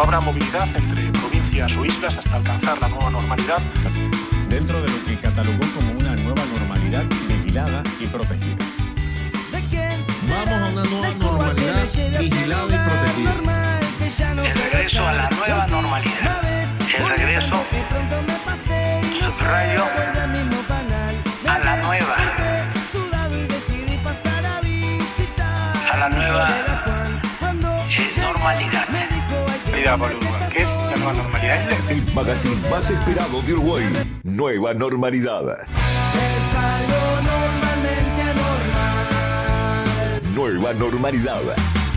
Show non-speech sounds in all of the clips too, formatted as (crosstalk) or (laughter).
no habrá movilidad entre provincias o islas hasta alcanzar la nueva normalidad. Dentro de lo que catalogó como una nueva normalidad vigilada y protegida. Vamos a una nueva normalidad vigilada y protegida. El regreso a la nueva normalidad. El regreso, subrayo, normalidad. ¿qué es la nueva normalidad? El magazine más esperado de Uruguay. Nueva normalidad. Nueva normalidad.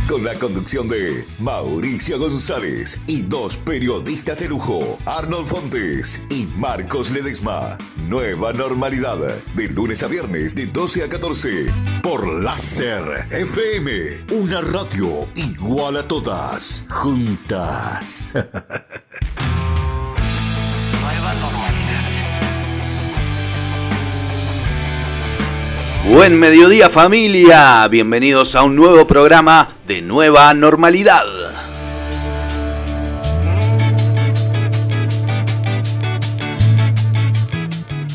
Con la conducción de Mauricio González y dos periodistas de lujo, Arnold Fontes y Marcos Ledesma. Nueva normalidad. De lunes a viernes de 12 a 14. Por Láser FM. Una radio igual a todas. Juntas. (laughs) Buen mediodía familia, bienvenidos a un nuevo programa de Nueva Normalidad.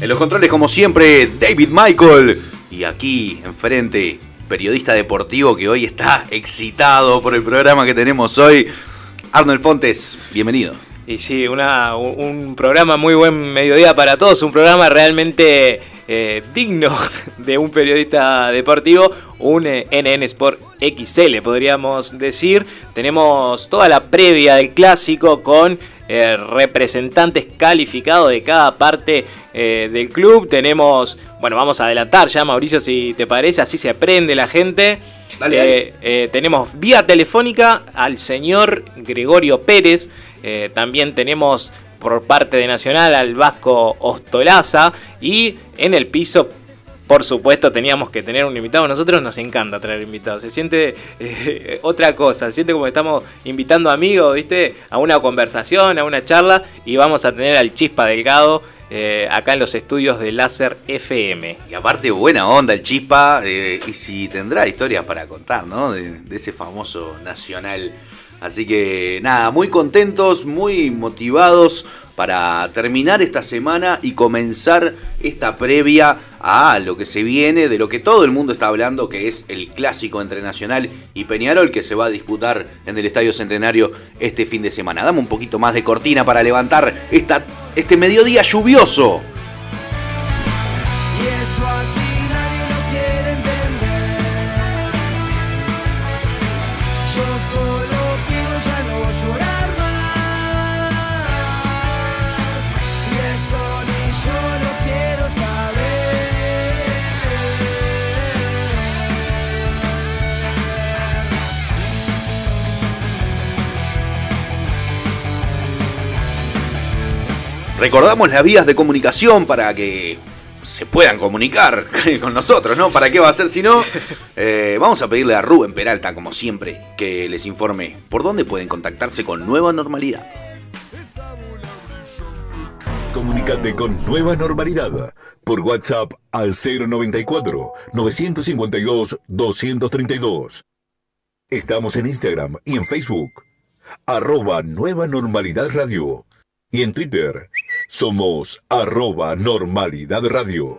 En los controles como siempre, David Michael. Y aquí enfrente, periodista deportivo que hoy está excitado por el programa que tenemos hoy, Arnold Fontes, bienvenido. Y sí, una, un programa muy buen mediodía para todos, un programa realmente eh, digno (laughs) de un periodista deportivo, un eh, NN Sport XL podríamos decir. Tenemos toda la previa del clásico con eh, representantes calificados de cada parte eh, del club. Tenemos, bueno, vamos a adelantar ya Mauricio si te parece, así se aprende la gente. Dale, Eh, dale. eh, tenemos vía telefónica al señor Gregorio Pérez. Eh, también tenemos por parte de Nacional al Vasco Ostolaza. Y en el piso, por supuesto, teníamos que tener un invitado. Nosotros nos encanta traer invitados. Se siente eh, otra cosa. Se siente como que estamos invitando amigos, ¿viste? A una conversación, a una charla. Y vamos a tener al Chispa Delgado. eh, acá en los estudios de Láser FM. Y aparte, buena onda el Chispa, eh, y si tendrá historias para contar, ¿no? De ese famoso nacional. Así que nada, muy contentos, muy motivados para terminar esta semana y comenzar esta previa a lo que se viene, de lo que todo el mundo está hablando, que es el clásico entre Nacional y Peñarol, que se va a disputar en el Estadio Centenario este fin de semana. Dame un poquito más de cortina para levantar esta, este mediodía lluvioso. Recordamos las vías de comunicación para que se puedan comunicar (laughs) con nosotros, ¿no? ¿Para qué va a ser si no? (laughs) Eh, vamos a pedirle a Rubén Peralta, como siempre, que les informe por dónde pueden contactarse con Nueva Normalidad. Comunicate con Nueva Normalidad por WhatsApp al 094 952 232. Estamos en Instagram y en Facebook. Arroba Nueva Normalidad Radio. Y en Twitter somos arroba Normalidad Radio.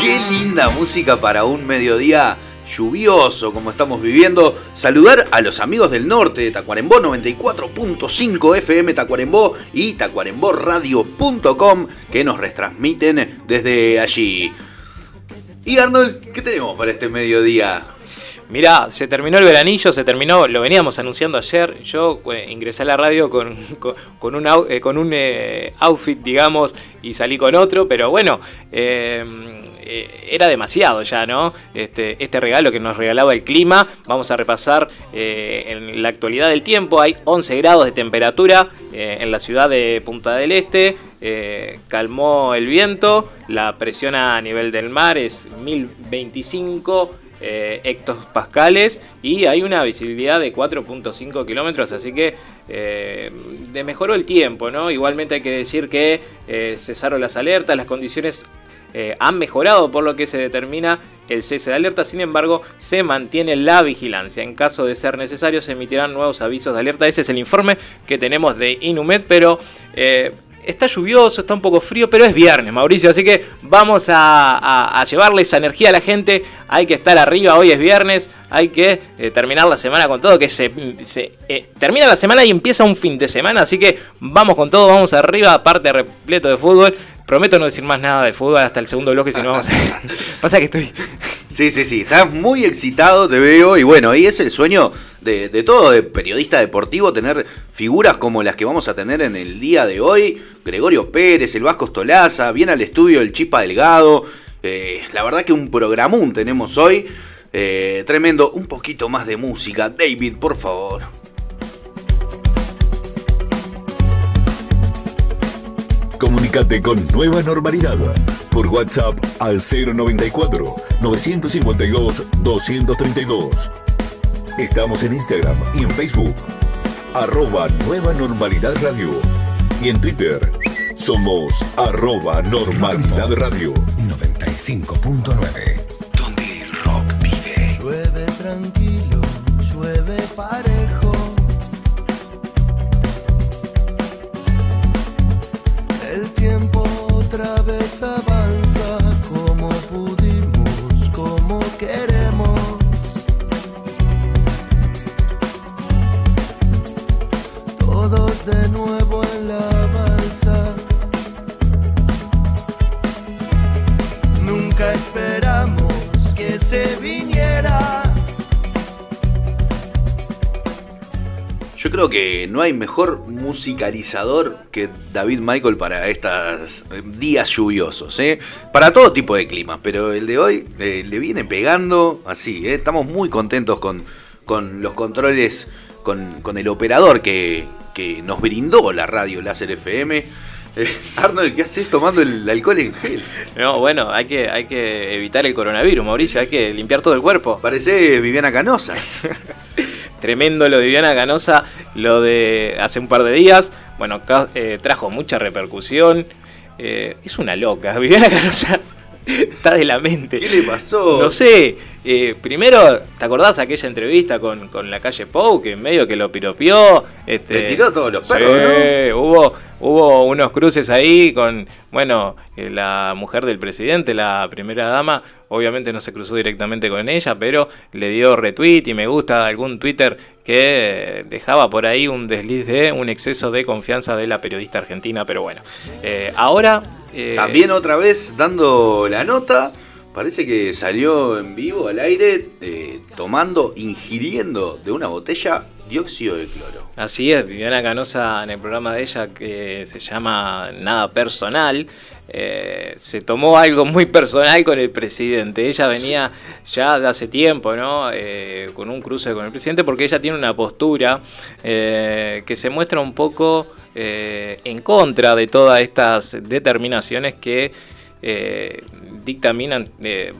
Qué linda música para un mediodía lluvioso como estamos viviendo. Saludar a los amigos del norte de Tacuarembó 94.5 FM Tacuarembó y tacuaremboradio.com que nos retransmiten desde allí. Y Arnold, ¿qué tenemos para este mediodía? Mirá, se terminó el veranillo, se terminó, lo veníamos anunciando ayer. Yo eh, ingresé a la radio con, (laughs) con, un, eh, con un eh, outfit, digamos, y salí con otro, pero bueno, eh, era demasiado ya, ¿no? Este, este regalo que nos regalaba el clima. Vamos a repasar eh, en la actualidad del tiempo. Hay 11 grados de temperatura eh, en la ciudad de Punta del Este. Calmó el viento, la presión a nivel del mar es 1025 hectolitres eh, hectopascales y hay una visibilidad de 4.5 kilómetros, así que mejoró el tiempo, ¿no? Igualmente hay que decir que eh, cesaron las alertas, las condiciones eh, han mejorado por lo que se determina el cese de alerta, sin embargo se mantiene la vigilancia. En caso de ser necesario se emitirán nuevos avisos de alerta. Ese es el informe que tenemos de Inumet, pero eh, está lluvioso, está un poco frío, pero es viernes, Mauricio, así que vamos a, llevarle esa energía a la gente. Hay que estar arriba, hoy es viernes, hay que eh, terminar la semana con todo, que se, termina la semana y empieza un fin de semana, así que vamos con todo, vamos arriba, aparte repleto de fútbol. Prometo no decir más nada de fútbol hasta el segundo bloque, si no vamos a... (laughs) Pasa que estoy... Sí, sí, sí, estás muy excitado, te veo, y bueno, ahí es el sueño de, de todo de periodista deportivo, tener figuras como las que vamos a tener en el día de hoy, Gregorio Pérez, el Vasco Stolaza, viene al estudio el Chipa Delgado, eh, la verdad que un programón tenemos hoy, eh, tremendo, un poquito más de música, David, por favor. Comunicate con Nueva Normalidad por WhatsApp al 094 952 232. Estamos en Instagram y en Facebook, arroba Nueva Normalidad Radio. Y en Twitter, somos arroba Normalidad Radio. 95.9, donde el rock vive. Llueve tranquilo, llueve parejo. Otra vez avanza como pudimos, como queremos. Todos de nuevo en la balsa. Nunca esperamos que se viniera. Yo creo que no hay mejor musicalizador que David Michael para estos días lluviosos, ¿eh? Para todo tipo de climas, pero el de hoy eh, le viene pegando así, ¿eh? Estamos muy contentos con, con los controles, con, con el operador que, que nos brindó la radio Láser FM. Eh, Arnold, ¿qué haces tomando el alcohol en gel? No, bueno, hay que, hay que evitar el coronavirus, Mauricio, hay que limpiar todo el cuerpo. Parece Viviana Canosa. Tremendo lo de Viviana Canosa, lo de hace un par de días. Bueno, eh, trajo mucha repercusión. Eh, es una loca. (laughs) Viviana Canosa está de la mente. ¿Qué le pasó? No sé. eh, primero, ¿te acordás aquella entrevista con, con la calle Pou? Que medio que lo piropió. Este, Le tiró todos los sí, perros, Hubo, hubo unos cruces ahí con, bueno, eh, la mujer del presidente, la primera dama. Obviamente no se cruzó directamente con ella, pero le dio retweet y me gusta algún Twitter que dejaba por ahí un desliz de un exceso de confianza de la periodista argentina. Pero bueno, eh, ahora. eh, También otra vez dando la nota. Parece que salió en vivo al aire eh, tomando, ingiriendo de una botella dióxido de cloro. Así es, Viviana Canosa en el programa de ella que se llama Nada Personal, eh, se tomó algo muy personal con el presidente. Ella venía ya de hace tiempo, ¿no? Eh, con un cruce con el presidente porque ella tiene una postura eh, que se muestra un poco en contra de todas estas determinaciones que dictaminan,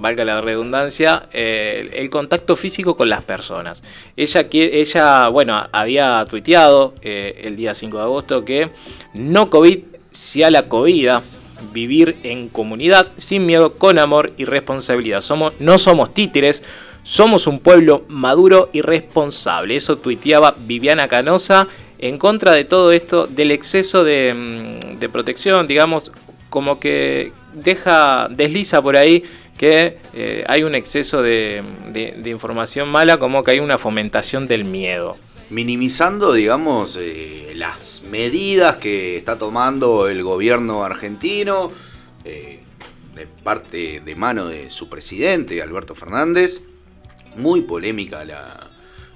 valga la redundancia, el contacto físico con las personas. Ella, ella bueno, había tuiteado el día 5 de agosto que no COVID, si a la COVID, vivir en comunidad, sin miedo, con amor y responsabilidad. Somos, no somos títeres, somos un pueblo maduro y responsable. Eso tuiteaba Viviana Canosa en contra de todo esto, del exceso de, mm, protección, digamos, como que deja, desliza por ahí que eh, hay un exceso de información mala, como que hay una fomentación del miedo. Minimizando, digamos, eh, las medidas que está tomando el gobierno argentino eh, de parte de mano de su presidente, Alberto Fernández. Muy polémica la,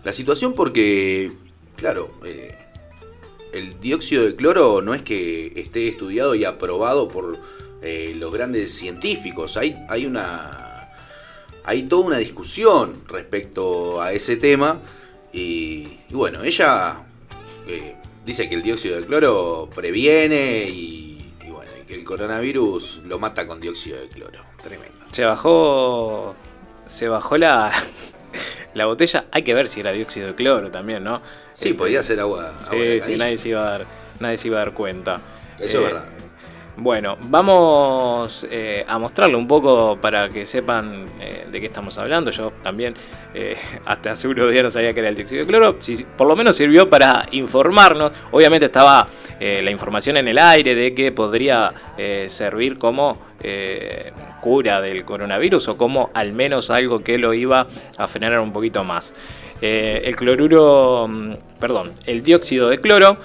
la situación porque, claro, eh, el dióxido de cloro no es que esté estudiado y aprobado por los grandes científicos. Hay, hay una. Hay toda una discusión respecto a ese tema. Y, y bueno, ella eh, dice que el dióxido de cloro previene y, y bueno, y que el coronavirus lo mata con dióxido de cloro. Tremendo. Se bajó se bajó la, (laughs) la botella. Hay que ver si era dióxido de cloro también, ¿no? Sí, podía ser agua. Sí, sí, nadie se iba a dar, nadie se iba a dar cuenta. Eso es Eh, verdad. Bueno, vamos eh, a mostrarle un poco para que sepan eh, de qué estamos hablando. Yo también eh, (laughs) hasta hace unos días no sabía que era el dióxido de cloro. Si- por lo menos sirvió para informarnos. Obviamente estaba la información en el aire de que podría servir como cura del coronavirus o como al menos algo que lo iba a frenar un poquito más. El cloruro, mm, perdón, el dióxido de cloro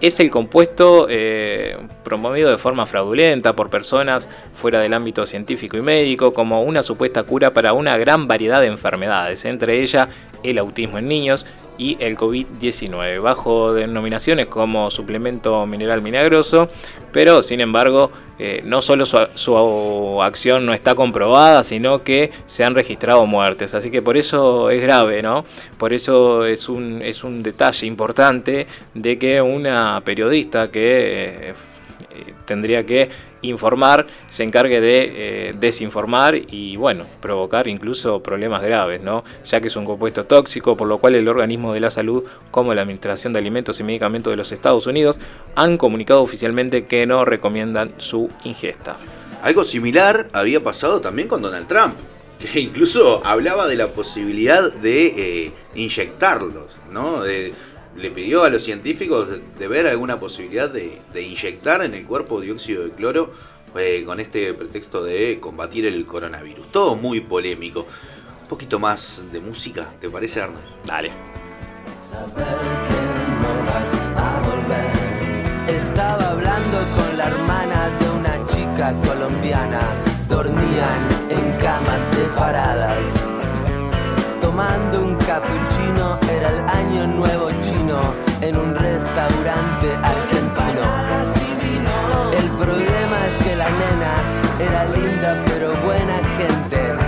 es el compuesto eh, promovido de forma fraudulenta por personas fuera del ámbito científico y médico como una supuesta cura para una gran variedad de enfermedades, entre ellas el autismo en niños y el COVID-19, bajo denominaciones como suplemento mineral milagroso, pero sin embargo eh, no solo su, acción no está comprobada, sino que se han registrado muertes, así que por eso es grave, ¿no? Por eso es un, es un detalle importante de que una periodista que eh, eh, tendría que informar se encargue de eh, desinformar y bueno, provocar incluso problemas graves, ¿no? Ya que es un compuesto tóxico, por lo cual el organismo de la salud, como la Administración de Alimentos y Medicamentos de los Estados Unidos, han comunicado oficialmente que no recomiendan su ingesta. Algo similar había pasado también con Donald Trump, (laughs) que incluso hablaba de la posibilidad de eh, inyectarlos, ¿no? De- le pidió a los científicos de, ver alguna posibilidad de, de inyectar en el cuerpo dióxido de cloro eh, con este pretexto de combatir el coronavirus. Todo muy polémico. Un poquito más de música, ¿te parece, Arnold? Dale. Estaba hablando con la hermana de una chica colombiana. Dormían en camas separadas. Tomando un cappuccino era el año nuevo chino en un restaurante argentino. El problema es que la nena era linda pero buena gente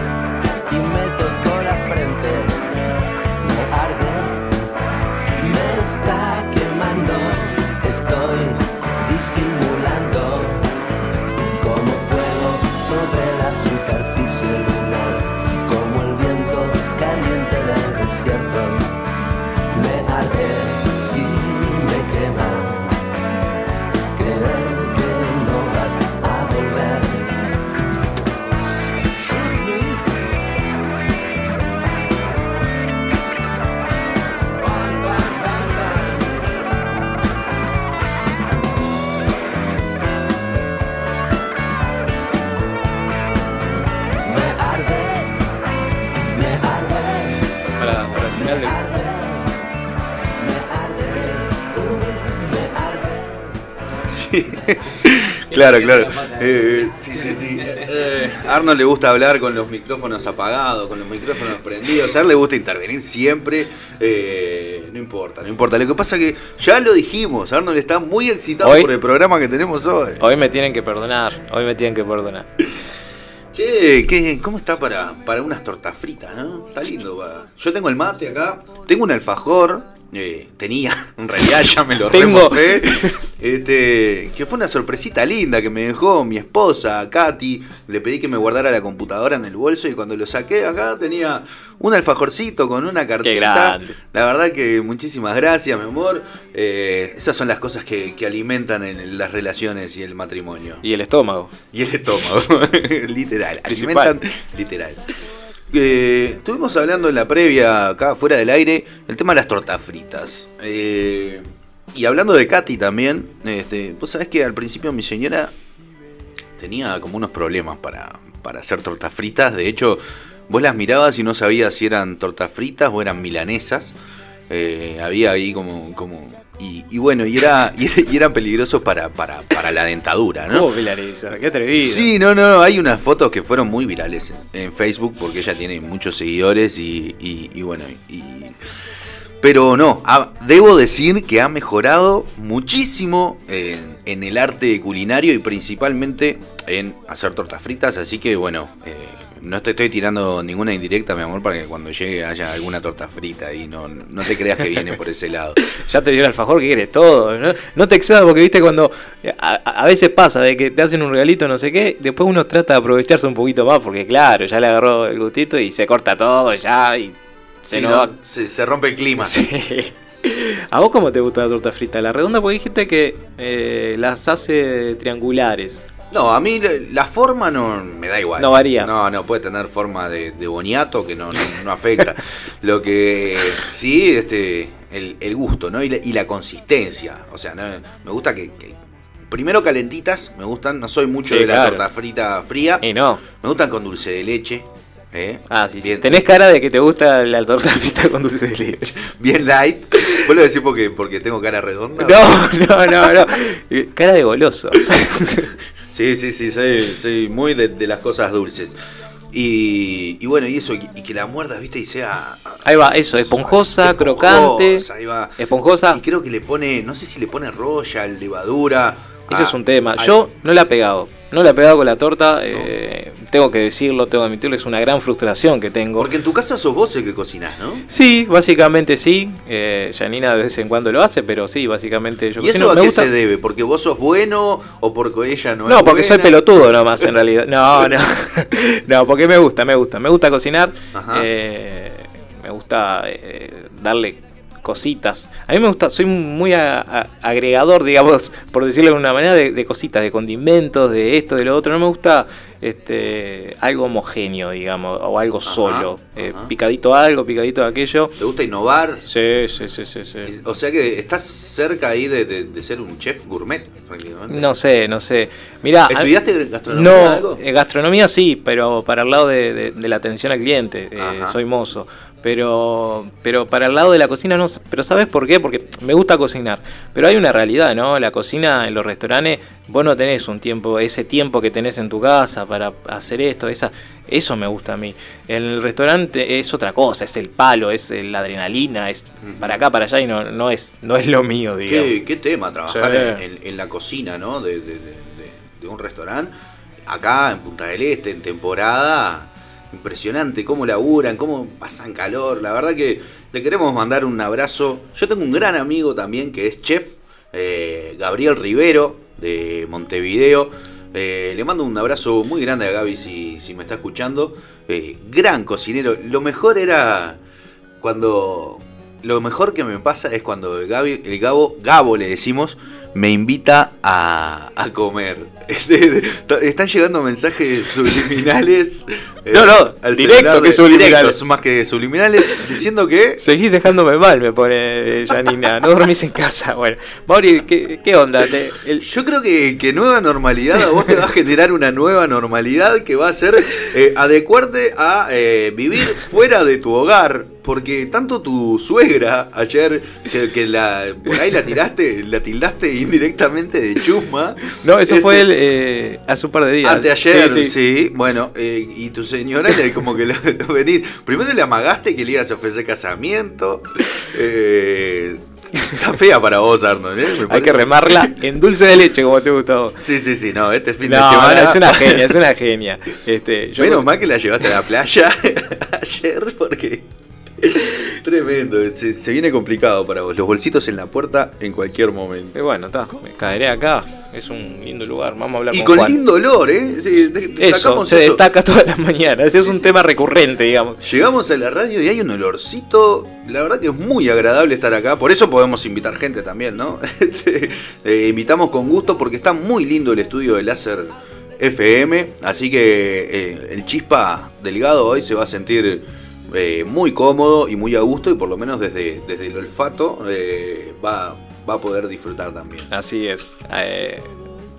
(laughs) Claro, claro. Eh, sí, sí, sí. Eh, Arnold le gusta hablar con los micrófonos apagados, con los micrófonos prendidos. A él le gusta intervenir siempre. Eh, no importa, no importa. Lo que pasa que ya lo dijimos. Arnold está muy excitado Hoy- por el programa que tenemos hoy. Hoy me tienen que perdonar, hoy me tienen que perdonar. Che, ¿qué, ¿cómo está para, para unas tortas fritas, no? Está lindo. va. Yo tengo el mate acá. Tengo un alfajor. Eh, tenía, (laughs) en realidad ya me lo (laughs) Tengo. Este, que fue una sorpresita linda que me dejó mi esposa, Katy. Le pedí que me guardara la computadora en el bolso y cuando lo saqué acá tenía un alfajorcito con una cartita. La verdad que muchísimas gracias, mi amor. Eh, esas son las cosas que, que alimentan en las relaciones y el matrimonio. Y el estómago. Y el estómago, (laughs) literal, Principal. alimentan literal. Eh, estuvimos hablando en la previa, acá fuera del aire, el tema de las tortas fritas. Eh, y hablando de Katy también, este, vos sabés que al principio mi señora tenía como unos problemas para, para hacer tortas fritas. De hecho, vos las mirabas y no sabías si eran tortas fritas o eran milanesas. Eh, había ahí como... como y, y bueno, y, era, (laughs) y eran peligrosos para, para, para la dentadura, ¿no? ¿Cómo Pilarisa? Qué atrevido. Sí, no, no, no, hay unas fotos que fueron muy virales en, Facebook porque ella tiene muchos seguidores y, y- y bueno, y... Pero no, debo decir que ha mejorado muchísimo en, en el arte culinario y principalmente en hacer tortas fritas, así que bueno, eh, no te estoy tirando ninguna indirecta, mi amor, para que cuando llegue haya alguna torta frita y no, no te creas que viene por ese lado. (laughs) ya te dio el alfajor que quieres todo. No, no te excedas porque viste cuando a, a, veces pasa de que te hacen un regalito no sé qué, después uno trata de aprovecharse un poquito más porque claro, ya le agarró el gustito y se corta todo ya y se, no, se, se, rompe el clima. Sí. ¿A vos cómo te gusta la torta frita? ¿La redonda? Porque dijiste que eh, las hace triangulares. No, a mí la forma no me da igual. No varía. No, no, puede tener forma de, boniato que no, no, afecta. (laughs) Lo que sí, este, el, gusto, ¿no? Y la, consistencia. O sea, me gusta que, Primero calentitas, me gustan. No soy mucho de la torta frita fría. Y no. Me gustan con dulce de leche. ¿eh? Ah, sí, sí. Tenés cara de que te gusta la torta frita con dulce de leche. (laughs) Bien light. ¿Vos lo decís porque, porque tengo cara redonda? No, no, no, no. Cara de goloso. (laughs) Sí, sí, sí, soy, muy de, las cosas dulces. Y, bueno, y eso, y, que la muerdas, viste, y sea. Ahí va, eso, esponjosa, crocante. Ahí va. Esponjosa. Y creo que le pone, no sé si le pone royal, levadura. Ese es un tema. Yo no la he pegado. No la he pegado con la torta. Eh, tengo que decirlo, tengo que admitirlo. Es una gran frustración que tengo. Porque en tu casa sos vos el que cocinas, ¿no? Sí, básicamente sí. Eh, Janina de vez en cuando lo hace, pero sí, básicamente yo ¿Y eso a qué se debe? ¿Porque vos sos bueno o porque ella no, es No, porque soy pelotudo nomás en realidad. No, no. (laughs) no, porque me gusta, me gusta. Me gusta cocinar. Eh, me gusta eh, darle cositas. A mí me gusta, soy muy agregador, digamos, (laughs) por decirlo de una manera, de, cositas, de condimentos, de esto, de lo otro. No me gusta este algo homogéneo, digamos, o algo solo. Eh, picadito algo, picadito aquello. ¿Te gusta innovar? Sí, sí, sí, sí. sí. O sea que estás cerca ahí de, ser un chef gourmet, No sé, no sé. Mira, ¿Estudiaste gastronomía? No, eh, gastronomía sí, pero para el lado de, la atención al cliente. Eh, soy mozo pero pero para el lado de la cocina no pero sabes por qué porque me gusta cocinar. Pero hay una realidad no la cocina en los restaurantes vos no tenés un tiempo ese tiempo que tenés en tu casa para hacer esto esa eso me gusta a mí. En el restaurante es otra cosa es el palo es la adrenalina es para acá para allá y no, no es no es lo mío digamos. qué, qué tema trabajar en, la cocina no de, de un restaurante. Acá en Punta del Este en temporada impresionante cómo laburan, cómo pasan calor. La verdad que le queremos mandar un abrazo. Yo tengo un gran amigo también que es chef, eh, Gabriel Rivero, de Montevideo. Eh, le mando un abrazo muy grande a Gaby si, si me está escuchando. Eh, gran cocinero. Lo mejor era cuando... Lo mejor que me pasa es cuando Gaby, el Gabo, Gabo le decimos, me invita a, a comer. (laughs) Están llegando mensajes subliminales. no, no, al directo que subliminales. más que subliminales, diciendo que. Seguís dejándome mal, me pone Janina. No dormís en casa. Bueno, Mauri, ¿qué, onda? Yo creo que, que, nueva normalidad a vos te va a generar una nueva normalidad que va a ser eh, adecuarte a eh, vivir fuera de tu hogar. Porque tanto tu suegra ayer, que, la, por ahí la tiraste, la tildaste indirectamente de chusma. No, eso fue el, eh, hace un par de días. Anteayer, sí, sí. bueno, eh, y tu señora como que lo, (laughs) venís. Primero le amagaste que le ibas a ofrecer casamiento. Eh, está fea para vos, Arnold. ¿eh? Hay que remarla (laughs) en dulce de leche, como te gustó. Sí, sí, sí, no, este fin de semana. es una (laughs) genia, es una genia. Este, yo Menos mal que la llevaste a la playa ayer, porque. (laughs) Tremendo, se, viene complicado para vos. Los bolsitos en la puerta en cualquier momento. Y bueno, está, me caeré acá. Es un lindo lugar. Vamos a hablar y con, lindo olor, ¿eh? eso, se destaca todas las mañanas. Ese es un tema recurrente, digamos. Llegamos a la radio y hay un olorcito. La verdad que es muy agradable estar acá. Por eso podemos invitar gente también, ¿no? (laughs) Este, eh, invitamos con gusto porque está muy lindo el estudio de láser FM. Así que eh, el chispa delgado hoy se va a sentir eh, muy cómodo y muy a gusto y por lo menos desde, desde el olfato eh, va, va, a poder disfrutar también. Así es, eh,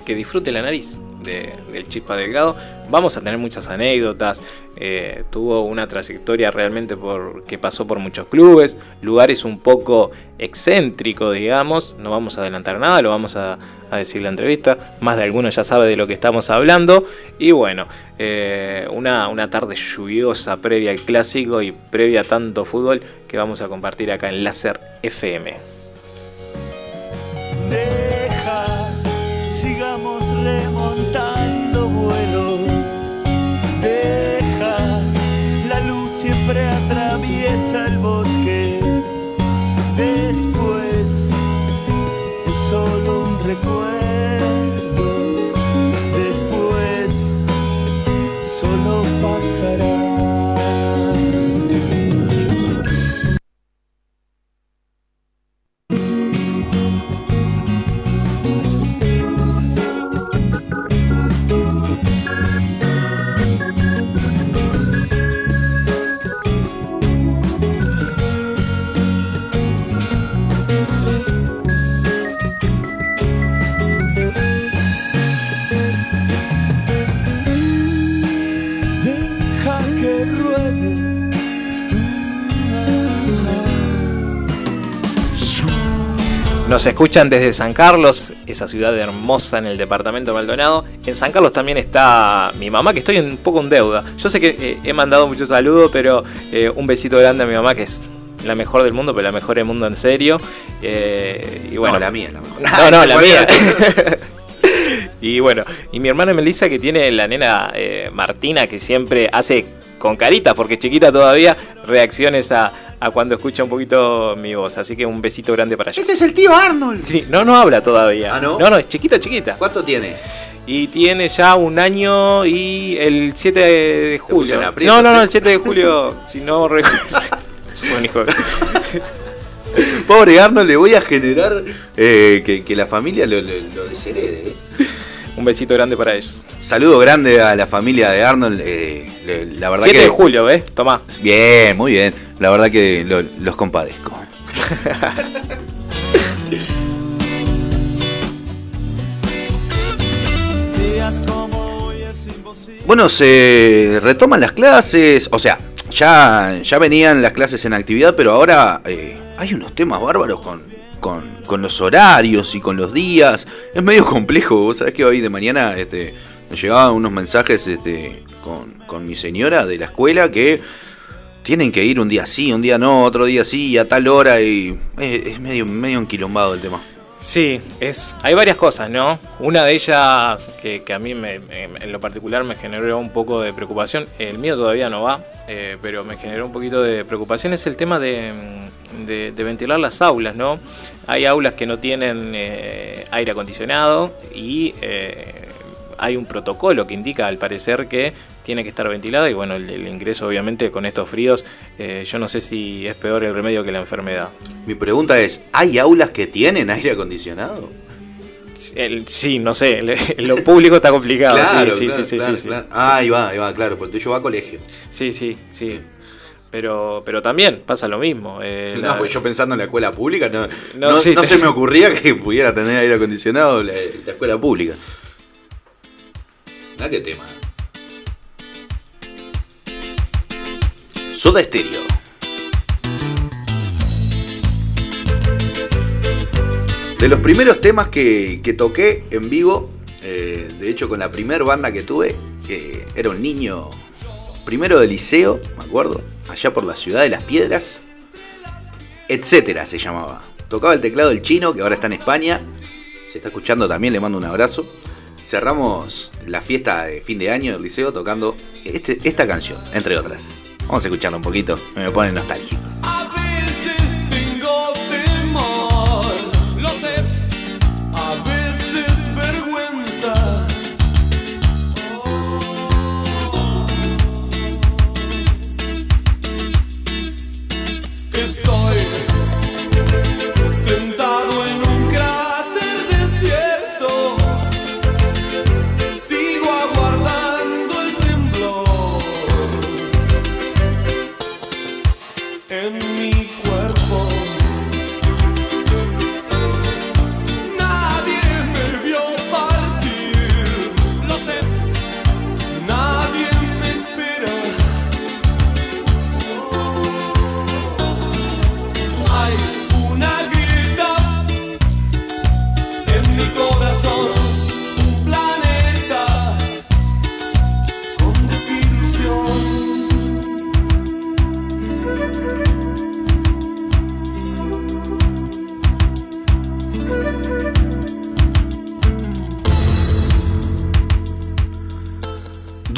que disfrute la nariz del Chispa Delgado. Vamos a tener muchas anécdotas. Eh, tuvo una trayectoria realmente por, que pasó por muchos clubes, lugares un poco excéntricos, digamos. No vamos a adelantar nada, lo vamos a, decir en la entrevista. Más de alguno ya sabe de lo que estamos hablando. Y bueno, eh, una, una tarde lluviosa previa al clásico y previa a tanto fútbol que vamos a compartir acá en Láser FM. remontando vuelo. Deja, la luz siempre atraviesa el bosque. Después es solo un recuerdo. Nos escuchan desde San Carlos, esa ciudad hermosa en el departamento de Maldonado. En San Carlos también está mi mamá, que estoy un poco en deuda. Yo sé que eh, he mandado muchos saludos, pero eh, un besito grande a mi mamá, que es la mejor del mundo, pero la mejor del mundo en serio. Eh, y bueno, No, la mía la mejor. (laughs) No, no, la mía. (laughs) (laughs) y bueno, y mi hermana Melissa, que tiene la nena Martina, que siempre hace con caritas, porque chiquita todavía, reacciones a, a cuando escucha un poquito mi voz. Así que un besito grande para ella. Ese es el tío Arnold. Sí, no, no habla todavía. Ah, ¿no? No, no, es chiquita, chiquita. ¿Cuánto tiene? Y tiene ya un año y el 7 de julio. aprieto, No, no, no, el 7 de julio, (laughs) si no (laughs) un hijo Pobre Arnold, le voy a generar eh, que, que la familia lo, lo, lo desherede. ¿eh? Un besito grande para ellos. Saludo grande a la familia de Arnold. eh, le- la verdad 7 que. de julio, ¿ves? Tomá. Bien, muy bien. La verdad que lo- los compadezco. (laughs) Bueno, se retoman las clases. O sea, ya, ya venían las clases en actividad, pero ahora eh, hay unos temas bárbaros con, con, los horarios y con los días. Es medio complejo. Vos sabés que hoy de mañana este, me llegaban unos mensajes este, con, mi señora de la escuela que tienen que ir un día sí, un día no, otro día sí, a tal hora. Y eh, es medio, medio enquilombado el tema. Sí, es, hay varias cosas, ¿no? Una de ellas que, a mí me- en lo particular me generó un poco de preocupación, el mío todavía no va, eh, pero me generó un poquito de preocupación, es el tema de, mm, de- de ventilar las aulas, ¿no? Hay aulas que no tienen eh, aire acondicionado y eh, hay un protocolo que indica al parecer que tiene que estar ventilada y bueno, el, el ingreso obviamente con estos fríos, eh, yo no sé si es peor el remedio que la enfermedad. Mi pregunta es, ¿hay aulas que tienen aire acondicionado? El- sí, no sé, lo público está complicado. Claro, sí, sí, claro, sí, claro, sí, sí. claro. Ah, ahí va, ahí va, claro, porque tuyo va a colegio. Sí, sí, sí. Pero, pero también pasa lo mismo. eh, No, la- pues yo pensando en la escuela pública, no, No, no, sí, no te- se me ocurría que pudiera tener aire acondicionado la, la escuela pública. Ah, qué tema. Soda Estéreo. De los primeros temas que, que toqué en vivo, eh, de hecho con la primer banda que tuve, que era un niño primero de liceo, me acuerdo, allá por la ciudad de las piedras, etcétera se llamaba. Tocaba el teclado del chino, que ahora está en España, se está escuchando también, le mando un abrazo. Cerramos la fiesta de fin de año del liceo tocando este- esta canción, entre otras. Vamos a escucharla un poquito, me pone nostálgico.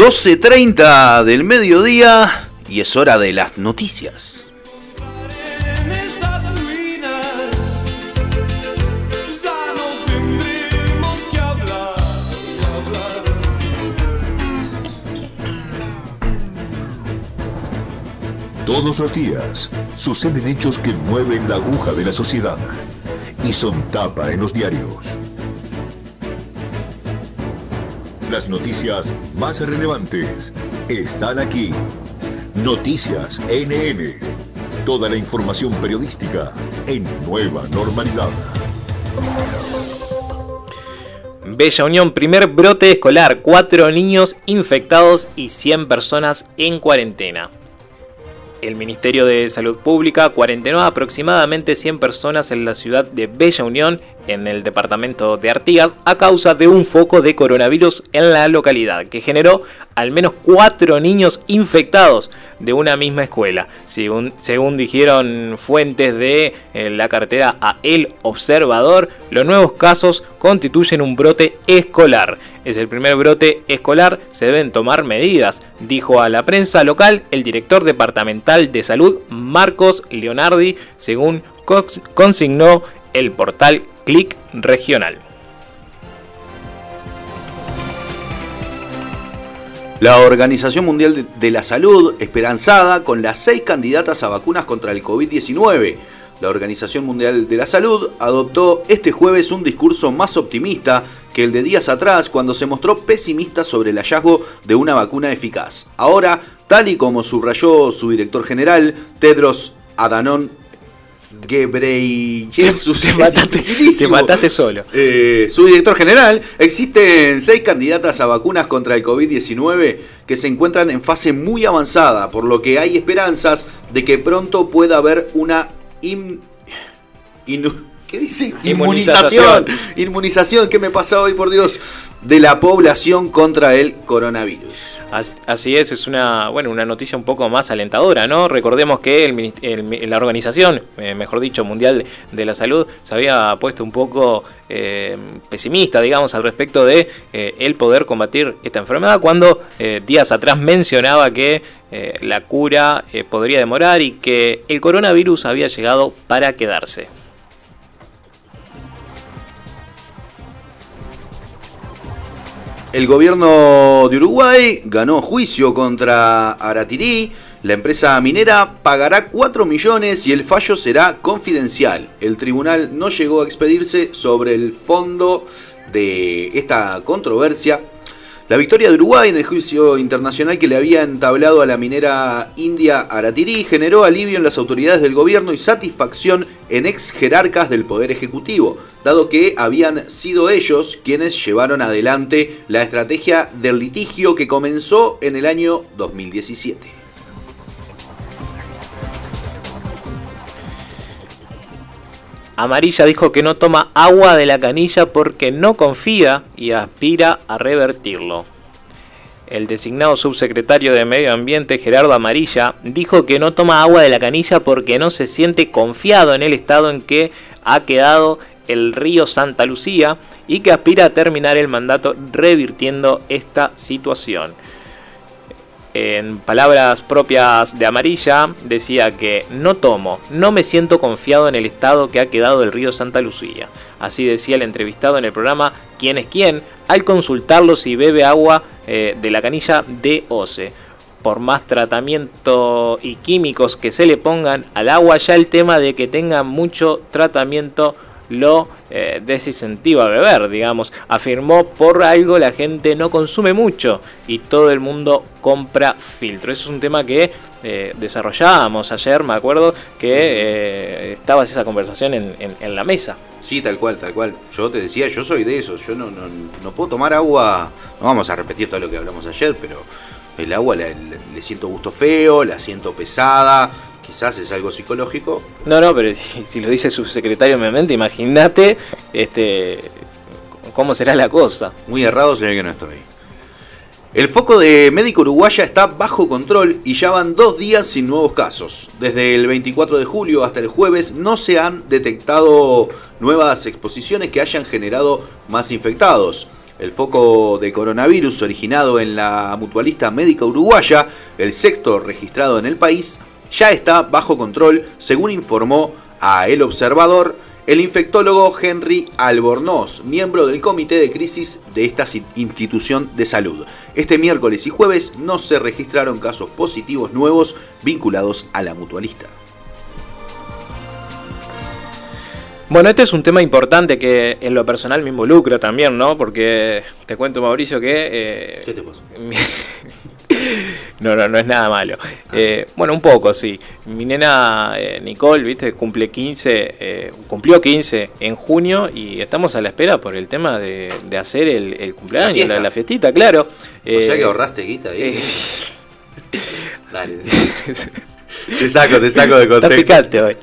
.30 del mediodía y es hora de las noticias. Todos los días suceden hechos que mueven la aguja de la sociedad y son tapa en los diarios. Las noticias más relevantes están aquí. Noticias NN. Toda la información periodística en nueva normalidad. Bella Unión, primer brote escolar, cuatro niños infectados y 100 personas en cuarentena. El Ministerio de Salud Pública cuarentenó a aproximadamente 100 personas en la ciudad de Bella Unión, en el departamento de Artigas, a causa de un foco de coronavirus en la localidad, que generó al menos cuatro niños infectados de una misma escuela. Según, dijeron fuentes de eh, la cartera a El Observador, los nuevos casos constituyen un brote escolar. Es el primer brote escolar, se deben tomar medidas, dijo a la prensa local el director departamental de salud Marcos Leonardi, según cons- consignó el portal Click Regional. La Organización Mundial de- de la Salud, esperanzada con las seis candidatas a vacunas contra el COVID-19. La Organización Mundial de la Salud adoptó este jueves un discurso más optimista que el de días atrás cuando se mostró pesimista sobre el hallazgo de una vacuna eficaz. Ahora, tal y como subrayó su director general, Tedros Adhanom Ghebreyesus, (laughs) Te mataste, te mataste solo. eh, su director general, existen seis candidatas a vacunas contra el COVID-19 que se encuentran en fase muy avanzada, por lo que hay esperanzas de que pronto pueda haber una in- inu- ¿qué dice? Inmunización. Inmunización. ¿qué me pasa hoy, por Dios? De la población contra el coronavirus. As- Así es, es una, bueno, una noticia un poco más alentadora, ¿no? Recordemos que el la Organización, eh, mejor dicho, Mundial de la Salud, se había puesto un poco eh, pesimista, digamos, al respecto de eh, el poder combatir esta enfermedad, cuando eh, días atrás mencionaba que la cura podría demorar y que el coronavirus había llegado para quedarse. El gobierno de Uruguay ganó juicio contra Aratirí. La empresa minera pagará 4 millones y el fallo será confidencial. El tribunal no llegó a expedirse sobre el fondo de esta controversia. La victoria de Uruguay en el juicio internacional que le había entablado a la minera india Aratirí generó alivio en las autoridades del gobierno y satisfacción en ex jerarcas del Poder Ejecutivo, dado que habían sido ellos quienes llevaron adelante la estrategia del litigio que comenzó en el año 2017. Amarilla dijo que no toma agua de la canilla porque no confía y aspira a revertirlo. El designado subsecretario de Medio Ambiente Gerardo Amarilla dijo que no toma agua de la canilla porque no se siente confiado en el estado en que ha quedado el río Santa Lucía y que aspira a terminar el mandato revirtiendo esta situación. En palabras propias de Amarilla, decía que no tomo, no me siento confiado en el estado que ha quedado el río Santa Lucía. Así decía el entrevistado en el programa ¿Quién es quién? al consultarlo si bebe agua eh, de la canilla de OCE. Por más tratamiento y químicos que se le pongan al agua, ya el tema de que tenga mucho tratamiento lo eh, desincentiva a beber, digamos. Afirmó por algo la gente no consume mucho y todo el mundo compra filtro. Eso es un tema que eh, desarrollábamos ayer, me acuerdo que eh, estaba esa conversación en, en- en la mesa. Sí, tal cual, tal cual. Yo te decía, yo soy de esos. Yo no, no, no puedo tomar agua. No vamos a repetir todo lo que hablamos ayer, pero el agua le, le- siento gusto feo, la siento pesada. Quizás es algo psicológico. No, no, pero (laughs) si, si lo dice su secretario Ambiente, imagínate este, cómo será la cosa. Muy errado sería que no estoy. El foco de médico uruguaya está bajo control y ya van dos días sin nuevos casos. Desde el 24 de julio hasta el jueves no se han detectado nuevas exposiciones que hayan generado más infectados. El foco de coronavirus originado en la mutualista médica uruguaya, el sexto registrado en el país, ya está bajo control, según informó a El Observador el infectólogo Henry Albornoz, miembro del comité de crisis de esta institución de salud. Este miércoles y jueves no se registraron casos positivos nuevos vinculados a la mutualista. Bueno, este es un tema importante que en lo personal me involucra también, ¿no? Porque te cuento, Mauricio, que... Eh, ¿Qué te pasó? (laughs) no, no, no es nada malo. Eh, bueno, un poco, sí. Mi nena eh, Nicole, viste, cumple 15, cumplió 15 en junio y estamos a la espera por el tema de, hacer el, cumpleaños, la, la, fiestita, claro. o sea que ahorraste guita ahí. (laughs) Dale. (laughs) te saco, te saco de contexto. Está picante hoy.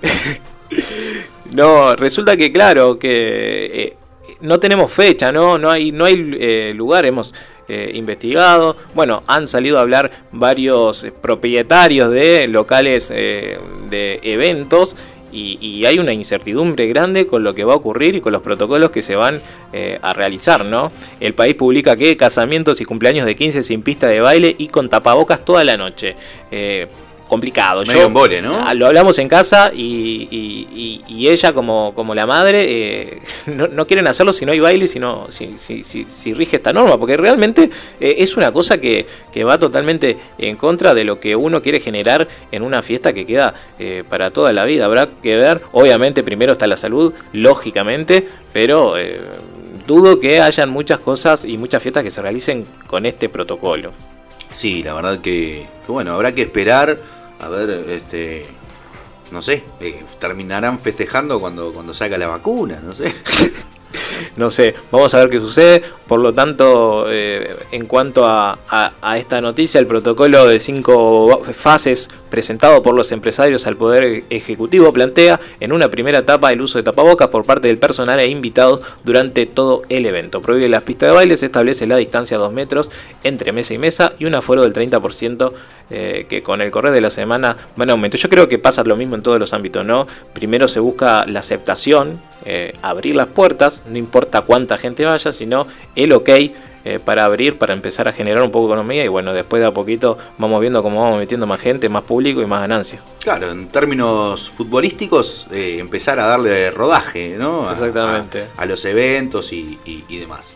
No, resulta que claro, que eh, no tenemos fecha, no, no hay, no hay eh, lugar, hemos eh, investigado. Bueno, han salido a hablar varios propietarios de locales de eventos. Y, hay una incertidumbre grande con lo que va a ocurrir y con los protocolos que se van a realizar, ¿no? El país publica que casamientos y cumpleaños de 15 sin pista de baile y con tapabocas toda la noche complicado. Medio Yo, ¿no? Ah, lo hablamos en casa y, ella, como, como la madre, eh, (laughs) no, quieren hacerlo si no hay baile, si, si, si, si, rige esta norma, porque realmente eh, es una cosa que, va totalmente en contra de lo que uno quiere generar en una fiesta que queda eh, para toda la vida. Habrá que ver, obviamente, primero está la salud, lógicamente, pero dudo que hayan muchas cosas y muchas fiestas que se realicen con este protocolo. Sí, la verdad que, que bueno, habrá que esperar a ver, este, no sé, eh, terminarán festejando cuando, cuando salga la vacuna, no sé. (laughs) no sé, vamos a ver qué sucede. Por lo tanto, eh, en cuanto a, esta noticia, el protocolo de cinco fases presentado por los empresarios al Poder Ejecutivo plantea en una primera etapa el uso de tapabocas por parte del personal e invitados durante todo el evento. Prohíbe las pistas de baile, se establece la distancia a 2 metros entre mesa y mesa y un aforo del 30% eh, que con el correr de la semana van a aumentar. Yo creo que pasa lo mismo en todos los ámbitos, ¿no? Primero se busca la aceptación, eh, abrir las puertas, no importa cuánta gente vaya, sino el ok eh, para abrir, para empezar a generar un poco de economía y bueno, después de a poquito vamos viendo cómo vamos metiendo más gente, más público y más ganancias. Claro, en términos futbolísticos, eh, empezar a darle rodaje, ¿no? Exactamente. A, los eventos y, y demás.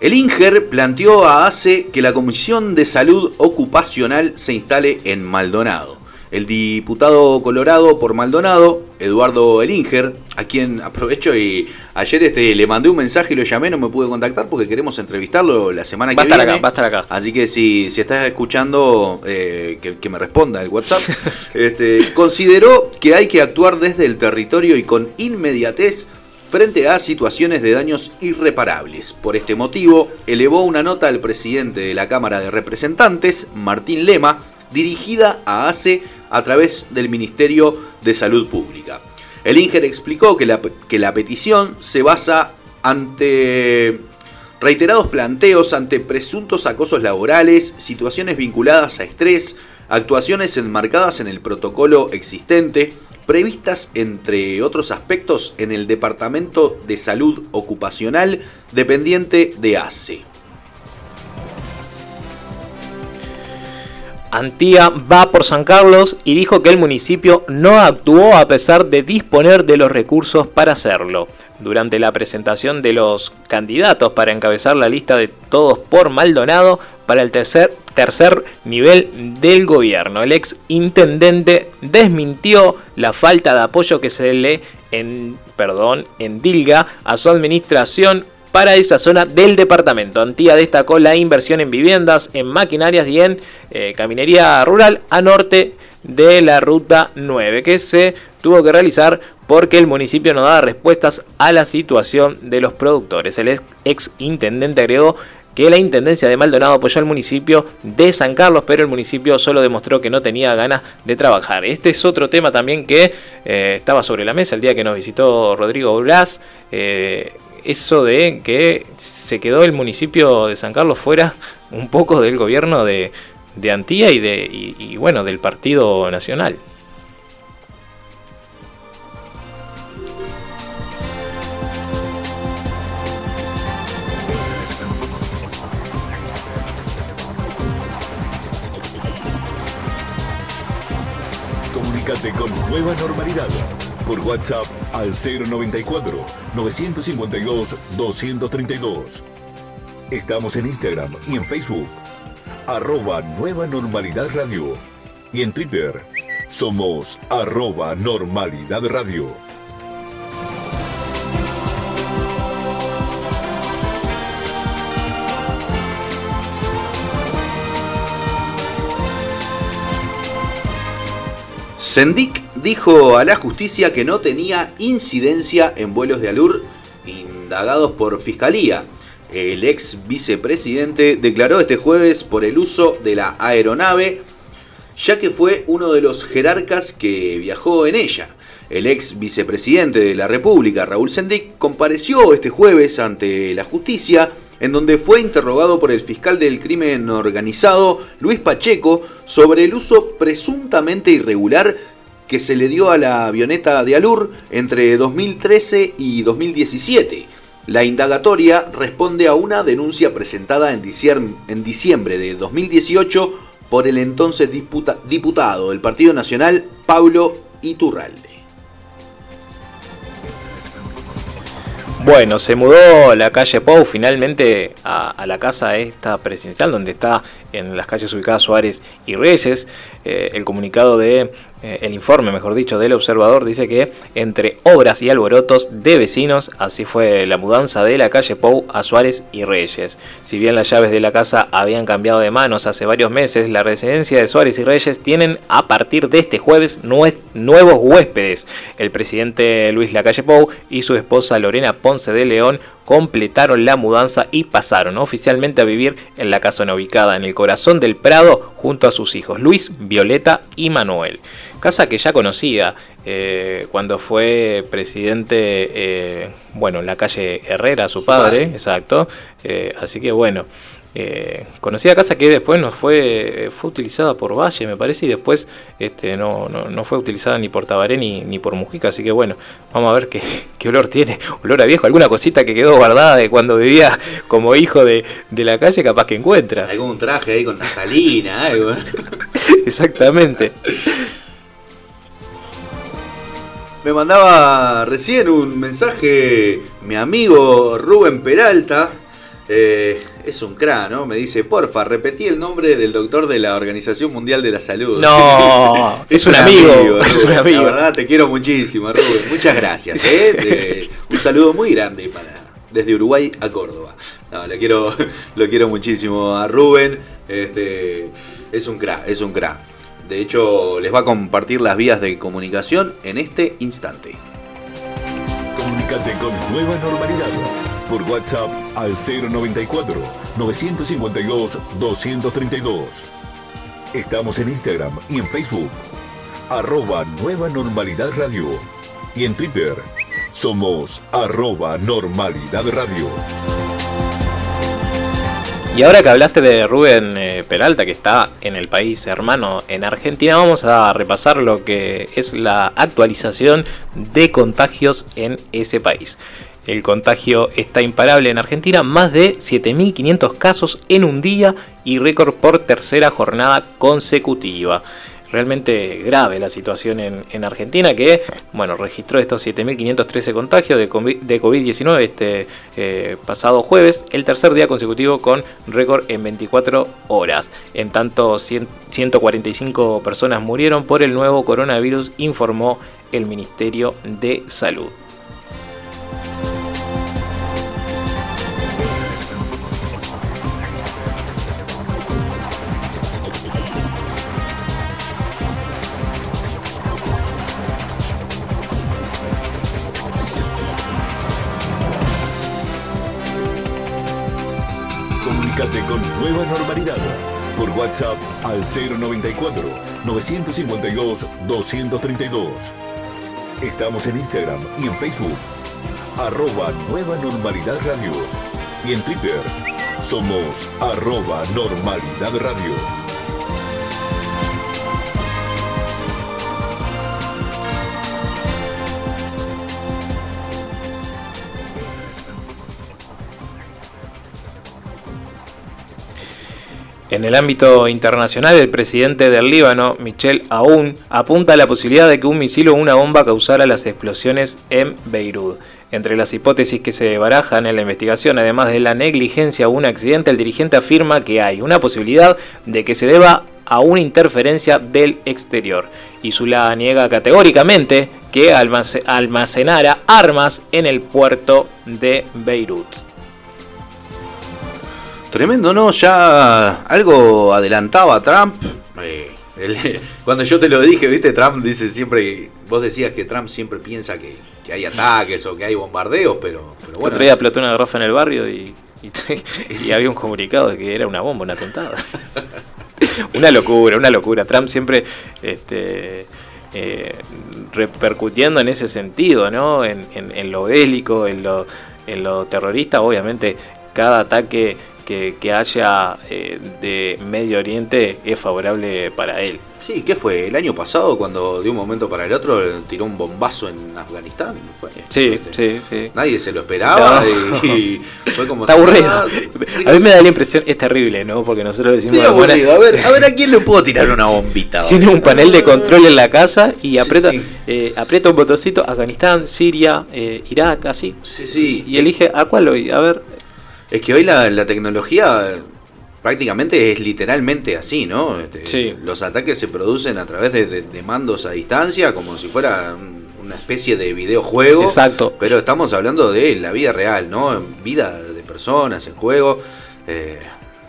El INGER planteó a ACE que la Comisión de Salud Ocupacional se instale en Maldonado el diputado colorado por Maldonado, Eduardo Elinger, a quien aprovecho y ayer este, le mandé un mensaje y lo llamé, no me pude contactar porque queremos entrevistarlo la semana que viene. Acá, va a estar acá. Así que si, si estás escuchando, eh, que, me responda el WhatsApp. (laughs) este, consideró que hay que actuar desde el territorio y con inmediatez frente a situaciones de daños irreparables. Por este motivo, elevó una nota al presidente de la Cámara de Representantes, Martín Lema, dirigida a ACE a través del Ministerio de Salud Pública. El INGER explicó que la, que la petición se basa ante reiterados planteos ante presuntos acosos laborales, situaciones vinculadas a estrés, actuaciones enmarcadas en el protocolo existente, previstas entre otros aspectos en el Departamento de Salud Ocupacional dependiente de ACE. Antía va por San Carlos y dijo que el municipio no actuó a pesar de disponer de los recursos para hacerlo. Durante la presentación de los candidatos para encabezar la lista de todos por Maldonado para el tercer, tercer nivel del gobierno, el ex intendente desmintió la falta de apoyo que se le en, perdón, endilga a su administración para esa zona del departamento. Antía destacó la inversión en viviendas, en maquinarias y en eh, caminería rural a norte de la ruta 9 que se tuvo que realizar porque el municipio no daba respuestas a la situación de los productores. El ex intendente agregó que la Intendencia de Maldonado apoyó al municipio de San Carlos, pero el municipio solo demostró que no tenía ganas de trabajar. Este es otro tema también que eh, estaba sobre la mesa el día que nos visitó Rodrigo Blas. Eh, eso de que se quedó el municipio de San Carlos fuera (laughs) un poco del gobierno de, Antía y, de, bueno, del Partido Nacional. Comunícate con Nueva Normalidad por WhatsApp al 094 952 232. Estamos en Instagram y en Facebook, arroba Nueva Normalidad Radio. Y en Twitter, somos arroba Normalidad Radio. Sendik dijo a la justicia que no tenía incidencia en vuelos de Alur indagados por fiscalía. El ex vicepresidente declaró este jueves por el uso de la aeronave, ya que fue uno de los jerarcas que viajó en ella. El ex vicepresidente de la República, Raúl Sendik, compareció este jueves ante la justicia, en donde fue interrogado por el fiscal del crimen organizado, Luis Pacheco, sobre el uso presuntamente irregular que se le dio a la avioneta de Alur entre 2013 y 2017. La indagatoria responde a una denuncia presentada en diciembre de 2018 por el entonces diputado del Partido Nacional, Pablo Iturralde. Bueno, se mudó la calle Pou finalmente a, la casa esta presidencial, donde está en las calles ubicadas Suárez y Reyes. Eh, el comunicado de eh, el informe, mejor dicho, del observador dice que entre obras y alborotos de vecinos, así fue la mudanza de la calle Pou a Suárez y Reyes. Si bien las llaves de la casa habían cambiado de manos hace varios meses, la residencia de Suárez y Reyes tienen a partir de este jueves nuevos huéspedes. El presidente Luis Lacalle Pou y su esposa Lorena Ponce de León completaron la mudanza y pasaron oficialmente a vivir en la casona ubicada en el corazón del Prado junto a sus hijos Luis, Violeta y Manuel. Casa que ya conocía eh, cuando fue presidente, eh, bueno, en la calle Herrera, su, padre, exacto. Eh, así que bueno, conocida casa que después no fue, fue utilizada por Valle, me parece, y después este, no, no, fue utilizada ni por Tabaré ni, ni, por Mujica, así que bueno, vamos a ver qué, qué, olor tiene, olor a viejo, alguna cosita que quedó guardada de cuando vivía como hijo de, de la calle, capaz que encuentra. Algún traje ahí con naftalina, algo. (laughs) Exactamente. Me mandaba recién un mensaje mi amigo Rubén Peralta. Eh, es un cra, ¿no? Me dice, porfa, repetí el nombre del doctor de la Organización Mundial de la Salud. No, (laughs) es, un, amigo, es un amigo. La verdad, te quiero muchísimo, Rubén. Muchas gracias. ¿eh? un saludo muy grande para desde Uruguay a Córdoba. No, lo quiero, (laughs) lo quiero muchísimo a Rubén. Este, es un cra, es un cra. De hecho, les va a compartir las vías de comunicación en este instante. Comunicate con Nueva Normalidad por WhatsApp al 094 952 232. Estamos en Instagram y en Facebook, arroba Nueva Normalidad Radio. Y en Twitter, somos arroba Normalidad Radio. Y ahora que hablaste de Rubén eh, Peralta, que está en el país hermano en Argentina, vamos a repasar lo que es la actualización de contagios en ese país. El contagio está imparable en Argentina, más de 7.500 casos en un día y récord por tercera jornada consecutiva. Realmente grave la situación en, Argentina que, bueno, registró estos 7.513 contagios de COVID-19 este eh, pasado jueves, el tercer día consecutivo con récord en 24 horas. En tanto, 145 personas murieron por el nuevo coronavirus, informó el Ministerio de Salud. 094-952-232. Estamos en Instagram y en Facebook. Arroba Nueva Normalidad Radio. Y en Twitter somos arroba Normalidad Radio. En el ámbito internacional, el presidente del Líbano, Michel Aoun, apunta a la posibilidad de que un misil o una bomba causara las explosiones en Beirut. Entre las hipótesis que se barajan en la investigación, además de la negligencia o un accidente, el dirigente afirma que hay una posibilidad de que se deba a una interferencia del exterior. Y Zula niega categóricamente que almacenara armas en el puerto de Beirut. Tremendo, ¿no? Ya algo adelantaba Trump. Eh, (laughs) cuando yo te lo dije, viste, Trump dice siempre, vos decías que Trump siempre piensa que, hay ataques o que hay bombardeos, pero, pero bueno. Otro día platón una garrafa en el barrio y, (laughs) y, había un comunicado de que era una bomba, una tontada. (laughs) una locura, una locura. Trump siempre este, eh, repercutiendo en ese sentido, ¿no? En, en, lo bélico, en lo, en lo terrorista, obviamente cada ataque que, haya eh, de Medio Oriente es favorable para él. Sí, ¿qué fue? ¿El año pasado cuando de un momento para el otro tiró un bombazo en Afganistán? Sí, sí, sí. Nadie se lo esperaba y, fue como... Está aburrido. A mí me da la impresión, es terrible, ¿no? Porque nosotros decimos... A, ver, a ver a quién le puedo tirar una bombita. (laughs) Tiene un panel de control en la casa y aprieta, eh, aprieta un botoncito, Afganistán, Siria, eh, Irak, así. Sí, sí. Y elige a cuál hoy. A ver, es que hoy la, tecnología prácticamente es literalmente así, ¿no? Este, los ataques se producen a través de, mandos a distancia, como si fuera una especie de videojuego. Exacto. Pero estamos hablando de la vida real, ¿no? Vida de personas en juego. Eh,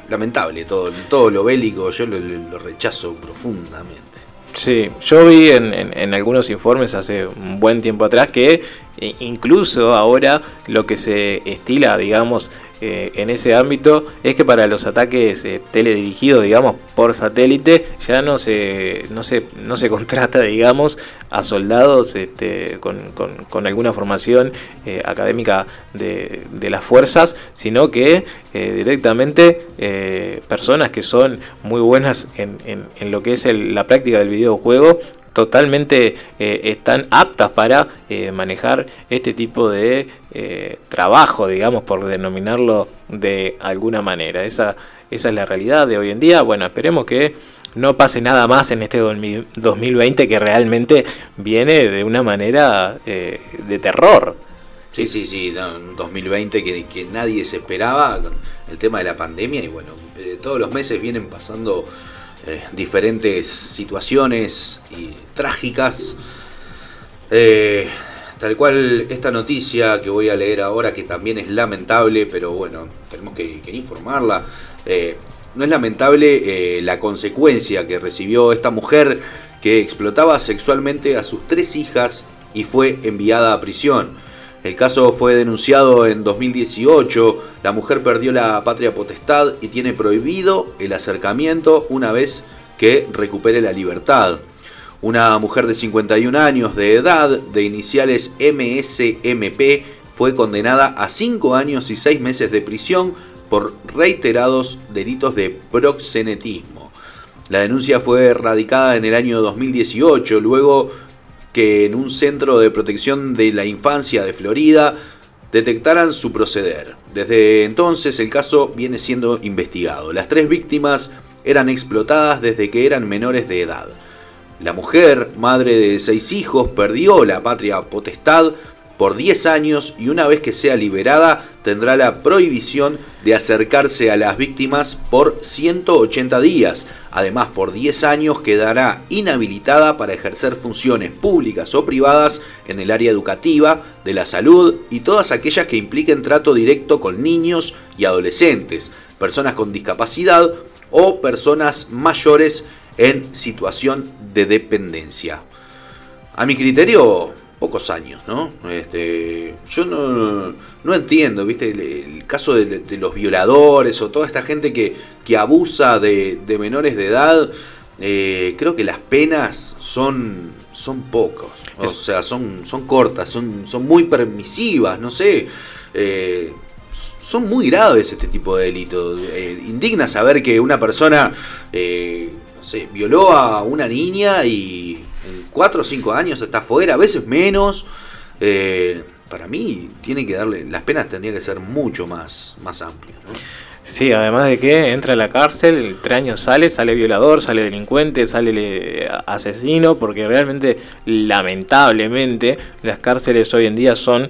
lamentable todo, todo lo bélico, yo lo, rechazo profundamente. Sí, yo vi en, en, algunos informes hace un buen tiempo atrás que eh, incluso ahora lo que se estila, digamos, eh, en ese ámbito es que para los ataques eh, teledirigidos, digamos, por satélite, ya no se, no se, no se (laughs) contrata, digamos, a soldados este, con, alguna formación eh, académica de, las fuerzas, sino que directamente personas que son muy buenas en, en, lo que es la práctica del videojuego totalmente están aptas para manejar este tipo de eh, trabajo, digamos, por denominarlo de alguna manera. Esa, es la realidad de hoy en día. Bueno, esperemos que no pase nada más en este 2020 que realmente viene de una manera de terror. Sí, sí, sí, un 2020 que, nadie se esperaba, el tema de la pandemia y bueno, todos los meses vienen pasando eh, diferentes situaciones y trágicas. Eh, tal cual esta noticia que voy a leer ahora, que también es lamentable, pero bueno, tenemos que, informarla. Eh, no es lamentable la consecuencia que recibió esta mujer que explotaba sexualmente a sus tres hijas y fue enviada a prisión. El caso fue denunciado en 2018, la mujer perdió la patria potestad y tiene prohibido el acercamiento una vez que recupere la libertad. Una mujer de 51 años de edad, de iniciales MSMP, fue condenada a 5 años y 6 meses de prisión por reiterados delitos de proxenetismo. La denuncia fue radicada en el año 2018, luego que en un centro de protección de la infancia de Florida detectaran su proceder. Desde entonces el caso viene siendo investigado. Las tres víctimas eran explotadas desde que eran menores de edad. La mujer, madre de seis hijos, perdió la patria potestad por 10 años y una vez que sea liberada tendrá la prohibición de acercarse a las víctimas por 180 días. Además, por 10 años quedará inhabilitada para ejercer funciones públicas o privadas en el área educativa, de la salud y todas aquellas que impliquen trato directo con niños y adolescentes, personas con discapacidad o personas mayores en situación de dependencia. A mi criterio, pocos años, ¿no? Este, yo no, no entiendo, ¿viste? El, caso de, los violadores o toda esta gente que, que abusa de, menores de edad, eh, creo que las penas son, son pocos. O sea, son, son cortas, son, son muy permisivas, no sé. Eh, son muy graves este tipo de delitos. Eh, indigna saber que una persona, no violó a una niña y en 4 o 5 años está fuera, a veces menos. Eh, para mí tiene que darle, las penas tendrían que ser mucho más, más amplias. Sí, además de que entra a la cárcel, tres años sale, sale violador, sale delincuente, sale asesino, porque realmente, lamentablemente, las cárceles hoy en día son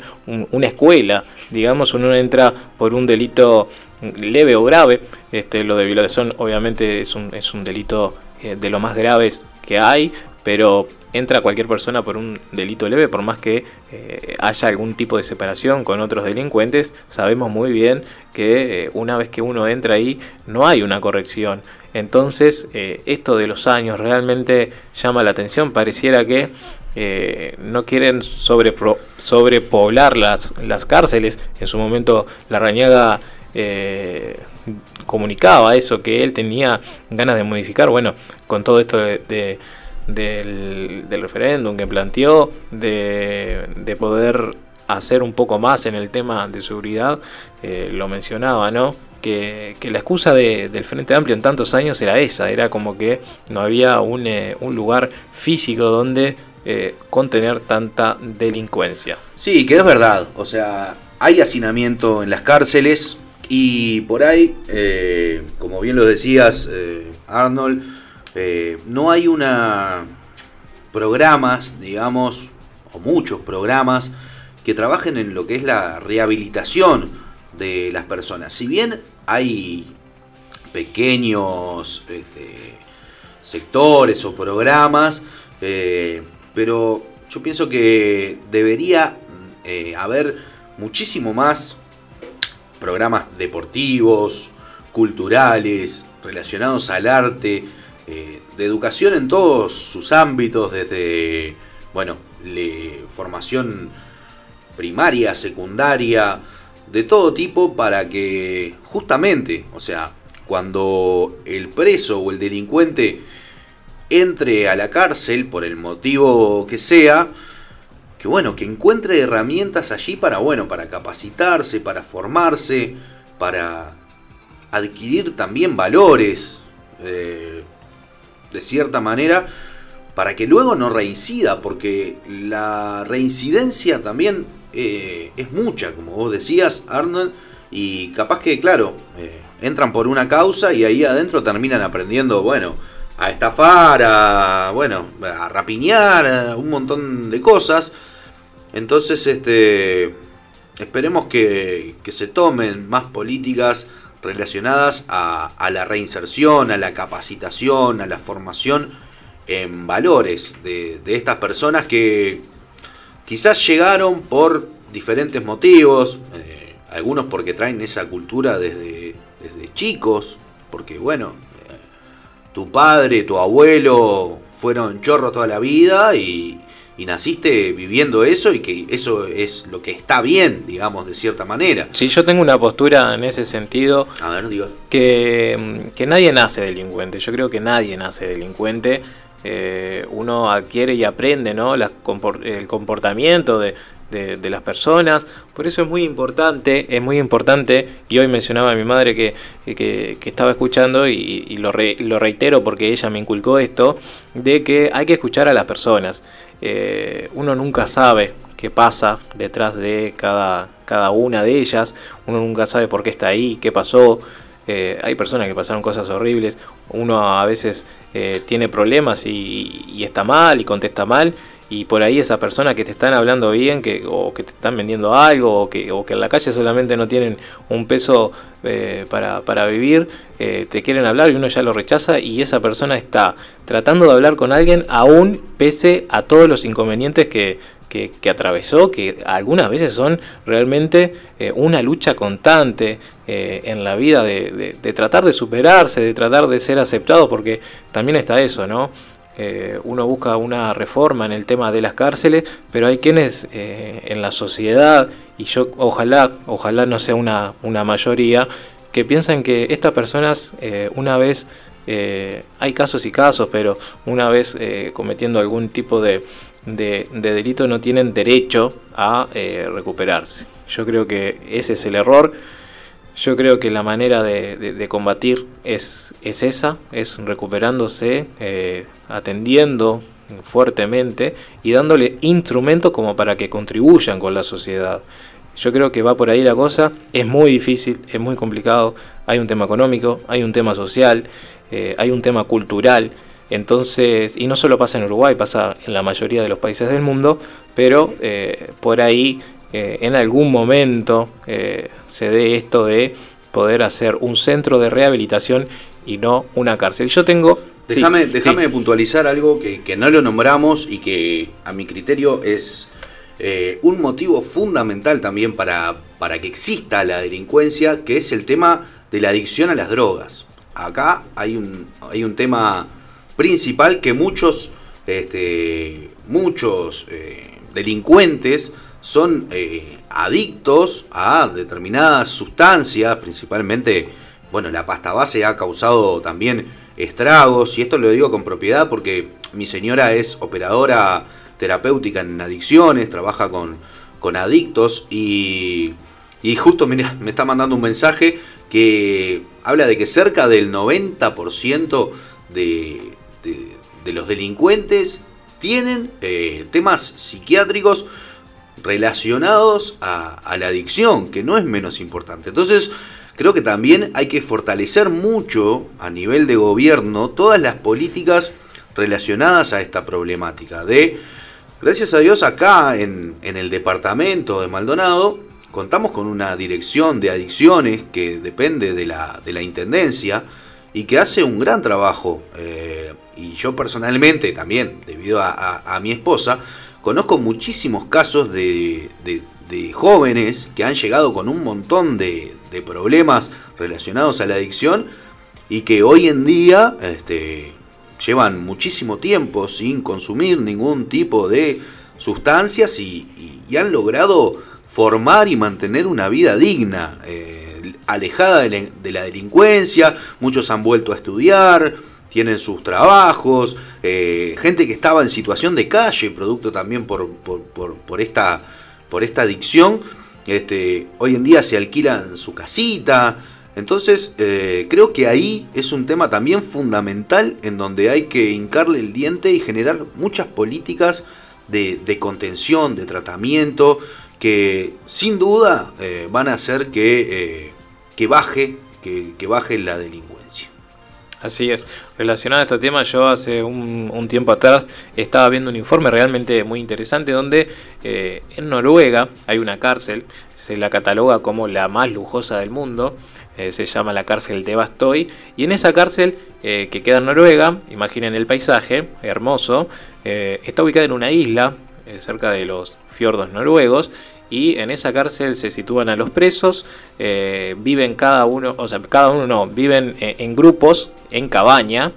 una escuela. Digamos, uno entra por un delito leve o grave, este, lo de violación obviamente es un, es un delito eh, de lo más graves que hay, pero entra cualquier persona por un delito leve, por más que eh, haya algún tipo de separación con otros delincuentes, sabemos muy bien que eh, una vez que uno entra ahí no hay una corrección. Entonces, esto de los años realmente llama la atención, pareciera que no quieren sobrepoblar las, las cárceles. En su momento la Rañaga comunicaba eso, que él tenía ganas de modificar, bueno, con todo esto de del, referéndum que planteó, de, poder hacer un poco más en el tema de seguridad, eh, lo mencionaba, ¿no? Que, la excusa del Frente Amplio en tantos años era esa, era como que no había un, eh, lugar físico donde eh, contener tanta delincuencia. Sí, que es verdad, o sea, hay hacinamiento en las cárceles y por ahí, como bien lo decías, Arnold, eh, no hay una programas, digamos, o muchos programas que trabajen en lo que es la rehabilitación de las personas. Si bien hay pequeños este, sectores o programas, eh, pero yo pienso que debería eh, haber muchísimo más programas deportivos, culturales, relacionados al arte, eh, de educación en todos sus ámbitos, desde, bueno, formación primaria, secundaria, de todo tipo, para que justamente, o sea, cuando el preso o el delincuente entre a la cárcel por el motivo que sea, que bueno, que encuentre herramientas allí para, bueno, para capacitarse, para formarse, para adquirir también valores. Eh, de cierta manera, para que luego no reincida, porque la reincidencia también eh, es mucha, como vos decías, Arnold, y capaz que, claro, eh, entran por una causa y ahí adentro terminan aprendiendo, bueno, a estafar, a, bueno, a rapiñar, un montón de cosas. Entonces, este, esperemos que, que se tomen más políticas relacionadas a, la reinserción, a la capacitación, a la formación en valores de, estas personas que quizás llegaron por diferentes motivos, eh, algunos porque traen esa cultura desde, desde chicos, porque bueno, eh, tu padre, tu abuelo fueron chorros toda la vida y, y naciste viviendo eso y que eso es lo que está bien, digamos, de cierta manera. Sí, yo tengo una postura en ese sentido. A ver, digo. Que, que nadie nace delincuente. Yo creo que nadie nace delincuente. Eh, uno adquiere y aprende ¿no? el comportamiento de, de, las personas. Por eso es muy importante, es muy importante, y hoy mencionaba a mi madre que, que, estaba escuchando y, lo, lo, reitero porque ella me inculcó esto, de que hay que escuchar a las personas. Eh, uno nunca sabe qué pasa detrás de cada, cada una de ellas, uno nunca sabe por qué está ahí, qué pasó. Eh, hay personas que pasaron cosas horribles, uno a veces eh, tiene problemas y, y, está mal y contesta mal y por ahí esa persona que te están hablando bien que, o que te están vendiendo algo o que, o que en la calle solamente no tienen un peso eh, para, para, vivir, eh, te quieren hablar y uno ya lo rechaza y esa persona está tratando de hablar con alguien aún pese a todos los inconvenientes que, que, atravesó, que algunas veces son realmente eh, una lucha constante en la vida de, de, tratar de superarse, de tratar de ser aceptado, porque también está eso, ¿no? Eh, uno busca una reforma en el tema de las cárceles, pero hay quienes eh, en la sociedad, y yo ojalá, ojalá no sea una, mayoría, que piensan que estas personas eh, una vez, hay casos y casos, pero una vez cometiendo algún tipo de, de, delito no tienen derecho a recuperarse. Yo creo que ese es el error. Yo creo que la manera de, combatir es, es, esa, es recuperándose, eh, atendiendo fuertemente y dándole instrumentos como para que contribuyan con la sociedad. Yo creo que va por ahí la cosa. Es muy difícil, es muy complicado. Hay un tema económico, hay un tema social, eh, hay un tema cultural. Entonces, y no solo pasa en Uruguay, pasa en la mayoría de los países del mundo, pero eh, por ahí eh, en algún momento se dé esto de poder hacer un centro de rehabilitación y no una cárcel. Yo tengo... Déjame, déjame puntualizar algo que, que, no lo nombramos y que a mi criterio es un motivo fundamental también para, para que exista la delincuencia, que es el tema de la adicción a las drogas. Acá hay un, hay un tema principal que muchos, este, muchos eh, delincuentes son eh, adictos a determinadas sustancias, principalmente, bueno, la pasta base ha causado también estragos, y esto lo digo con propiedad porque mi señora es operadora terapéutica en adicciones, trabaja con, con adictos y, y justo mira, (laughs) me está mandando un mensaje que habla de que cerca del 90% de, de, los delincuentes tienen eh, temas psiquiátricos relacionados a, la adicción, que no es menos importante. Entonces, creo que también hay que fortalecer mucho a nivel de gobierno todas las políticas relacionadas a esta problemática. De, gracias a Dios, acá en, el departamento de Maldonado, contamos con una dirección de adicciones que depende de la, de la intendencia y que hace un gran trabajo. Eh, y yo personalmente también, debido a, mi esposa, conozco muchísimos casos de, jóvenes que han llegado con un montón de, problemas relacionados a la adicción y que hoy en día este, llevan muchísimo tiempo sin consumir ningún tipo de sustancias y, han logrado formar y mantener una vida digna. Eh, alejada de la, delincuencia, muchos han vuelto a estudiar, tienen sus trabajos, eh, gente que estaba en situación de calle, producto también por, por, esta, por esta adicción, este, hoy en día se alquilan su casita. Entonces, eh, creo que ahí es un tema también fundamental en donde hay que hincarle el diente y generar muchas políticas de, contención, de tratamiento, que sin duda eh, van a hacer que que baje, que, baje la delincuencia. Así es. Relacionado a este tema, yo hace un, tiempo atrás estaba viendo un informe realmente muy interesante donde eh, en Noruega hay una cárcel, se la cataloga como la más lujosa del mundo, eh, se llama la cárcel de Bastoy, y en esa cárcel eh, que queda en Noruega, imaginen el paisaje, hermoso, está ubicada en una isla cerca de los fiordos noruegos, y en esa cárcel se sitúan a los presos, eh, viven cada uno, o sea, cada uno no, viven eh, en, grupos, en cabaña,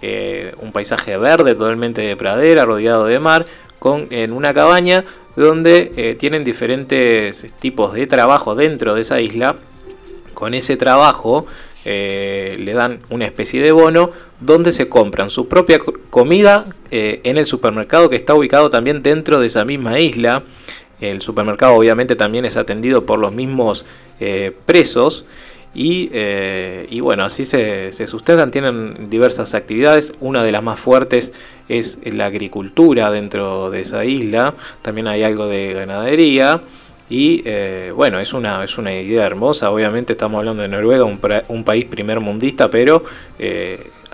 eh, un paisaje verde totalmente de pradera, rodeado de mar, con, en una cabaña donde tienen diferentes tipos de trabajo dentro de esa isla. Con ese trabajo le dan una especie de bono donde se compran su propia comida en el supermercado que está ubicado también dentro de esa misma isla. El supermercado obviamente también es atendido por los mismos eh, presos. Eh, y, bueno, así se, sustentan, tienen diversas actividades. Una de las más fuertes es la agricultura dentro de esa isla. También hay algo de ganadería. Y eh, bueno, es una, es una idea hermosa. Obviamente estamos hablando de Noruega, un, un país primer mundista, pero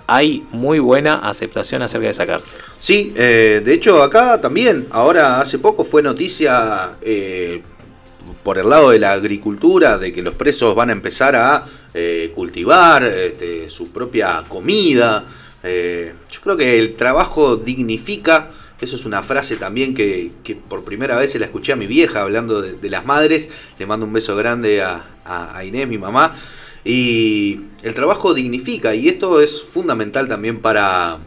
hay muy buena aceptación acerca de sacarse. Sí, eh, de hecho acá también, ahora hace poco fue noticia eh, por el lado de la agricultura, de que los presos van a empezar a eh, cultivar este, su propia comida. yo creo que el trabajo dignifica. Eso es una frase también que, por primera vez se la escuché a mi vieja hablando de, las madres. Le mando un beso grande a, a Inés, mi mamá. Y el trabajo dignifica y esto es fundamental también para,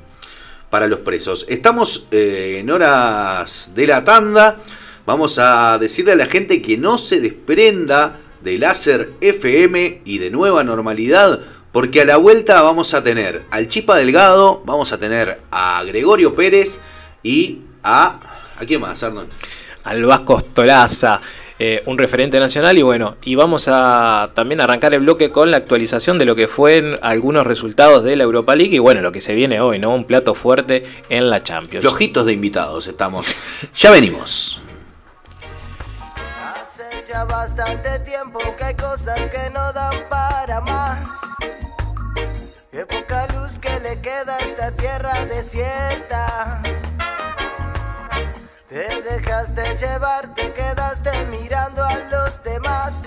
para los presos. Estamos eh, en horas de la tanda. Vamos a decirle a la gente que no se desprenda de láser FM y de nueva normalidad. Porque a la vuelta vamos a tener al Chipa Delgado, vamos a tener a Gregorio Pérez y a... ¿A quién más? Al Vasco Stolaza. Eh, un referente nacional y bueno, y vamos a también arrancar el bloque con la actualización de lo que fueron algunos resultados de la Europa League y bueno, lo que se viene hoy, ¿no? Un plato fuerte en la Champions. Flojitos de invitados estamos. (laughs) ya venimos. ya bastante tiempo que hay cosas que no dan para más. Qué poca luz que le queda a esta tierra desierta. Te dejaste llevar, te quedaste mirando a los demás.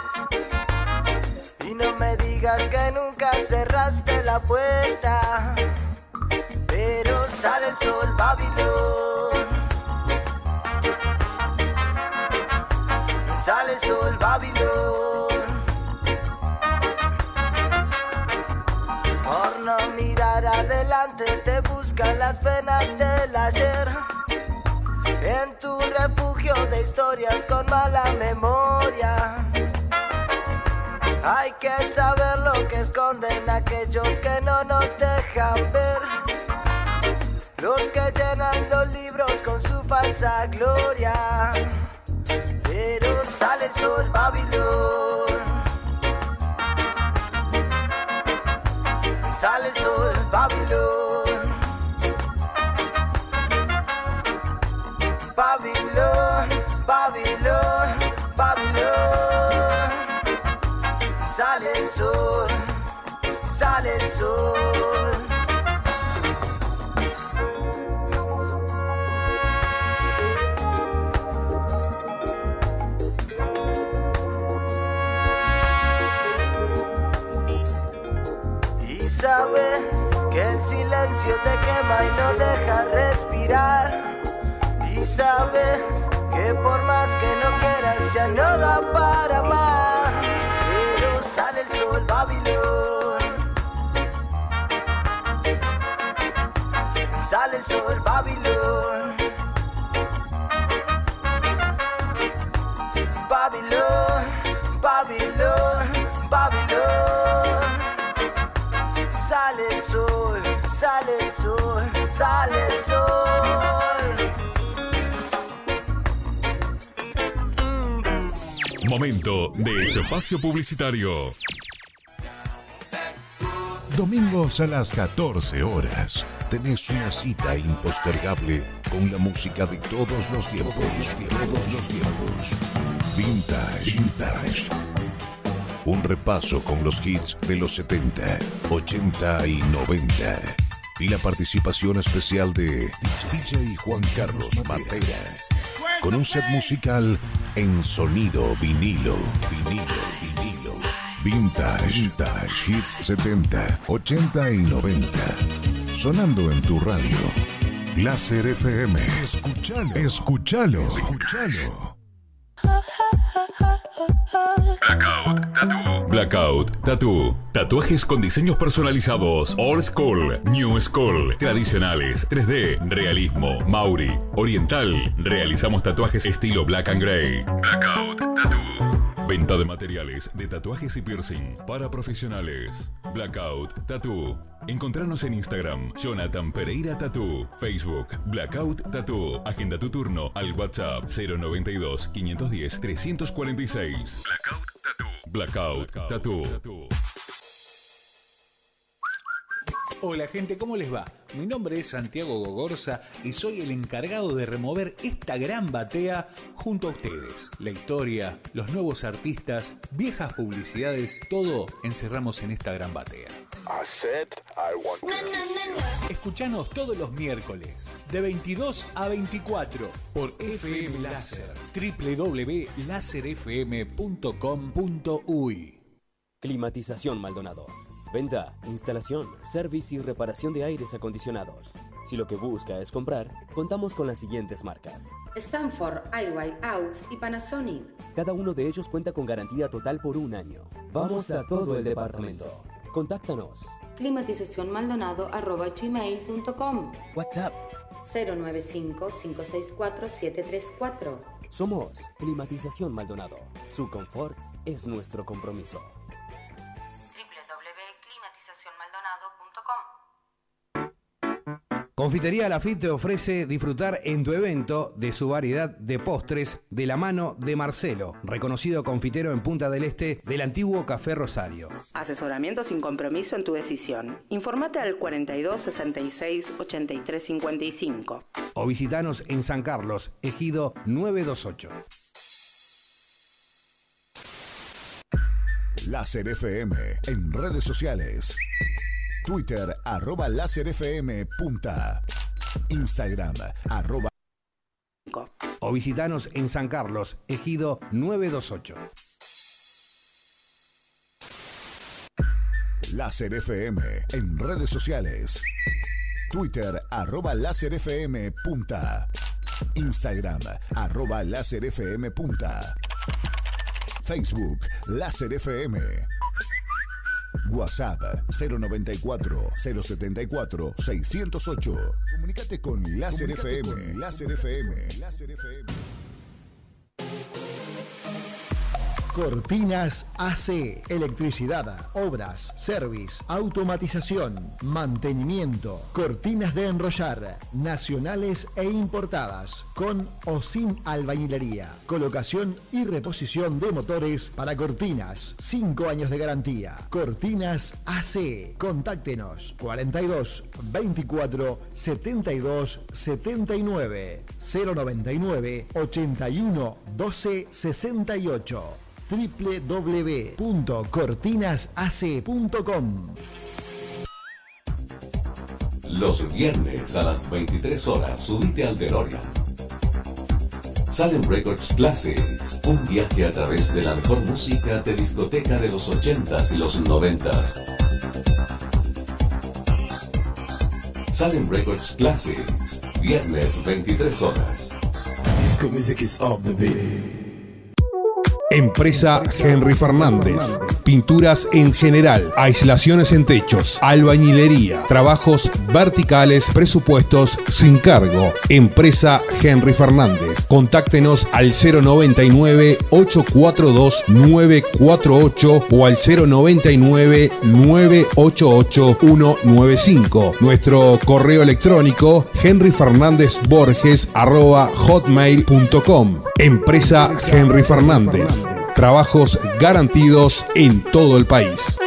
Y no me digas que nunca cerraste la puerta. Pero sale el sol, Babilón. Sale el sol, Babilón. Por no mirar adelante te buscan las penas del ayer. En tu refugio de historias con mala memoria. Hay que saber lo que esconden aquellos que no nos dejan ver. Los que llenan los libros con su falsa gloria. Pero sale el sol, Babilón. Sale el sol, Babilón. Babilón, Babilón. Sale el sol, sale el sol. Y sabes que el silencio te quema y no deja respirar. Y sabes que por más que no quieras ya no da para más. Pero sale el sol, Babilón. Sale el sol, Babilón. Babilón, Babilón, Babilón. Sale el sol, sale el sol, sale el sol. Momento de espacio publicitario. Domingos a las 14 horas. Tenés una cita impostergable con la música de todos los tiempos, los tiempos, los tiempos. Vintage, vintage. Un repaso con los hits de los 70, 80 y 90. Y la participación especial de DJ Juan Carlos Matera. Con un set musical en sonido vinilo, vinilo, vinilo. Vintage, vintage, hits 70, 80 y 90. Sonando en tu radio. Láser FM. Escuchalo. Escuchalo. Escuchalo. Blackout Tattoo. Blackout Tattoo. Tatuajes con diseños personalizados. Old School, New School, tradicionales, 3D, realismo, Mauri, oriental. Realizamos tatuajes estilo Black and Gray. Blackout Tattoo. Venta de materiales de tatuajes y piercing para profesionales. Blackout Tattoo. Encontranos en Instagram, Jonathan Pereira Tattoo. Facebook, Blackout Tattoo. Agenda tu turno al WhatsApp 092 510 346. Blackout Tattoo. Blackout Tattoo. Hola gente, ¿cómo les va? Mi nombre es Santiago Gogorza y soy el encargado de remover esta gran batea junto a ustedes. La historia, los nuevos artistas, viejas publicidades, todo encerramos en esta gran batea. Escuchanos todos los miércoles, de 22 a 24, por FM Láser, www.laserfm.com.uy. Climatización Maldonado. Venta, instalación, servicio y reparación de aires acondicionados. Si lo que busca es comprar, contamos con las siguientes marcas. Stanford, Airway, AUX y Panasonic. Cada uno de ellos cuenta con garantía total por un año. Vamos a todo el departamento. Contáctanos. Climatizacionmaldonado.gmail.com WhatsApp 095-564-734 Somos Climatización Maldonado. Su confort es nuestro compromiso. Confitería Lafitte te ofrece disfrutar en tu evento de su variedad de postres de la mano de Marcelo, reconocido confitero en Punta del Este del antiguo Café Rosario. Asesoramiento sin compromiso en tu decisión. Informate al 42 66 83 55. O visitanos en San Carlos, Ejido 928. Láser FM en redes sociales. Twitter arroba láser FM punta. Instagram arroba O visitanos en San Carlos, Ejido 928. Láser FM en redes sociales. Twitter arroba láser FM punta. Instagram arroba láser FM punta. Facebook Láser FM. WhatsApp 094 074 608. Comunicate con Láser Comunicate FM. con Láser FM. Láser FM. Cortinas AC, electricidad, obras, service, automatización, mantenimiento, cortinas de enrollar, nacionales e importadas, con o sin albañilería, colocación y reposición de motores para cortinas, 5 años de garantía. Cortinas AC, contáctenos 42 24 72 79 099 81 12 68 www.cortinasac.com Los viernes a las 23 horas subite al DeLorean. Salem Records Classics, un viaje a través de la mejor música de discoteca de los 80s y los 90s. Salem Records Classics, viernes 23 horas. Disco music is off the beat. Empresa Henry Fernández. Pinturas en general, aislaciones en techos, albañilería, trabajos verticales, presupuestos sin cargo. Empresa Henry Fernández. Contáctenos al 099 842 948 o al 099 988 195. Nuestro correo electrónico henryfernandezborges arroba hotmail.com. Empresa Henry Fernández. Trabajos garantidos en todo el país.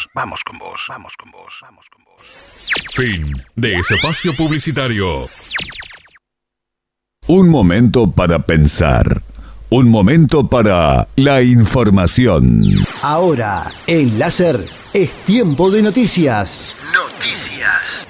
Vos, vamos con vos, vamos con vos, vamos con vos. Fin de espacio publicitario. Un momento para pensar. Un momento para la información. Ahora, en láser, es tiempo de noticias. Noticias.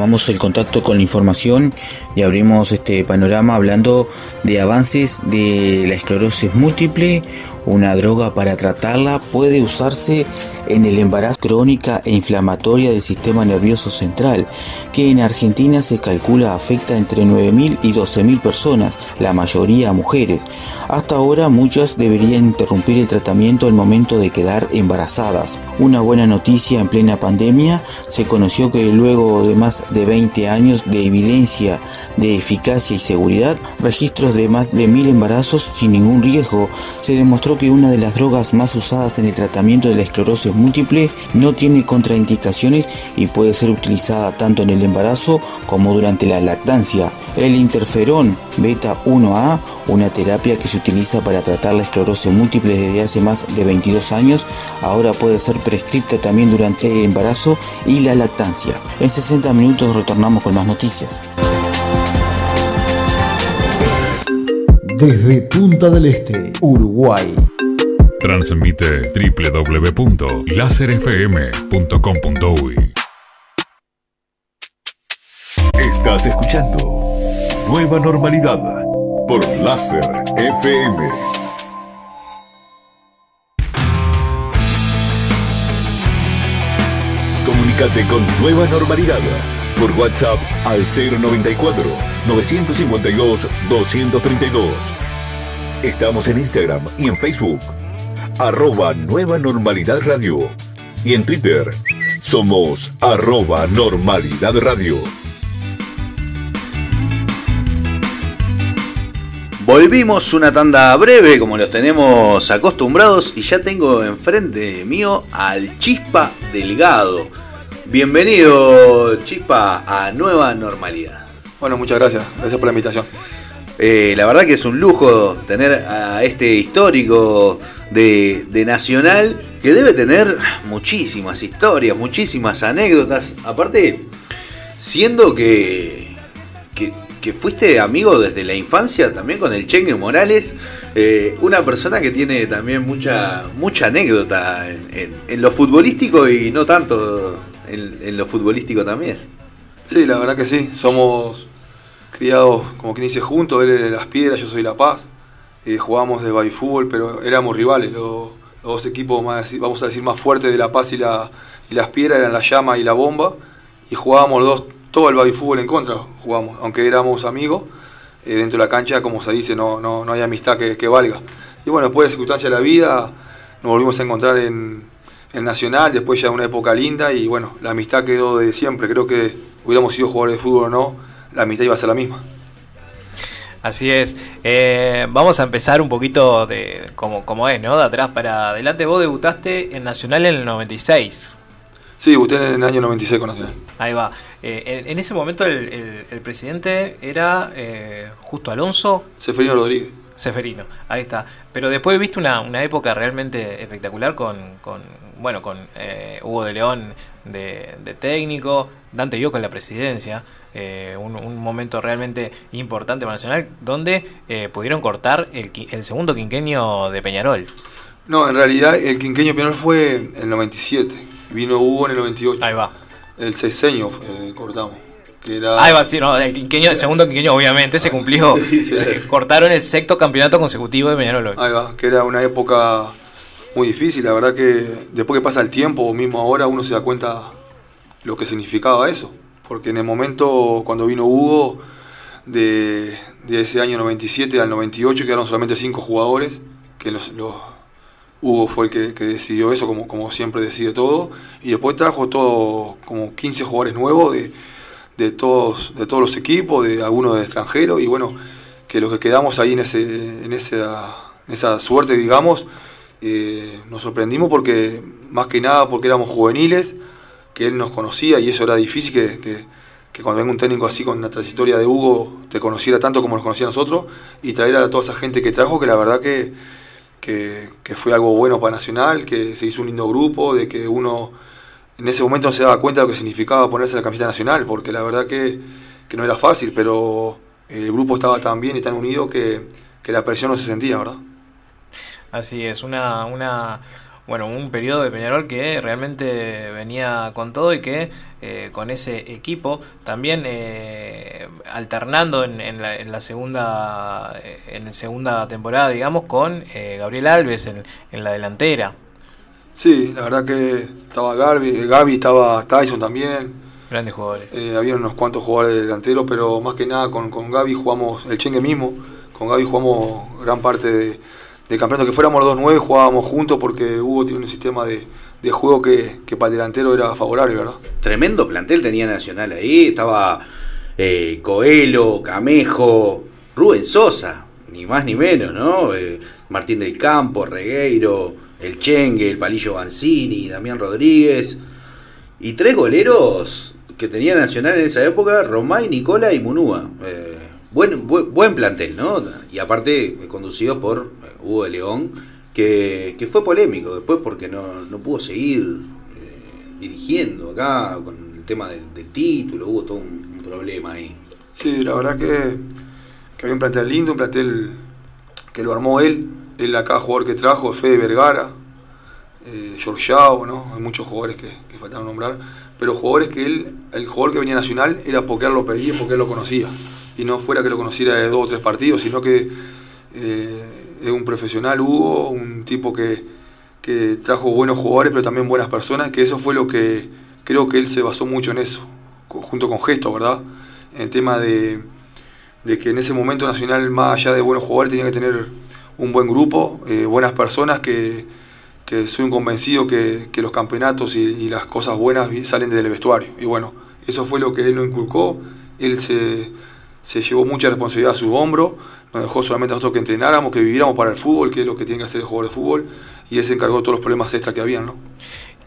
Tomamos el contacto con la información y abrimos este panorama hablando de avances de la esclerosis múltiple. Una droga para tratarla puede usarse en el embarazo crónica e inflamatoria del sistema nervioso central, que en Argentina se calcula afecta entre 9.000 y 12.000 personas, la mayoría mujeres. Hasta ahora muchas deberían interrumpir el tratamiento al momento de quedar embarazadas. Una buena noticia en plena pandemia, se conoció que luego de más de 20 años de evidencia de eficacia y seguridad, registros de más de 1.000 embarazos sin ningún riesgo, se demostró que una de las drogas más usadas en el tratamiento de la esclerosis múltiple no tiene contraindicaciones y puede ser utilizada tanto en el embarazo como durante la lactancia. El interferón beta 1A, una terapia que se utiliza para tratar la esclerosis múltiple desde hace más de 22 años, ahora puede ser prescripta también durante el embarazo y la lactancia. En 60 minutos retornamos con más noticias. Desde Punta del Este, Uruguay. Transmite www.laserfm.com.uy Estás escuchando Nueva Normalidad por Láser FM. Comunícate con Nueva Normalidad por WhatsApp al 094 952 232. Estamos en Instagram y en Facebook, arroba Nueva Normalidad Radio. Y en Twitter, somos arroba Normalidad Radio. Volvimos una tanda breve, como los tenemos acostumbrados, y ya tengo enfrente mío al Chispa Delgado. Bienvenido, Chispa, a Nueva Normalidad. Bueno, muchas gracias. Gracias por la invitación. Eh, la verdad que es un lujo tener a este histórico de, de Nacional que debe tener muchísimas historias, muchísimas anécdotas. Aparte, siendo que, que, que fuiste amigo desde la infancia también con el Chengue Morales, eh, una persona que tiene también mucha, mucha anécdota en, en- en lo futbolístico y no tanto en, lo futbolístico también. Sí, la verdad que sí. Somos criados, como quien dice, juntos. Él es de Las Piedras, yo soy La Paz. Eh, jugamos de baby fútbol, pero éramos rivales. Los, dos equipos, más, vamos a decir, más fuertes de La Paz y, la, y Las Piedras eran La Llama y La Bomba. Y jugábamos los dos, todo el baby fútbol en contra. Jugamos, aunque éramos amigos. eh, dentro de la cancha, como se dice, no, no, no hay amistad que, que valga. Y bueno, después de circunstancias de la vida, nos volvimos a encontrar en, en Nacional, después ya una época linda y bueno, la amistad quedó de siempre. Creo que hubiéramos sido jugadores de fútbol o no, la amistad iba a ser la misma. Así es. Eh, vamos a empezar un poquito de como, como es, ¿no? De atrás para adelante. Vos debutaste en Nacional en el 96. Sí, debuté en el año 96 con Nacional. Ahí va. Eh, en, en ese momento el, el- el presidente era eh, Justo Alonso. Seferino Rodríguez. Seferino, ahí está. Pero después viste una, una época realmente espectacular con, con bueno, con eh, Hugo de León de, de técnico, Dante yo con la presidencia, eh, un, un momento realmente importante para Nacional, donde eh, pudieron cortar el, el segundo quinquenio de Peñarol. No, en realidad el quinqueño Peñarol fue en el 97. Vino Hugo en el 98. Ahí va. El sexenio eh, cortamos. Era... Ahí va, sí, no, el, quinquenio, el segundo quinquenio obviamente se cumplió. (laughs) Se cortaron el sexto campeonato consecutivo de Peñarol. hoy. Ahí va, que era una época muy difícil, la verdad que después que pasa el tiempo, o mismo ahora, uno se da cuenta lo que significaba eso. Porque en el momento cuando vino Hugo, de, de ese año 97 al 98, quedaron solamente cinco jugadores, que los- Hugo fue el que, que decidió eso, como, como siempre decide todo, y después trajo todo, como 15 jugadores nuevos de, de, todos, de todos los equipos, de algunos de extranjeros, y bueno, que los que quedamos ahí en, ese, en, esa, en esa suerte, digamos, eh, nos sorprendimos porque, más que nada, porque éramos juveniles, que él nos conocía y eso era difícil que, que- que cuando venga un técnico así con la trayectoria de Hugo te conociera tanto como nos conocía nosotros y traer a toda esa gente que trajo, que la verdad que, que, fue algo bueno para Nacional, que se hizo un lindo grupo, de que uno en ese momento no se daba cuenta de lo que significaba ponerse la camiseta nacional, porque la verdad que, que no era fácil, pero el grupo estaba tan bien y tan unido que, que la presión no se sentía, ¿verdad? Así es, una, una, bueno, un periodo de Peñarol que realmente venía con todo y que eh, con ese equipo también eh, alternando en, en la, en la segunda eh, en la segunda temporada, digamos, con eh, Gabriel Alves en, en la delantera. Sí, la verdad que estaba Gaby, Gaby estaba Tyson también. Grandes jugadores. Había unos cuantos jugadores delanteros, pero más que nada con, con Gaby jugamos, el Chengue mismo, con Gaby jugamos gran parte de- del campeonato. Que fuéramos los dos nueve, jugábamos juntos porque Hugo tiene un sistema de, de juego que, que para el delantero era favorable, ¿verdad? Tremendo plantel tenía Nacional ahí. Estaba eh, Coelho, Camejo, Rubén Sosa, ni más ni menos, ¿no? Eh, Martín del Campo, Regueiro, el Chengue, el Palillo Banzini, Damián Rodríguez. Y tres goleros que tenía Nacional en esa época, Romay, Nicola y Munúa. Eh, buen, buen, buen plantel, ¿no? Y aparte eh, conducido por Hugo de León, que, fue polémico después porque no, no pudo seguir eh, dirigiendo acá con el tema del, título, hubo todo un, problema ahí. Sí, la verdad que, había un plantel lindo, un plantel que lo armó él. Él acá, jugador que trajo, Fede Vergara, eh, Giorgiao, ¿no? Hay muchos jugadores que, que faltaron nombrar, pero jugadores que él, el jugador que venía nacional era porque él lo pedía, porque él lo conocía. Y no fuera que lo conociera de dos o tres partidos, sino que eh, es un profesional, Hugo, un tipo que, que trajo buenos jugadores, pero también buenas personas, que eso fue lo que creo que él se basó mucho en eso, junto con Gesto, ¿verdad? En el tema de, de que en ese momento Nacional, más allá de buenos jugadores, tenía que tener un buen grupo, eh, buenas personas que, que soy un convencido que, que los campeonatos y, las cosas buenas salen del vestuario. Y bueno, eso fue lo que él nos inculcó. Él se, se llevó mucha responsabilidad a sus hombros, nos dejó solamente a nosotros que entrenáramos, que viviéramos para el fútbol, que es lo que tiene que hacer el jugador de fútbol, y él se encargó de todos los problemas extra que habían, ¿no?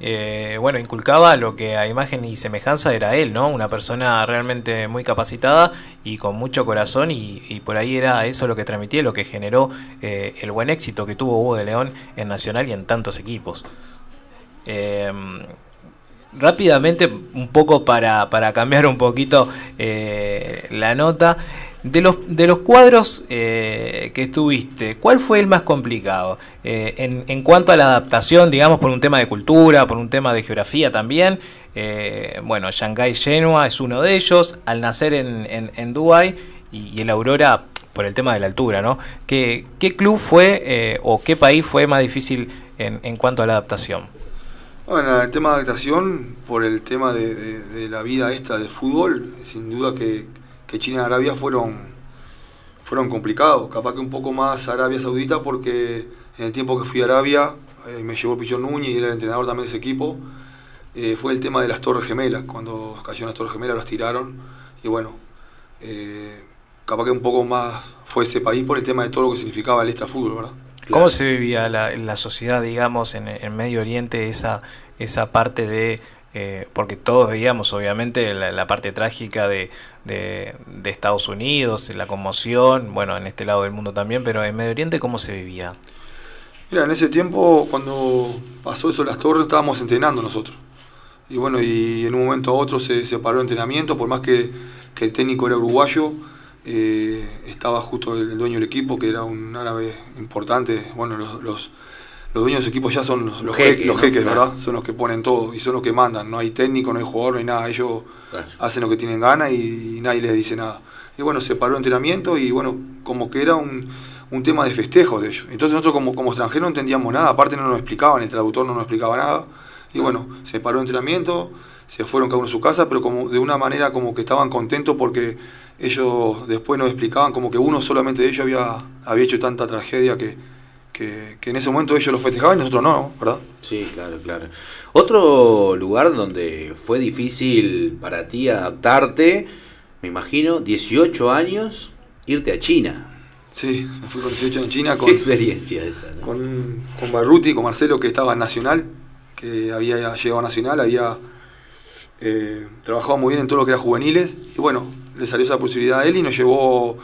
Eh, bueno, inculcaba lo que a imagen y semejanza era él, ¿no? Una persona realmente muy capacitada y con mucho corazón y, por ahí era eso lo que transmitía, lo que generó eh, el buen éxito que tuvo Hugo de León en Nacional y en tantos equipos. Eh, rápidamente, un poco para, para cambiar un poquito eh, la nota. De los, de los cuadros eh, que estuviste, ¿cuál fue el más complicado? Eh, en, en cuanto a la adaptación, digamos, por un tema de cultura, por un tema de geografía también. Eh, bueno, Shanghai Genoa es uno de ellos. Al nacer en, en, en Dubái y, y el Aurora por el tema de la altura, ¿no? ¿Qué, qué club fue eh, o qué país fue más difícil en, cuanto a la adaptación? Bueno, el tema de adaptación, por el tema de, de- de la vida esta del fútbol, sin duda que, que China y Arabia fueron, fueron complicados. Capaz que un poco más Arabia Saudita, porque en el tiempo que fui a Arabia, eh, me llevó Pichón Núñez y era el entrenador también de ese equipo. eh, fue el tema de las Torres Gemelas. Cuando cayeron las Torres Gemelas, las tiraron. Y bueno, eh, capaz que un poco más fue ese país por el tema de todo lo que significaba el extra fútbol, ¿verdad? ¿Cómo se vivía la, sociedad, digamos, en, en Medio Oriente, esa, esa parte de... eh, porque todos veíamos, obviamente, la, la parte trágica de, de, de Estados Unidos, la conmoción, bueno, en este lado del mundo también, pero en Medio Oriente, ¿cómo se vivía? Mira, en ese tiempo, cuando pasó eso de las torres, estábamos entrenando nosotros. Y bueno, y en un momento a otro se, se paró el entrenamiento, por más que, que el técnico era uruguayo, eh, estaba justo el, el dueño del equipo, que era un árabe importante. Bueno, los, los, los dueños de los equipos ya son los, los Jeques, jeques, los ¿no? jeques, Claro. ¿verdad? Son los que ponen todo y son los que mandan. No hay técnico, no hay jugador, no hay nada. Ellos Claro. hacen lo que tienen ganas y, nadie les dice nada. Y bueno, se paró el entrenamiento y bueno, como que era un, un tema de festejos de ellos. Entonces nosotros como, como extranjeros no entendíamos nada, aparte no nos explicaban, el traductor no nos explicaba nada. Y bueno, se paró el entrenamiento, se fueron cada uno a su casa, pero como de una manera como que estaban contentos porque ellos después nos explicaban como que uno solamente de ellos había, había hecho tanta tragedia que, que, que en ese momento ellos lo festejaban y nosotros no, ¿verdad? Sí, claro, claro. Otro lugar donde fue difícil para ti adaptarte, me imagino, 18 años, irte a China. Sí, me fui con 18 en China (laughs) con, Qué experiencia esa, ¿no? con, con Barruti, con Marcelo que estaba en Nacional, que había llegado a Nacional, había eh, trabajado muy bien en todo lo que era juveniles, y bueno, le salió esa posibilidad a él y nos llevó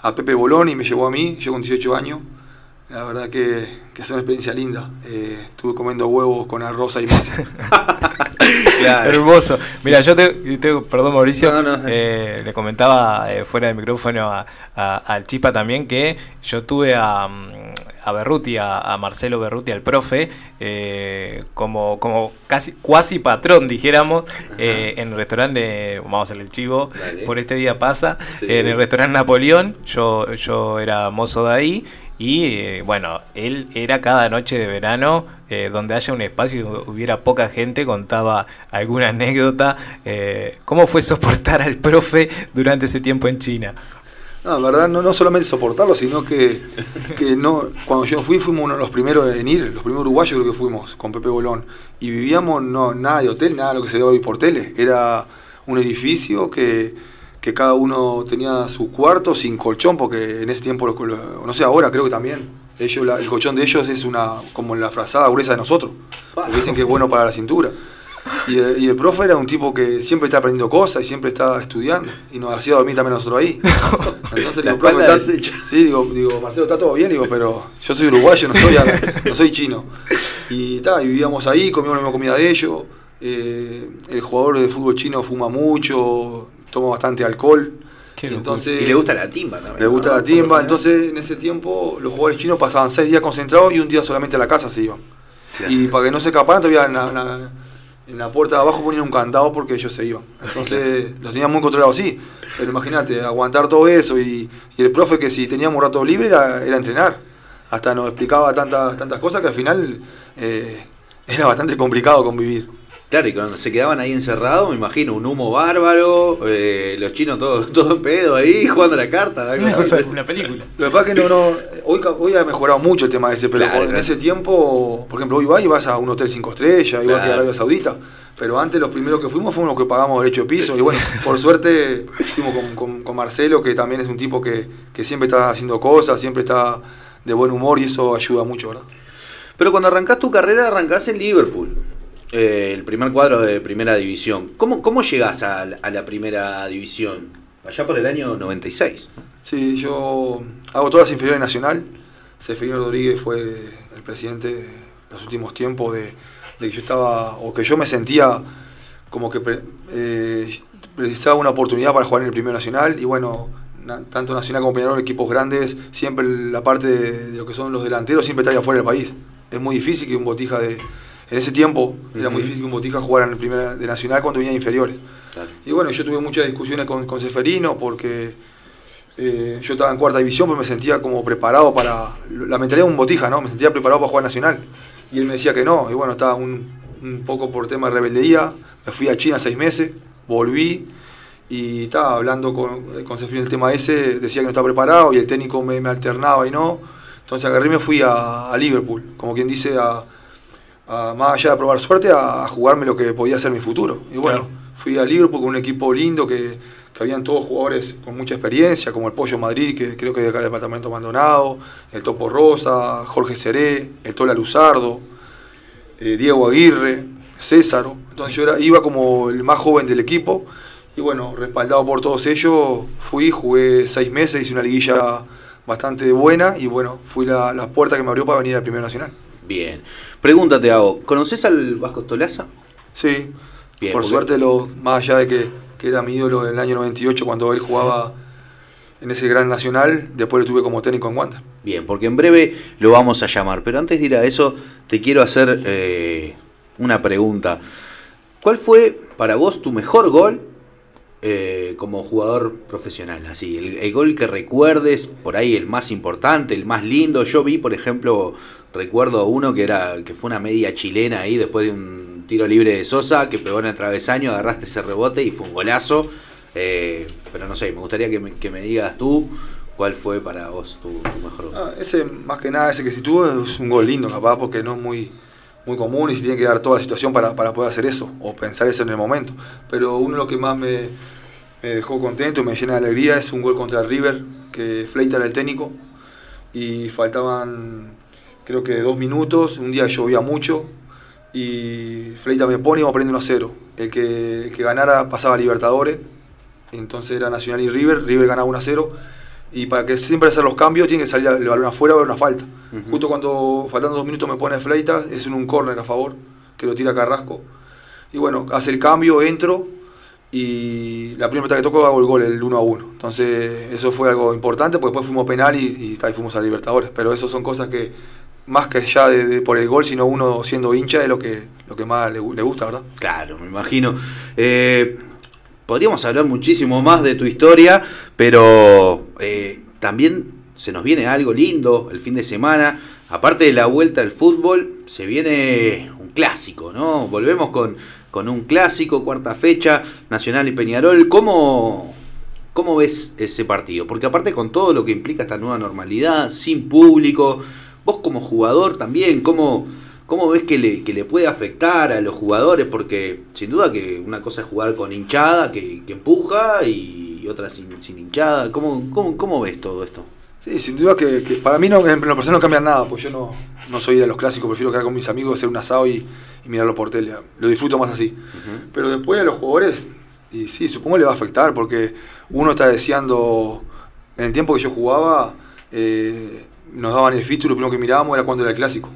a Pepe Bolón y me llevó a mí, yo con 18 años. La verdad que, que es una experiencia linda. Eh, estuve comiendo huevos con arroz y masa. (laughs) Hermoso. Mira, yo te, te- perdón Mauricio, No, no. eh, le comentaba eh, fuera de micrófono a, a- al Chipa también que yo tuve a, mm, a Berruti, a, a Marcelo Berruti, al profe, eh, como, como casi cuasi patrón, dijéramos, eh, en el restaurante, vamos a hacerle el chivo, Dale. por este día pasa, Sí. en el restaurante Napoleón, yo, yo era mozo de ahí. Y eh, bueno, él era cada noche de verano, eh, donde haya un espacio y hubiera poca gente, contaba alguna anécdota. eh, ¿Cómo fue soportar al profe durante ese tiempo en China? No, la verdad, no, no solamente soportarlo, sino que, (laughs) que no, cuando yo fui, fuimos uno de los primeros en ir, los primeros uruguayos creo que fuimos, con Pepe Bolón. Y vivíamos no, nada de hotel, nada de lo que se ve hoy por tele. Era un edificio que, que cada uno tenía su cuarto sin colchón, porque en ese tiempo, lo- lo- no sé, ahora creo que también. Ellos, la- el colchón de ellos es una como la frazada gruesa de nosotros. Porque dicen que es bueno para la cintura. Y el, y el profe era un tipo que siempre está aprendiendo cosas y siempre está estudiando. Y nos hacía dormir también nosotros ahí. (laughs) Entonces La digo, profe, está- sí, digo, digo, Marcelo, está todo bien, digo, pero yo soy uruguayo, no soy, (laughs) no soy chino. Y, ta, y vivíamos ahí, comíamos la misma comida de ellos. Eh, el jugador de fútbol chino fuma mucho, toma bastante alcohol. Y, entonces, Y le gusta la timba también. le gusta ¿no? la timba, entonces en ese tiempo los jugadores chinos pasaban seis días concentrados y un día solamente a la casa se iban. Y para que no se escaparan, todavía en la, en la- en la puerta de abajo ponían un candado porque ellos se iban. Entonces los tenían muy controlados, sí. Pero imagínate, aguantar todo eso y, y el profe que si teníamos un rato libre era, era entrenar. Hasta nos explicaba tantas, tantas cosas que al final eh, (laughs) era bastante complicado convivir. Claro, y cuando se quedaban ahí encerrados, me imagino, un humo bárbaro, eh, los chinos todos (laughs) todo en pedo ahí, jugando la carta. algo Una, película. Lo que pasa es que no, no, hoy, hoy ha mejorado mucho el tema ese, pero Claro, en claro. ese tiempo, por ejemplo, hoy vas y vas a un hotel 5 estrellas, igual que Claro. Arabia Saudita. Pero antes los primeros que fuimos fuimos los que pagamos derecho de piso. Y bueno, por suerte fuimos con, con- con Marcelo, que también es un tipo que, que siempre está haciendo cosas, siempre está de buen humor y eso ayuda mucho, ¿verdad? Pero cuando arrancás tu carrera, arrancás en Liverpool, eh, el primer cuadro de primera división. ¿Cómo, cómo llegás a, la- primera división? Allá por el año 96. ¿no? Sí, yo hago todas las inferiores nacional. Seferino Rodríguez fue el presidente de los últimos tiempos de, que yo estaba, o que yo me sentía como que pre- eh, precisaba una oportunidad para jugar en el primer nacional. Y bueno, tanto Nacional como Peñarol, equipos grandes, siempre la parte de, lo que son los delanteros siempre está ahí afuera del país. Es muy difícil que un botija de. En ese tiempo era muy difícil que un botija jugara en el primer de nacional cuando venía de inferiores. Y bueno, yo tuve muchas discusiones con, con Seferino porque eh, yo estaba en cuarta división, pero me sentía como preparado para. La mentalidad de un botija, ¿no? Me sentía preparado para jugar nacional. Y él me decía que no. Y bueno, estaba un, un poco por tema de rebeldía. Me fui a China seis meses, volví y estaba hablando con, con Seferino el tema ese. Decía que no estaba preparado y el técnico me, me alternaba y no. Entonces agarré y me fui a, a Liverpool, como quien dice, a, a- más allá de probar suerte, a, a jugarme lo que podía ser mi futuro. Y bueno, fui a Liverpool con un equipo lindo que, que habían todos jugadores con mucha experiencia, como el Pollo Madrid, que creo que es de acá del departamento Maldonado, el Topo Rosa, Jorge Seré, el Tola Luzardo, eh, Diego Aguirre, César. Entonces yo era, iba como el más joven del equipo y bueno, respaldado por todos ellos, fui, jugué seis meses, hice una liguilla bastante buena y bueno, fui la, la puerta que me abrió para venir al Primer Nacional. Bien. Pregunta te hago, ¿conoces al Vasco Tolaza? Sí, Bien, por porque- suerte, lo, más allá de que, que era mi ídolo en el año 98 cuando él jugaba en ese gran nacional, después lo tuve como técnico en Wander. Bien, porque en breve lo vamos a llamar. Pero antes de ir a eso, te quiero hacer eh, una pregunta. ¿Cuál fue para vos tu mejor gol eh, como jugador profesional? Así, el, gol que recuerdes, por ahí el más importante, el más lindo. Yo vi, por ejemplo, recuerdo uno que era que fue una media chilena ahí después de un tiro libre de Sosa que pegó en el travesaño, agarraste ese rebote y fue un golazo. Eh, pero no sé, me gustaría que me, que me digas tú cuál fue para vos tu, tu mejor gol. Ah, ese, más que nada, ese que si tuvo es un gol lindo, capaz, porque no es muy, muy común y se tiene que dar toda la situación para, para poder hacer eso, o pensar eso en el momento. Pero uno de los que más me, me dejó contento me llena de alegría. Es un gol contra River, que Fleita era el técnico, y faltaban creo que dos minutos, un día llovía mucho, y Fleita me pone y vamos perdiendo 1 a 0. El que, el que ganara pasaba a Libertadores, entonces era Nacional y River, River ganaba 1 a 0 y para que siempre hacer los cambios tiene que salir el balón afuera o una falta. Justo cuando faltando dos minutos me pone Fleitas, es en un córner a favor, que lo tira Carrasco. Y bueno, hace el cambio, entro y la primera pelota que tocó hago el gol, el 1 a 1. Entonces eso fue algo importante, porque después fuimos penal y, ahí fuimos a Libertadores. Pero eso son cosas que, más que ya de, por el gol, sino uno siendo hincha, es lo que, lo que más le gusta, ¿verdad? Claro, me imagino. Eh, podríamos hablar muchísimo más de tu historia, pero eh, también se nos viene algo lindo el fin de semana. Aparte de la vuelta al fútbol, se viene un clásico, ¿no? Volvemos con, con un clásico, cuarta fecha, Nacional y Peñarol. ¿Cómo, ¿Cómo ves ese partido? Porque aparte con todo lo que implica esta nueva normalidad, sin público, vos como jugador también, ¿cómo, cómo ves que le, que le puede afectar a los jugadores? Porque sin duda que una cosa es jugar con hinchada, que, empuja, y otra sin, sin hinchada. ¿Cómo, cómo, ¿Cómo ves todo esto? Sí, sin duda que, que para mí no, en lo personal no cambia nada, pues yo no, no soy de los clásicos, prefiero quedar con mis amigos, hacer un asado y, y mirarlo por tele. Lo disfruto más así. Pero después a los jugadores, y sí, supongo le va a afectar, porque uno está deseando, en el tiempo que yo jugaba, eh, nos daban el título, lo primero que mirábamos era cuando era el clásico,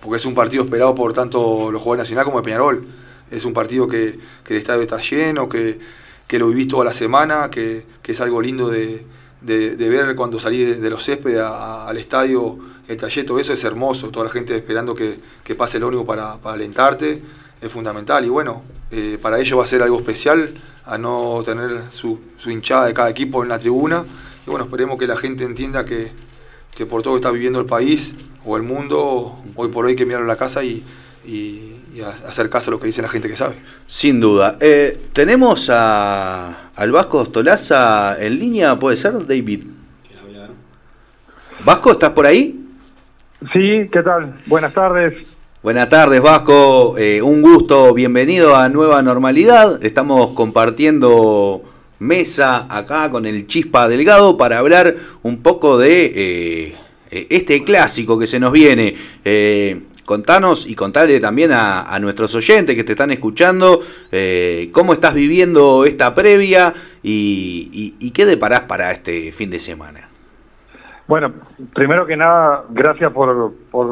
porque es un partido esperado por tanto los jugadores nacional como de Peñarol. Es un partido que, que el estadio está lleno, que, que lo vivís toda la semana, que, que es algo lindo de, de- ver cuando salí de, los céspedes al estadio, el trayecto, eso es hermoso, toda la gente esperando que, que pase el ómnibus para, para alentarte, es fundamental. Y bueno, eh, para ellos va a ser algo especial, a no tener su, su hinchada de cada equipo en la tribuna. Y bueno, esperemos que la gente entienda que, que por todo que está viviendo el país o el mundo, hoy por hoy que mirarlo a la casa y- y a- hacer caso a lo que dice la gente que sabe. Sin duda. Eh, tenemos a, al Vasco Ostolaza en línea, ¿puede ser, David? Vasco, ¿estás por ahí? Sí, ¿qué tal? Buenas tardes. Buenas tardes, Vasco. Eh, un gusto. Bienvenido a Nueva Normalidad. Estamos compartiendo mesa acá con el Chispa Delgado para hablar un poco de eh, eh, este clásico que se nos viene. Eh, contanos y contarle también a, nuestros oyentes que te están escuchando eh, cómo estás viviendo esta previa y, y- qué deparás para este fin de semana. Bueno, primero que nada, gracias por, por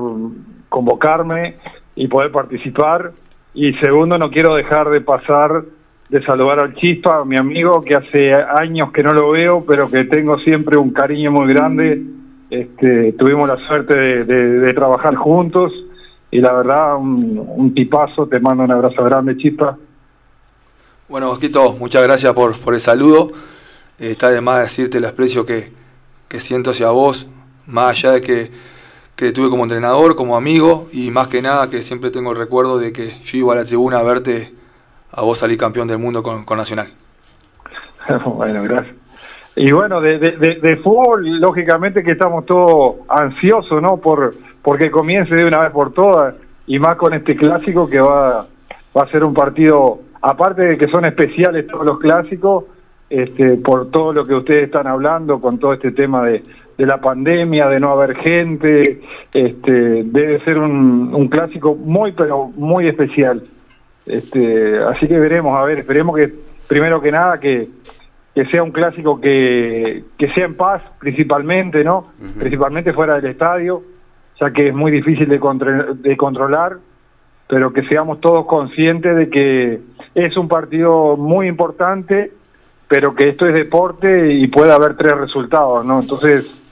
convocarme y poder participar. Y segundo, no quiero dejar de pasar de saludar al Chispa, mi amigo, que hace años que no lo veo, pero que tengo siempre un cariño muy grande. Este, tuvimos la suerte de trabajar juntos y la verdad, un, un tipazo. Te mando un abrazo grande, Chispa. Bueno, Vasquito, muchas gracias por, por el saludo. Eh, está de más decirte el aprecio que, que siento hacia vos, más allá de que, que tuve como entrenador, como amigo, y más que nada que siempre tengo el recuerdo de que yo iba a la tribuna a verte, a vos salir campeón del mundo con, con Nacional. (laughs) bueno, gracias. Y bueno, de, de, de- de fútbol, lógicamente que estamos todos ansiosos, ¿no? Por porque comience de una vez por todas, y más con este clásico que va, va a ser un partido, aparte de que son especiales todos los clásicos, este, por todo lo que ustedes están hablando, con todo este tema de, de la pandemia, de no haber gente, este, debe ser un, un clásico muy, pero muy especial. Este, así que veremos, a ver, esperemos que, primero que nada, que, que sea un clásico que, que sea en paz, principalmente, ¿no? Principalmente fuera del estadio, ya que es muy difícil de, controlar, pero que seamos todos conscientes de que es un partido muy importante, pero que esto es deporte y puede haber tres resultados, ¿no? Entonces,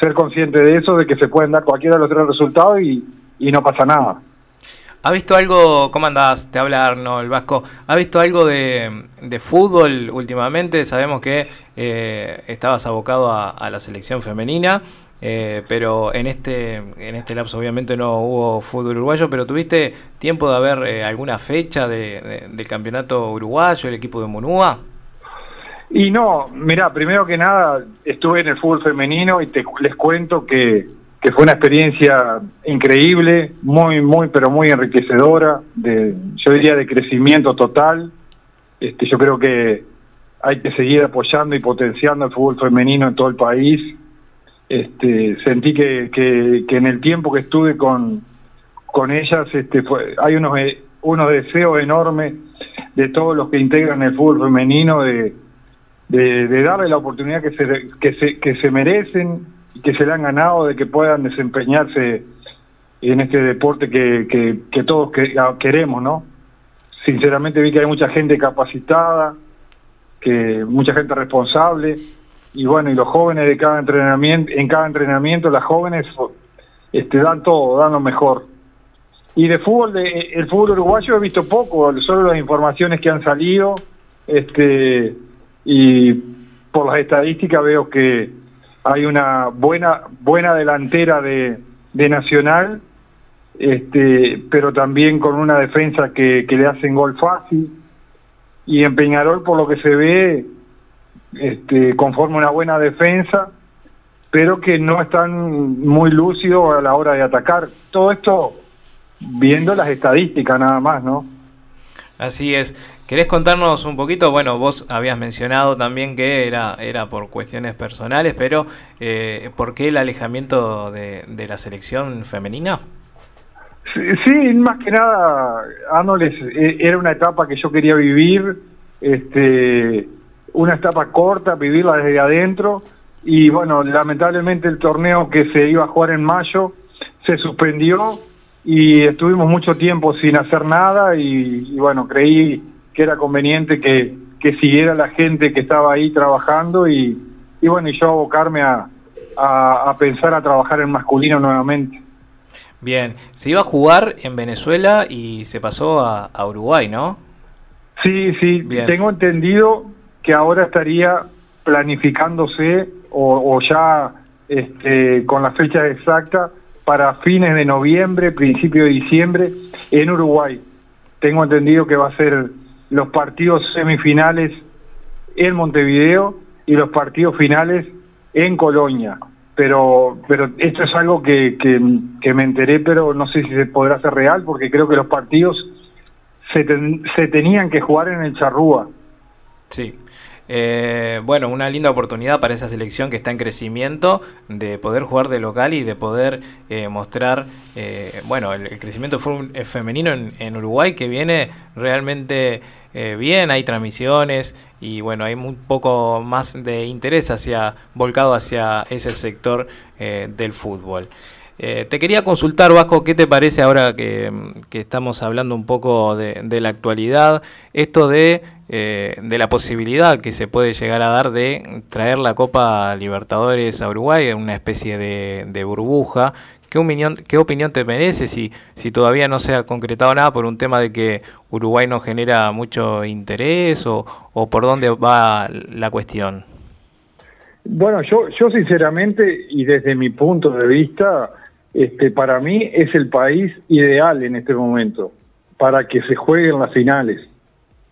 ser consciente de eso, de que se pueden dar cualquiera de los tres resultados y, y no pasa nada. ¿Ha visto algo, cómo andás? Te habla Arnold Vasco. ¿Ha visto algo de, de fútbol últimamente? Sabemos que eh, estabas abocado a la selección femenina, eh, pero en este, en este lapso obviamente no hubo fútbol uruguayo, pero ¿tuviste tiempo de ver eh, alguna fecha de- de- del campeonato uruguayo, el equipo de Munúa? Y no, mira, primero que nada, estuve en el fútbol femenino y te, les cuento que, que fue una experiencia increíble, muy, muy, pero muy enriquecedora, de, yo diría de crecimiento total. Este, yo creo que hay que seguir apoyando y potenciando el fútbol femenino en todo el país. Este, sentí que, que, en el tiempo que estuve con, con ellas este, fue, hay unos, eh, unos deseos enormes de todos los que integran el fútbol femenino de, de, darle la oportunidad que se, que, se, que se merecen y que se le han ganado, de que puedan desempeñarse en este deporte que, que, que todos que- queremos, ¿no? Sinceramente vi que hay mucha gente capacitada, que mucha gente responsable y bueno, y los jóvenes de cada entrenamiento, en cada entrenamiento las jóvenes este dan todo, dan lo mejor. Y de fútbol, de, el fútbol uruguayo he visto poco, solo las informaciones que han salido, este y por las estadísticas veo que hay una buena buena delantera de, de Nacional, este, pero también con una defensa que, que le hacen gol fácil. Y en Peñarol, por lo que se ve, este, conforma una buena defensa, pero que no están muy lúcidos a la hora de atacar. Todo esto viendo las estadísticas nada más, ¿no? Así es. ¿Querés contarnos un poquito? Bueno, vos habías mencionado también que era, era por cuestiones personales, pero eh, ¿por qué el alejamiento de, de la selección femenina? Sí, sí, más que nada, Arnold, es- e- era una etapa que yo quería vivir, este, una etapa corta, vivirla desde adentro, y bueno, lamentablemente el torneo que se iba a jugar en mayo se suspendió y estuvimos mucho tiempo sin hacer nada y, y bueno, creí que era conveniente que, que siguiera la gente que estaba ahí trabajando y, y bueno, y yo abocarme a, a, a pensar a trabajar en masculino nuevamente. Bien, se iba a jugar en Venezuela y se pasó a, a Uruguay, ¿no? Sí, sí, tengo entendido que ahora estaría planificándose o, o ya este, con la fecha exacta para fines de noviembre, principio de diciembre, en Uruguay. Tengo entendido que va a ser los partidos semifinales en Montevideo y los partidos finales en Colonia. Pero, pero esto es algo que, que, que me enteré, pero no sé si se podrá hacer real, porque creo que los partidos se, ten- se tenían que jugar en el Charrúa. Sí. Eh, bueno, una linda oportunidad para esa selección que está en crecimiento de poder jugar de local y de poder eh, mostrar, eh, bueno, el, crecimiento eh, femenino en, en Uruguay que viene realmente bien, hay transmisiones y bueno, hay un poco más de interés hacia volcado hacia ese sector del fútbol. Eh, te quería consultar, Vasco, ¿qué te parece ahora que, estamos hablando un poco de, de la actualidad? Esto de, eh, de la posibilidad que se puede llegar a dar de traer la Copa Libertadores a Uruguay, una especie de, de burbuja. ¿Qué opinión, ¿Qué opinión te merece si, si todavía no se ha concretado nada por un tema de que Uruguay no genera mucho interés o, o por dónde va la cuestión? Bueno, yo, yo sinceramente y desde mi punto de vista, este, para mí es el país ideal en este momento para que se jueguen las finales.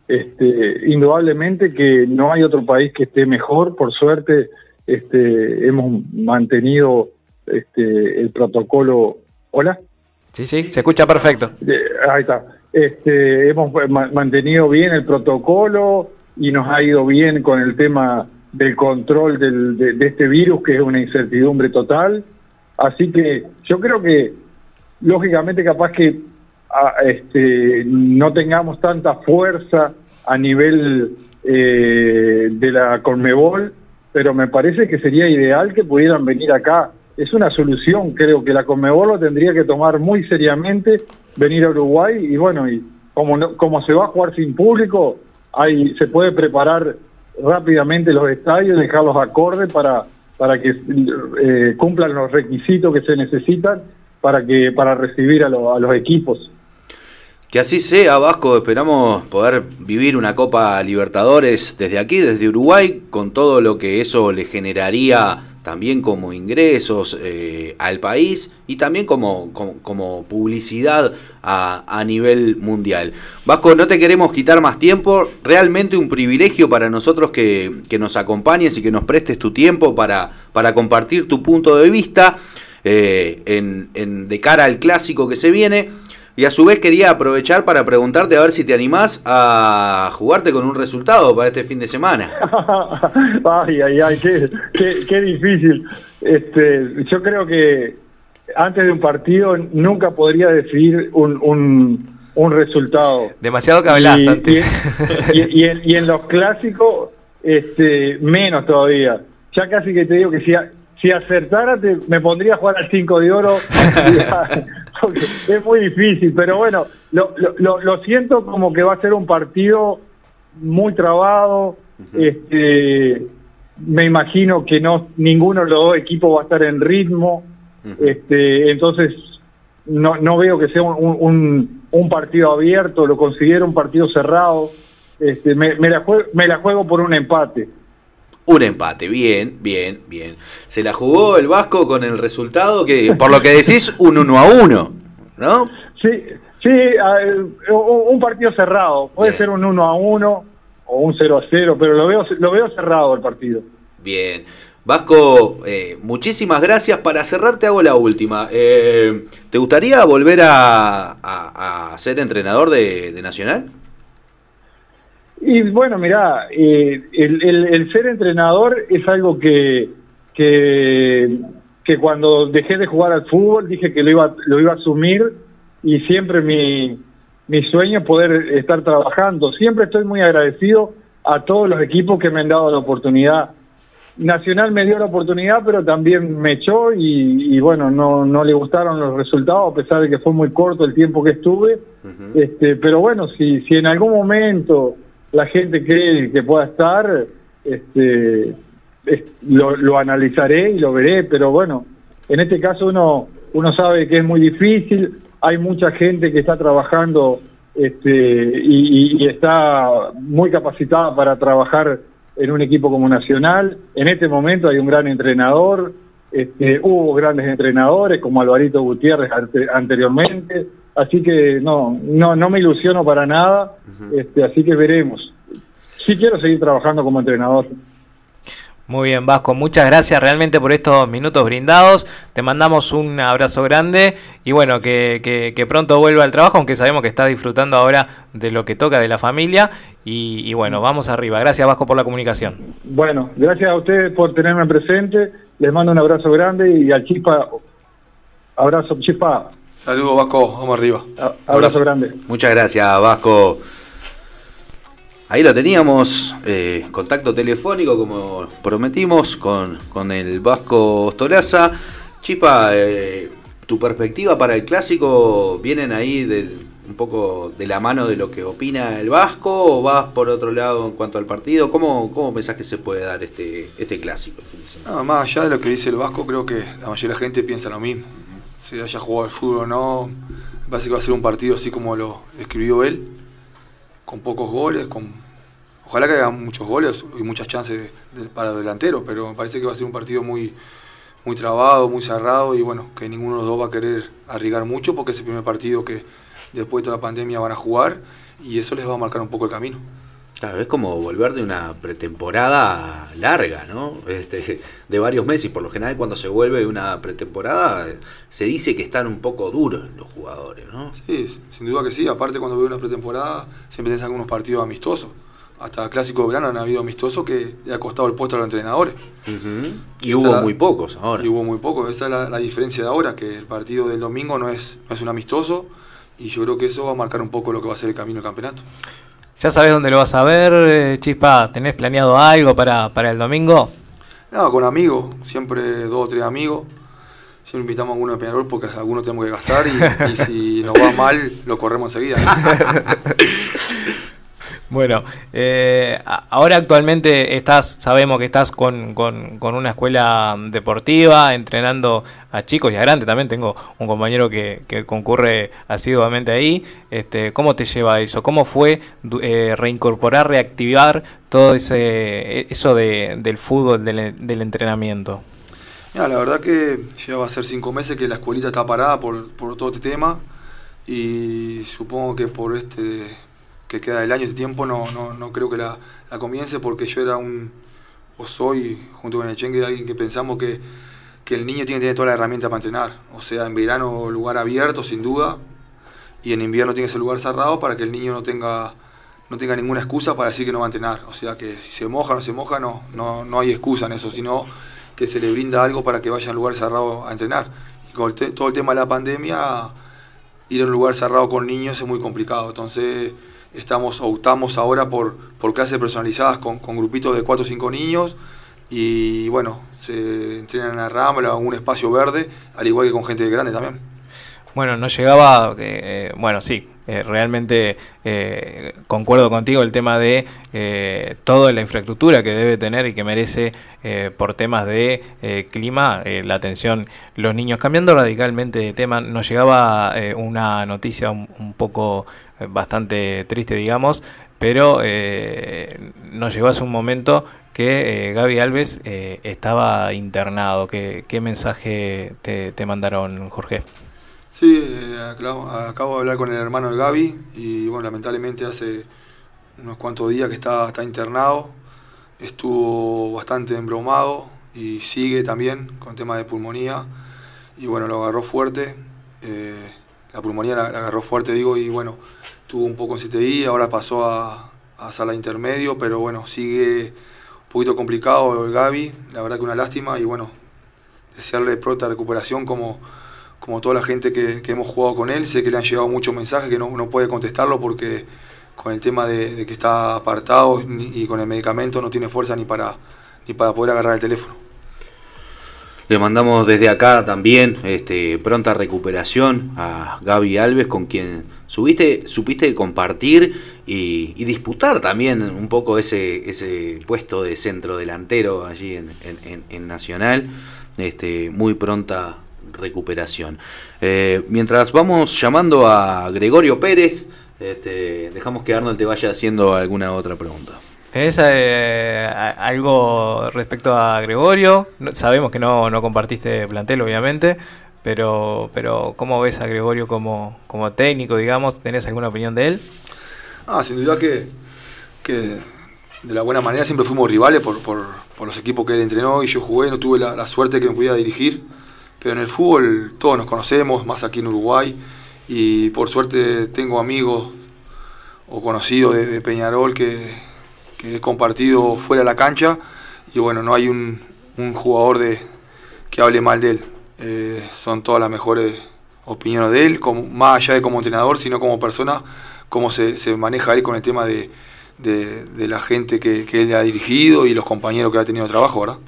Este, indudablemente que no hay otro país que esté mejor, por suerte este, hemos mantenido este, el protocolo. Hola. Sí, sí, se escucha perfecto. Eh, ahí está. Este, hemos ma- mantenido bien el protocolo y nos ha ido bien con el tema del control del- de, de este virus, que es una incertidumbre total. Así que yo creo que, lógicamente, capaz que a- este, no tengamos tanta fuerza a nivel eh, de la Conmebol, pero me parece que sería ideal que pudieran venir acá. Es una solución, creo que la Conmebol lo tendría que tomar muy seriamente, venir a Uruguay y bueno, y como, no- como se va a jugar sin público, hay, se puede preparar rápidamente los estadios, dejarlos acordes para, para que eh, cumplan los requisitos que se necesitan para, que, para recibir a, lo- a los equipos. Que así sea, Vasco. Esperamos poder vivir una Copa Libertadores desde aquí, desde Uruguay, con todo lo que eso le generaría también como ingresos eh, al país y también como, como, publicidad a, a nivel mundial. Vasco, no te queremos quitar más tiempo. Realmente un privilegio para nosotros que, que nos acompañes y que nos prestes tu tiempo para, para compartir tu punto de vista eh, en, en- de cara al clásico que se viene. Y a su vez quería aprovechar para preguntarte a ver si te animás a jugarte con un resultado para este fin de semana. (laughs) ay, ay, ay, qué, qué, qué difícil. Este, yo creo que antes de un partido nunca podría decidir un, un, un resultado. Demasiado que hablás, y, y- y en, y en los clásicos, este, menos todavía. Ya casi que te digo que si, a- si acertara, te- me pondría a jugar al 5 de oro. (laughs) porque (laughs) es muy difícil, pero bueno, lo, lo, siento como que va a ser un partido muy trabado. este, me imagino que no ninguno de los dos equipos va a estar en ritmo. este, entonces, no, no veo que sea un, un, un partido abierto, lo considero un partido cerrado. Este, me, me la juego, me la juego por un empate. Un empate, bien, bien, bien. Se la jugó el Vasco con el resultado que, por lo que decís, un 1 a 1, ¿no? Sí, sí, eh, un partido cerrado. Puede ser un 1 a 1 o un 0 a 0, pero lo veo, lo veo cerrado el partido. Bien. Vasco, eh, muchísimas gracias. Para cerrar te hago la última. Eh, ¿Te gustaría volver a, a- a ser entrenador de, de Nacional? Y bueno, mirá, eh, el, el- el ser entrenador es algo que, que, que cuando dejé de jugar al fútbol dije que lo iba, lo iba a asumir y siempre mi, mi sueño es poder estar trabajando. Siempre estoy muy agradecido a todos los equipos que me han dado la oportunidad. Nacional me dio la oportunidad, pero también me echó y, y bueno, no, no le gustaron los resultados, a pesar de que fue muy corto el tiempo que estuve. este, pero bueno, si, si en algún momento la gente cree que pueda estar, este, es- lo, lo analizaré y lo veré, pero bueno, en este caso uno, uno sabe que es muy difícil, hay mucha gente que está trabajando este, y, y- está muy capacitada para trabajar en un equipo como Nacional. En este momento hay un gran entrenador, Este, hubo grandes entrenadores como Alvarito Gutiérrez ante- anteriormente, así que no, no, no me ilusiono para nada, este, así que veremos. Sí quiero seguir trabajando como entrenador. Muy bien, Vasco, muchas gracias realmente por estos minutos brindados. Te mandamos un abrazo grande y bueno, que, que- que pronto vuelva al trabajo, aunque sabemos que está disfrutando ahora de lo que toca de la familia. Y, y bueno, vamos arriba. Gracias, Vasco, por la comunicación. Bueno, gracias a ustedes por tenerme presente, les mando un abrazo grande y al Chispa, abrazo Chispa, Saludos, Vasco. Vamos arriba. abrazo grande. Muchas gracias, Vasco. Ahí lo teníamos, eh, contacto telefónico como prometimos con, con el Vasco Ostolaza. Chipa, eh, tu perspectiva para el clásico, ¿vienen ahí de, un poco de la mano de lo que opina el Vasco o vas por otro lado en cuanto al partido? ¿Cómo, cómo pensás que se puede dar este, este clásico? No, más allá de lo que dice el Vasco, creo que la mayoría de la gente piensa lo mismo. Si haya jugado al fútbol o no, me parece que va a ser un partido así como lo escribió él, con pocos goles, con ojalá que haya muchos goles y muchas chances de- para los delanteros, pero me parece que va a ser un partido muy, muy trabado, muy cerrado y bueno, que ninguno de los dos va a querer arriesgar mucho porque es el primer partido que después de toda la pandemia van a jugar y eso les va a marcar un poco el camino. Claro, es como volver de una pretemporada larga, ¿no? Este, de varios meses. Y por lo general, cuando se vuelve de una pretemporada, se dice que están un poco duros los jugadores, ¿no? Sí, sin duda que sí. Aparte, cuando veo una pretemporada, siempre tenés algunos partidos amistosos. Hasta clásico de verano han habido amistosos que le ha costado el puesto a los entrenadores. Y hubo muy pocos ahora. Y hubo muy pocos. Esa es la, la diferencia de ahora, que el partido del domingo no es, no es un amistoso. Y yo creo que eso va a marcar un poco lo que va a ser el camino del campeonato. ¿Ya sabes dónde lo vas a ver, eh, Chispa? ¿Tenés planeado algo para, para el domingo? Nada, con amigos, siempre dos o tres amigos. Siempre invitamos a alguno de Peñarol porque algunos tenemos que gastar y, y si nos va mal, lo corremos enseguida. (laughs) Bueno, eh, ahora actualmente estás, sabemos que estás con, con- con una escuela deportiva, entrenando a chicos y a grandes también. Tengo un compañero que, que concurre asiduamente ahí. Este, ¿Cómo te lleva eso? ¿Cómo fue eh, reincorporar, reactivar todo ese eso de- del fútbol, del, del entrenamiento? Mira, la verdad que ya va a ser cinco meses que la escuelita está parada por, por todo este tema y supongo que por este que queda del año, este tiempo, no, no, no creo que la, comience porque yo era un, o soy, junto con el Chengue, alguien que pensamos que, que el niño tiene que tener toda la herramienta para entrenar. O sea, en verano lugar abierto, sin duda, y en invierno tiene que ser lugar cerrado para que el niño no tenga no tenga ninguna excusa para decir que no va a entrenar. O sea que si se moja o no se moja, no, no, no hay excusa en eso, sino que se le brinda algo para que vaya a un lugar cerrado a entrenar. Y con todo el tema de la pandemia, ir a un lugar cerrado con niños es muy complicado. Entonces estamos optamos ahora por, por clases personalizadas con, con grupitos de 4 o 5 niños y bueno, se entrenan en la rambla o en un espacio verde, al igual que con gente grande también. Bueno, no llegaba, eh, bueno, sí, eh, realmente eh, concuerdo contigo el tema de eh, toda la infraestructura que debe tener y que merece por temas de clima la atención los niños. Cambiando radicalmente de tema, nos llegaba una noticia un, poco bastante triste, digamos, pero nos llegó hace un momento que Gaby Alves eh, estaba internado. ¿Qué, qué mensaje te, te mandaron, Jorge? Sí, eh, acabo, acabo de hablar con el hermano de Gaby y bueno, lamentablemente hace unos cuantos días que está, está internado, estuvo bastante embromado y sigue también con tema de pulmonía. Y bueno, lo agarró fuerte, eh, la pulmonía la, la agarró fuerte digo y bueno, tuvo un poco en CTI, ahora pasó a, a sala intermedio, pero bueno, sigue un poquito complicado el Gaby, la verdad que una lástima y bueno, desearle pronta recuperación como, como toda la gente que, hemos jugado con él. Sé que le han llegado muchos mensajes que no, puede contestarlo porque con el tema de, que está apartado y con el medicamento no tiene fuerza ni para, ni para poder agarrar el teléfono. Le mandamos desde acá también este, pronta recuperación a Gaby Alves, con quien subiste, supiste compartir y, disputar también un poco ese, ese puesto de centro delantero allí en- en- en Nacional. Este, muy pronta recuperación. Eh, mientras vamos llamando a Gregorio Pérez, este, dejamos que Arnold te vaya haciendo alguna otra pregunta. ¿Tenés eh, algo respecto a Gregorio? No- sabemos que no, no compartiste plantel, obviamente, pero, pero ¿cómo ves a Gregorio como, como técnico, digamos? ¿Tenés alguna opinión de él? Ah, sin duda que, que de la buena manera siempre fuimos rivales por, por- por los equipos que él entrenó y yo jugué, no tuve la, la suerte que me pudiera dirigir, pero en el fútbol todos nos conocemos, más aquí en Uruguay, y por suerte tengo amigos o conocidos de, Peñarol que, he compartido fuera de la cancha y bueno, no hay un, jugador de, que hable mal de él. Eh, son todas las mejores opiniones de él, como, más allá de como entrenador, sino como persona, cómo se, maneja él con el tema de, la gente que, que él ha dirigido y los compañeros que ha tenido trabajo, ¿verdad?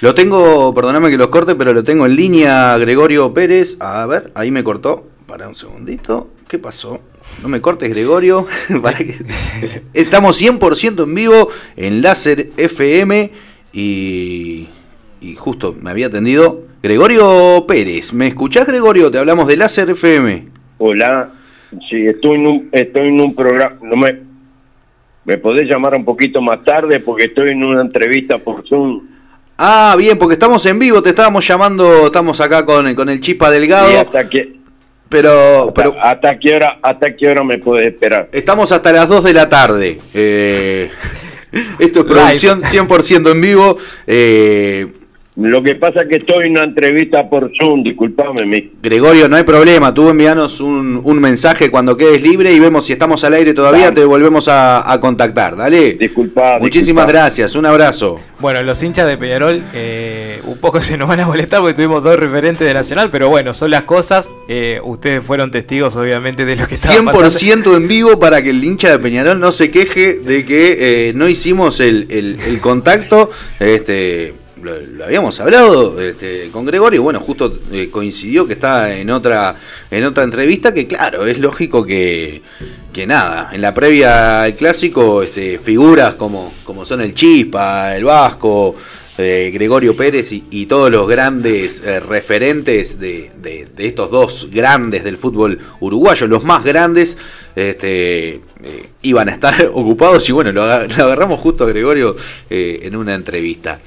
Lo tengo, perdóname que los corte, pero lo tengo en línea, Gregorio Pérez. A ver, ahí me cortó. Para un segundito. ¿Qué pasó? No me cortes, Gregorio. (laughs) Para que- (laughs) Estamos 100% en vivo en Láser FM y, y justo me había atendido Gregorio Pérez. ¿Me escuchás, Gregorio? Te hablamos de Láser FM. Hola, sí, estoy en un, estoy en un programa, no me, me podés llamar un poquito más tarde porque estoy en una entrevista por Zoom. Ah, bien, porque estamos en vivo, te estábamos llamando, estamos acá con, con el Chispa Delgado. Y hasta que, pero, pero hasta qué hora, hasta qué hora me puedes esperar. Estamos hasta las 2 de la tarde. Eh, esto es producción 100% en vivo. Eh, Lo que pasa es que estoy en una entrevista por Zoom, disculpame, mi. Gregorio, no hay problema. Tú envíanos un, un mensaje cuando quedes libre y vemos si estamos al aire todavía. Te volvemos a, a contactar. Dale. Disculpa. Muchísimas gracias. Un abrazo. Bueno, los hinchas de Peñarol eh, un poco (laughs) se nos van a molestar porque tuvimos dos referentes de Nacional, pero bueno, son las cosas. Eh, ustedes fueron testigos, obviamente, de lo que estaba pasando. 100% en vivo para que el hincha de Peñarol no se queje de que eh, no hicimos el, el- el contacto. Este, lo, habíamos hablado este, con Gregorio, bueno, justo eh, coincidió que está en otra, en otra entrevista, que claro, es lógico que, que nada, en la previa al clásico, este, figuras como, como son el Chispa, el Vasco, eh, Gregorio Pérez y, todos los grandes eh, referentes de, de- estos dos grandes del fútbol uruguayo, los más grandes, este, eh, iban a estar (laughs) ocupados y bueno, lo agarramos justo a Gregorio eh, en una entrevista.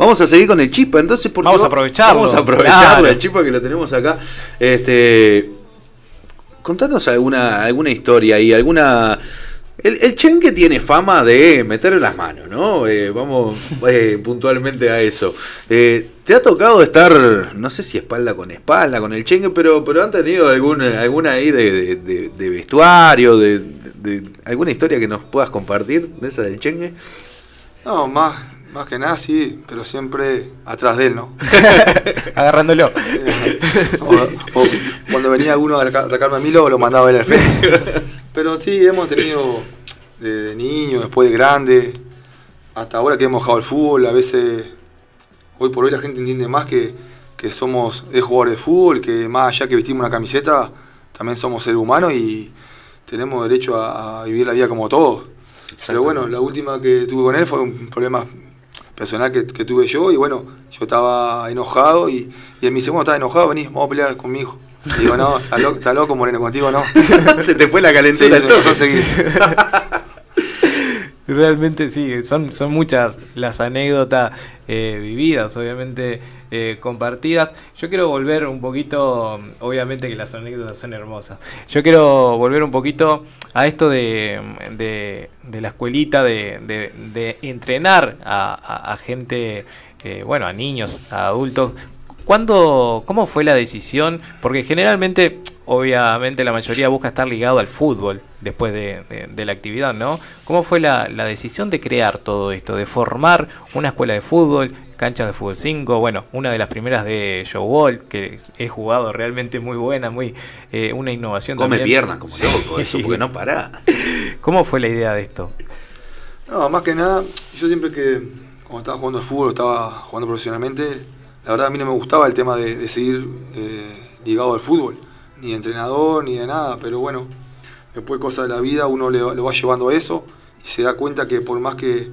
Vamos a seguir con el Chispa, entonces porque Vamos a aprovecharlo. Vamos a aprovecharlo, Claro. el Chispa que lo tenemos acá. Este, contanos alguna alguna historia y alguna el, el Chenque tiene fama de meter las manos, ¿no? Eh, vamos eh, puntualmente a eso. Eh, ¿Te ha tocado estar, no sé si espalda con espalda con el Chenque, pero, pero han tenido alguna, alguna ahí de, de- de- de vestuario, de, de- de- alguna historia que nos puedas compartir de esa del Chenque? No, más, más que nada sí, pero siempre atrás de él, ¿no? (laughs) Agarrándolo. (laughs) o, o cuando venía alguno a ataca- atacarme a mí, lo, lo mandaba él al frente. (laughs) Pero sí, hemos tenido de, de niño, después de grande, hasta ahora que hemos jugado al fútbol, a veces, hoy por hoy la gente entiende más que, que somos es jugadores de fútbol, que más allá que vestimos una camiseta, también somos seres humanos y tenemos derecho a, a vivir la vida como todos. Pero bueno, la última que tuve con él fue un problema personal que, que tuve yo y bueno, yo estaba enojado y, y él me dice, bueno, estás enojado, vení, vamos a pelear conmigo. Y digo, no, está loco, está loco Moreno, contigo no. (laughs) Se te fue la Sí, calentura. a seguir. Realmente sí, son, son muchas las anécdotas eh, vividas, obviamente eh, compartidas. Yo quiero volver un poquito, obviamente que las anécdotas son hermosas. Yo quiero volver un poquito a esto de, de, de la escuelita, de, de- entrenar a, a- a gente, eh, bueno, a niños, a adultos. ¿Cuándo, ¿Cómo fue la decisión? Porque generalmente, obviamente, la mayoría busca estar ligado al fútbol después de, de- de la actividad, ¿no? ¿Cómo fue la, la decisión de crear todo esto? De formar una escuela de fútbol, canchas de fútbol 5, bueno, una de las primeras de Joe Wall, que he jugado realmente muy buena, muy eh, una innovación Come también. piernas como loco, eso, porque no para. (laughs) ¿Cómo fue la idea de esto? No, más que nada, yo siempre que cuando estaba jugando al fútbol, estaba jugando profesionalmente, la verdad a mí no me gustaba el tema de, seguir eh, ligado al fútbol, ni de entrenador, ni de nada, pero bueno, después cosas de la vida uno le lo va llevando a eso y se da cuenta que por más que,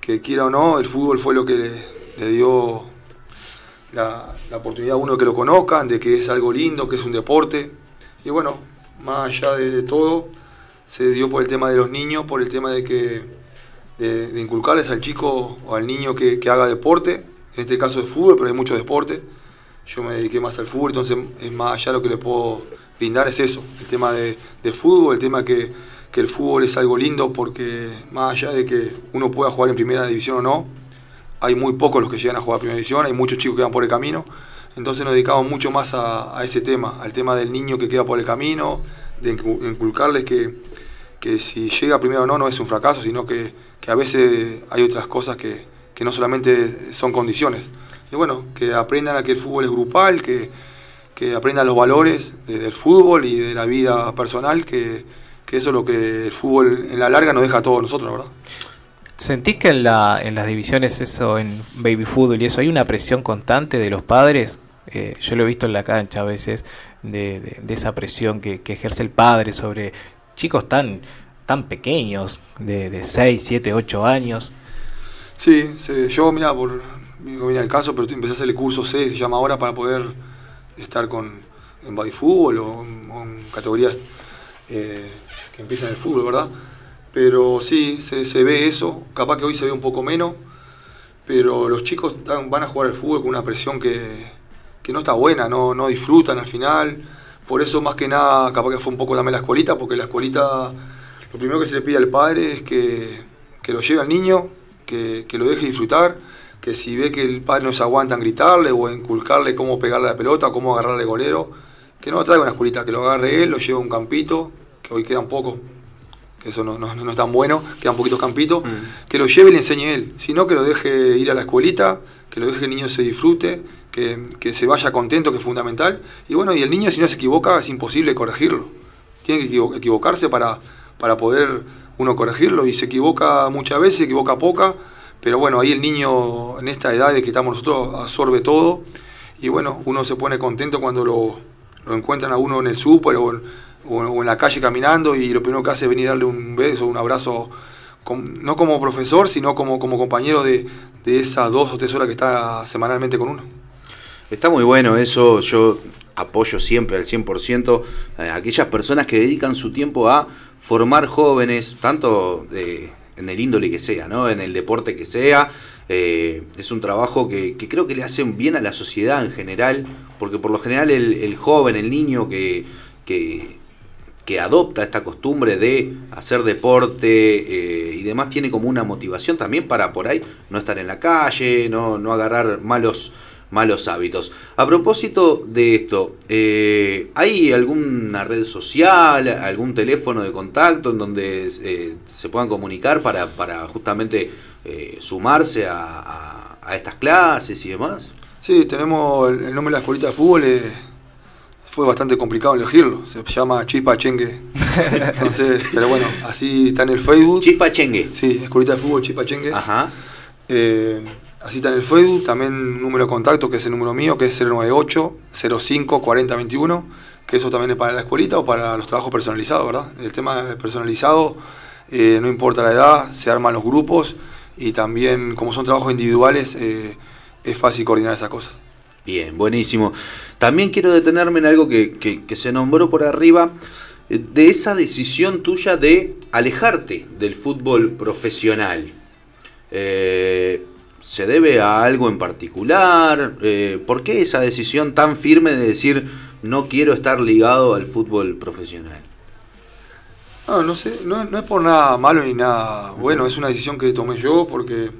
que quiera o no, el fútbol fue lo que le, dio la, la oportunidad a uno de que lo conozcan, de que es algo lindo, que es un deporte. Y bueno, más allá de, todo, se dio por el tema de los niños, por el tema de que de, inculcarles al chico o al niño que haga deporte, en este caso de fútbol, pero hay mucho deporte. Yo me dediqué más al fútbol, entonces es más allá lo que le puedo brindar es eso, el tema de, fútbol, el tema que, el fútbol es algo lindo porque más allá de que uno pueda jugar en primera división o no, hay muy pocos los que llegan a jugar a primera división, hay muchos chicos que van por el camino, entonces nos dedicamos mucho más a, ese tema, al tema del niño que queda por el camino, de incu- inculcarles que, si llega primero o no, no es un fracaso, sino que a veces hay otras cosas que, que no solamente son condiciones. Y bueno, que aprendan a que el fútbol es grupal, que, que aprendan los valores de- del fútbol y de la vida personal, que, que eso es lo que el fútbol en la larga nos deja a todos nosotros, ¿verdad? ¿Sentís que en, la, en las divisiones, eso, en baby fútbol y eso, hay una presión constante de los padres? Eh, yo lo he visto en la cancha a veces, de, de- de esa presión que, que ejerce el padre sobre chicos tan, tan pequeños, de, de 6, 7, 8 años. Sí, sí, yo, mira, por mira el caso, pero empecé a el curso C, se llama ahora, para poder estar con en body fútbol o, en- categorías eh, que empiezan el fútbol, ¿verdad? Pero sí, se, ve eso, capaz que hoy se ve un poco menos, pero los chicos van a jugar al fútbol con una presión que, que no está buena, no, no disfrutan al final, por eso más que nada, capaz que fue un poco también la escuelita, porque la escuelita, lo primero que se le pide al padre es que, que lo lleve al niño, que, que lo deje disfrutar, que si ve que el padre no se aguanta en gritarle o en inculcarle cómo pegarle la pelota, cómo agarrarle el golero, que no traiga una escuelita, que lo agarre él, lo lleve a un campito, que hoy quedan pocos, que eso no, no- no es tan bueno, quedan poquitos campitos, que lo lleve y le enseñe él, sino que lo deje ir a la escuelita, que lo deje el niño se disfrute, que, que se vaya contento, que es fundamental, y bueno, y el niño si no se equivoca es imposible corregirlo, tiene que equivo- equivocarse para, para poder uno corregirlo, y se equivoca muchas veces, se equivoca poca, pero bueno, ahí el niño en esta edad de que estamos nosotros absorbe todo, y bueno, uno se pone contento cuando lo, lo encuentran a uno en el súper o, o en- la calle caminando y lo primero que hace es venir a darle un beso, un abrazo, no como profesor, sino como, como compañero de, de esas dos o tres horas que está semanalmente con uno. Está muy bueno eso, yo apoyo siempre al 100% a aquellas personas que dedican su tiempo a formar jóvenes, tanto de- en el índole que sea, ¿no? en el deporte que sea. Eh, es un trabajo que, creo que le hace un bien a la sociedad en general, porque por lo general el, joven, el niño que, que, que adopta esta costumbre de hacer deporte eh, y demás tiene como una motivación también para por ahí no estar en la calle, no, no agarrar malos, malos hábitos. A propósito de esto, eh, ¿hay alguna red social, algún teléfono de contacto en donde eh, se puedan comunicar para, para justamente eh, sumarse a, a- a estas clases y demás? Sí, tenemos el, el nombre de la escuelita de fútbol, fue bastante complicado elegirlo, se llama Chispa Chengue. (laughs) Entonces, pero bueno, así está en el Facebook. Chispa Chengue. Sí, escuelita de fútbol Chispa Chengue. Ajá. Así está en el Facebook, también un número de contacto que es el número mío, que es 098 05 40 21, que eso también es para la escuelita o para los trabajos personalizados, ¿verdad? El tema personalizado, eh, no importa la edad, se arman los grupos y también como son trabajos individuales, eh, es fácil coordinar esas cosas. Bien, buenísimo. También quiero detenerme en algo que, que- se nombró por arriba, eh, de esa decisión tuya de alejarte del fútbol profesional. ¿Se debe a algo en particular? Eh, ¿Por qué esa decisión tan firme de decir no quiero estar ligado al fútbol profesional? No, no sé, no, no es por nada malo ni nada bueno, es una decisión que tomé yo porque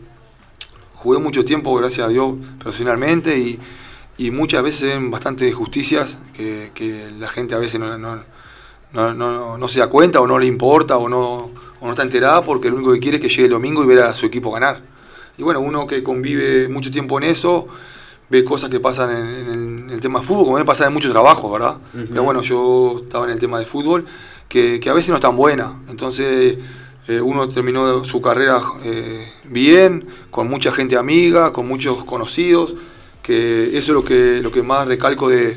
jugué mucho tiempo, gracias a Dios, profesionalmente y, y muchas veces ven bastantes justicias que, que la gente a veces no, no, no, no- no se da cuenta o no le importa o no, o no está enterada porque lo único que quiere es que llegue el domingo y ver a su equipo ganar. Y bueno, uno que convive mucho tiempo en eso, ve cosas que pasan en, en el, en el tema de fútbol, como me pasa en muchos trabajos, ¿verdad? Pero bueno, yo estaba en el tema de fútbol, que, que a veces no es tan buena. Entonces, eh, uno terminó su carrera eh, bien, con mucha gente amiga, con muchos conocidos, que eso es lo que, lo que más recalco de,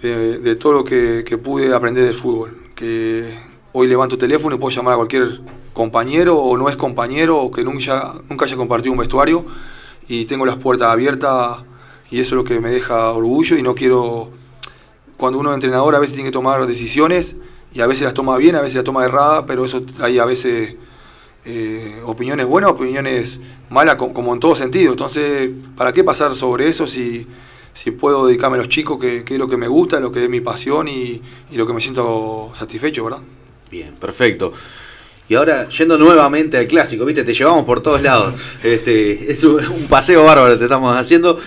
de, de todo lo que, que pude aprender del fútbol. Que hoy levanto teléfono y puedo llamar a cualquier compañero o no es compañero o que nunca, nunca haya compartido un vestuario y tengo las puertas abiertas y eso es lo que me deja orgullo y no quiero, cuando uno es entrenador a veces tiene que tomar decisiones y a veces las toma bien, a veces las toma errada, pero eso trae a veces eh, opiniones buenas, opiniones malas, co- como en todo sentido. Entonces, ¿para qué pasar sobre eso si, si puedo dedicarme a los chicos, que, que es lo que me gusta, lo que es mi pasión y, y lo que me siento satisfecho, ¿verdad? Bien, perfecto. Y ahora, yendo nuevamente al clásico, viste, te llevamos por todos lados. Este, es un, paseo bárbaro que te estamos haciendo.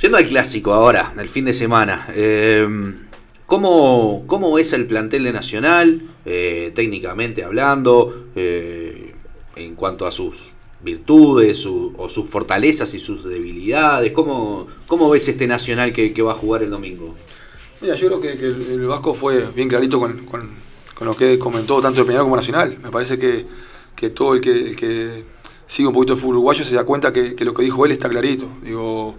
Yendo al clásico ahora, el fin de semana. eh, ¿cómo, ¿Cómo ves el plantel de Nacional, eh, técnicamente hablando, eh, en cuanto a sus virtudes o sus fortalezas y sus debilidades? ¿Cómo, cómo ves este Nacional que, va a jugar el domingo? Mira, yo creo que, el, Vasco fue bien clarito con- con lo que comentó tanto de Peñarol como Nacional. Me parece que, que todo el que, el que sigue un poquito el fútbol uruguayo se da cuenta que, que lo que dijo él está clarito. Digo,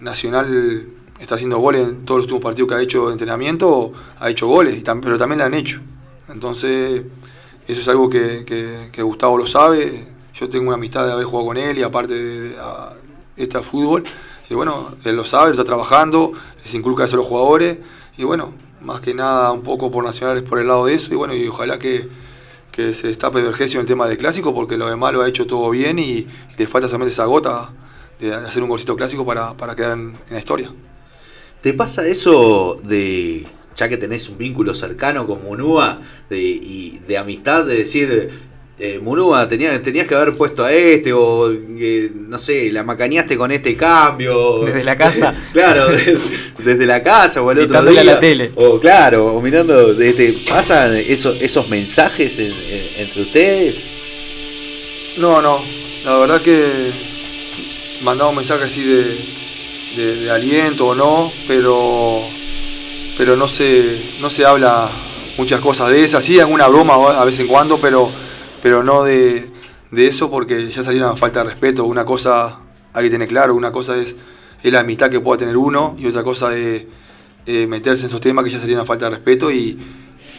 Nacional está haciendo goles en todos los últimos partidos que ha hecho de entrenamiento, ha hecho goles, y tam- pero también la han hecho. Entonces, eso es algo que, que- Gustavo lo sabe. Yo tengo una amistad de haber jugado con él y aparte de, a- este fútbol. Y bueno, él lo sabe, está trabajando, les inculca eso a los jugadores. Y bueno, más que nada un poco por Nacional es por el lado de eso. Y bueno, y ojalá que, que se destape Vergesio en el tema de clásico, porque lo demás lo ha hecho todo bien y, y le falta solamente esa gota de hacer un golcito clásico para, para quedar en, la historia. ¿Te pasa eso de, ya que tenés un vínculo cercano con Munúa y de amistad, de decir, eh, Munúa, tenía, tenías que haber puesto a este, o eh, no sé, la macaneaste con este cambio? Desde la casa. (laughs) claro, de- desde la casa o el otro día. a la tele. O claro, o mirando, desde, ¿pasan esos, esos mensajes en- en- entre ustedes? No, no, la verdad que mandaba un mensaje así de, de- de aliento o no, pero pero no se, no se habla muchas cosas de esas, sí, alguna broma a vez en cuando, pero, pero no de, de eso porque ya salieron a falta de respeto. Una cosa hay que tener claro, una cosa es, es la amistad que pueda tener uno y otra cosa es eh, meterse en esos temas que ya salieron a falta de respeto y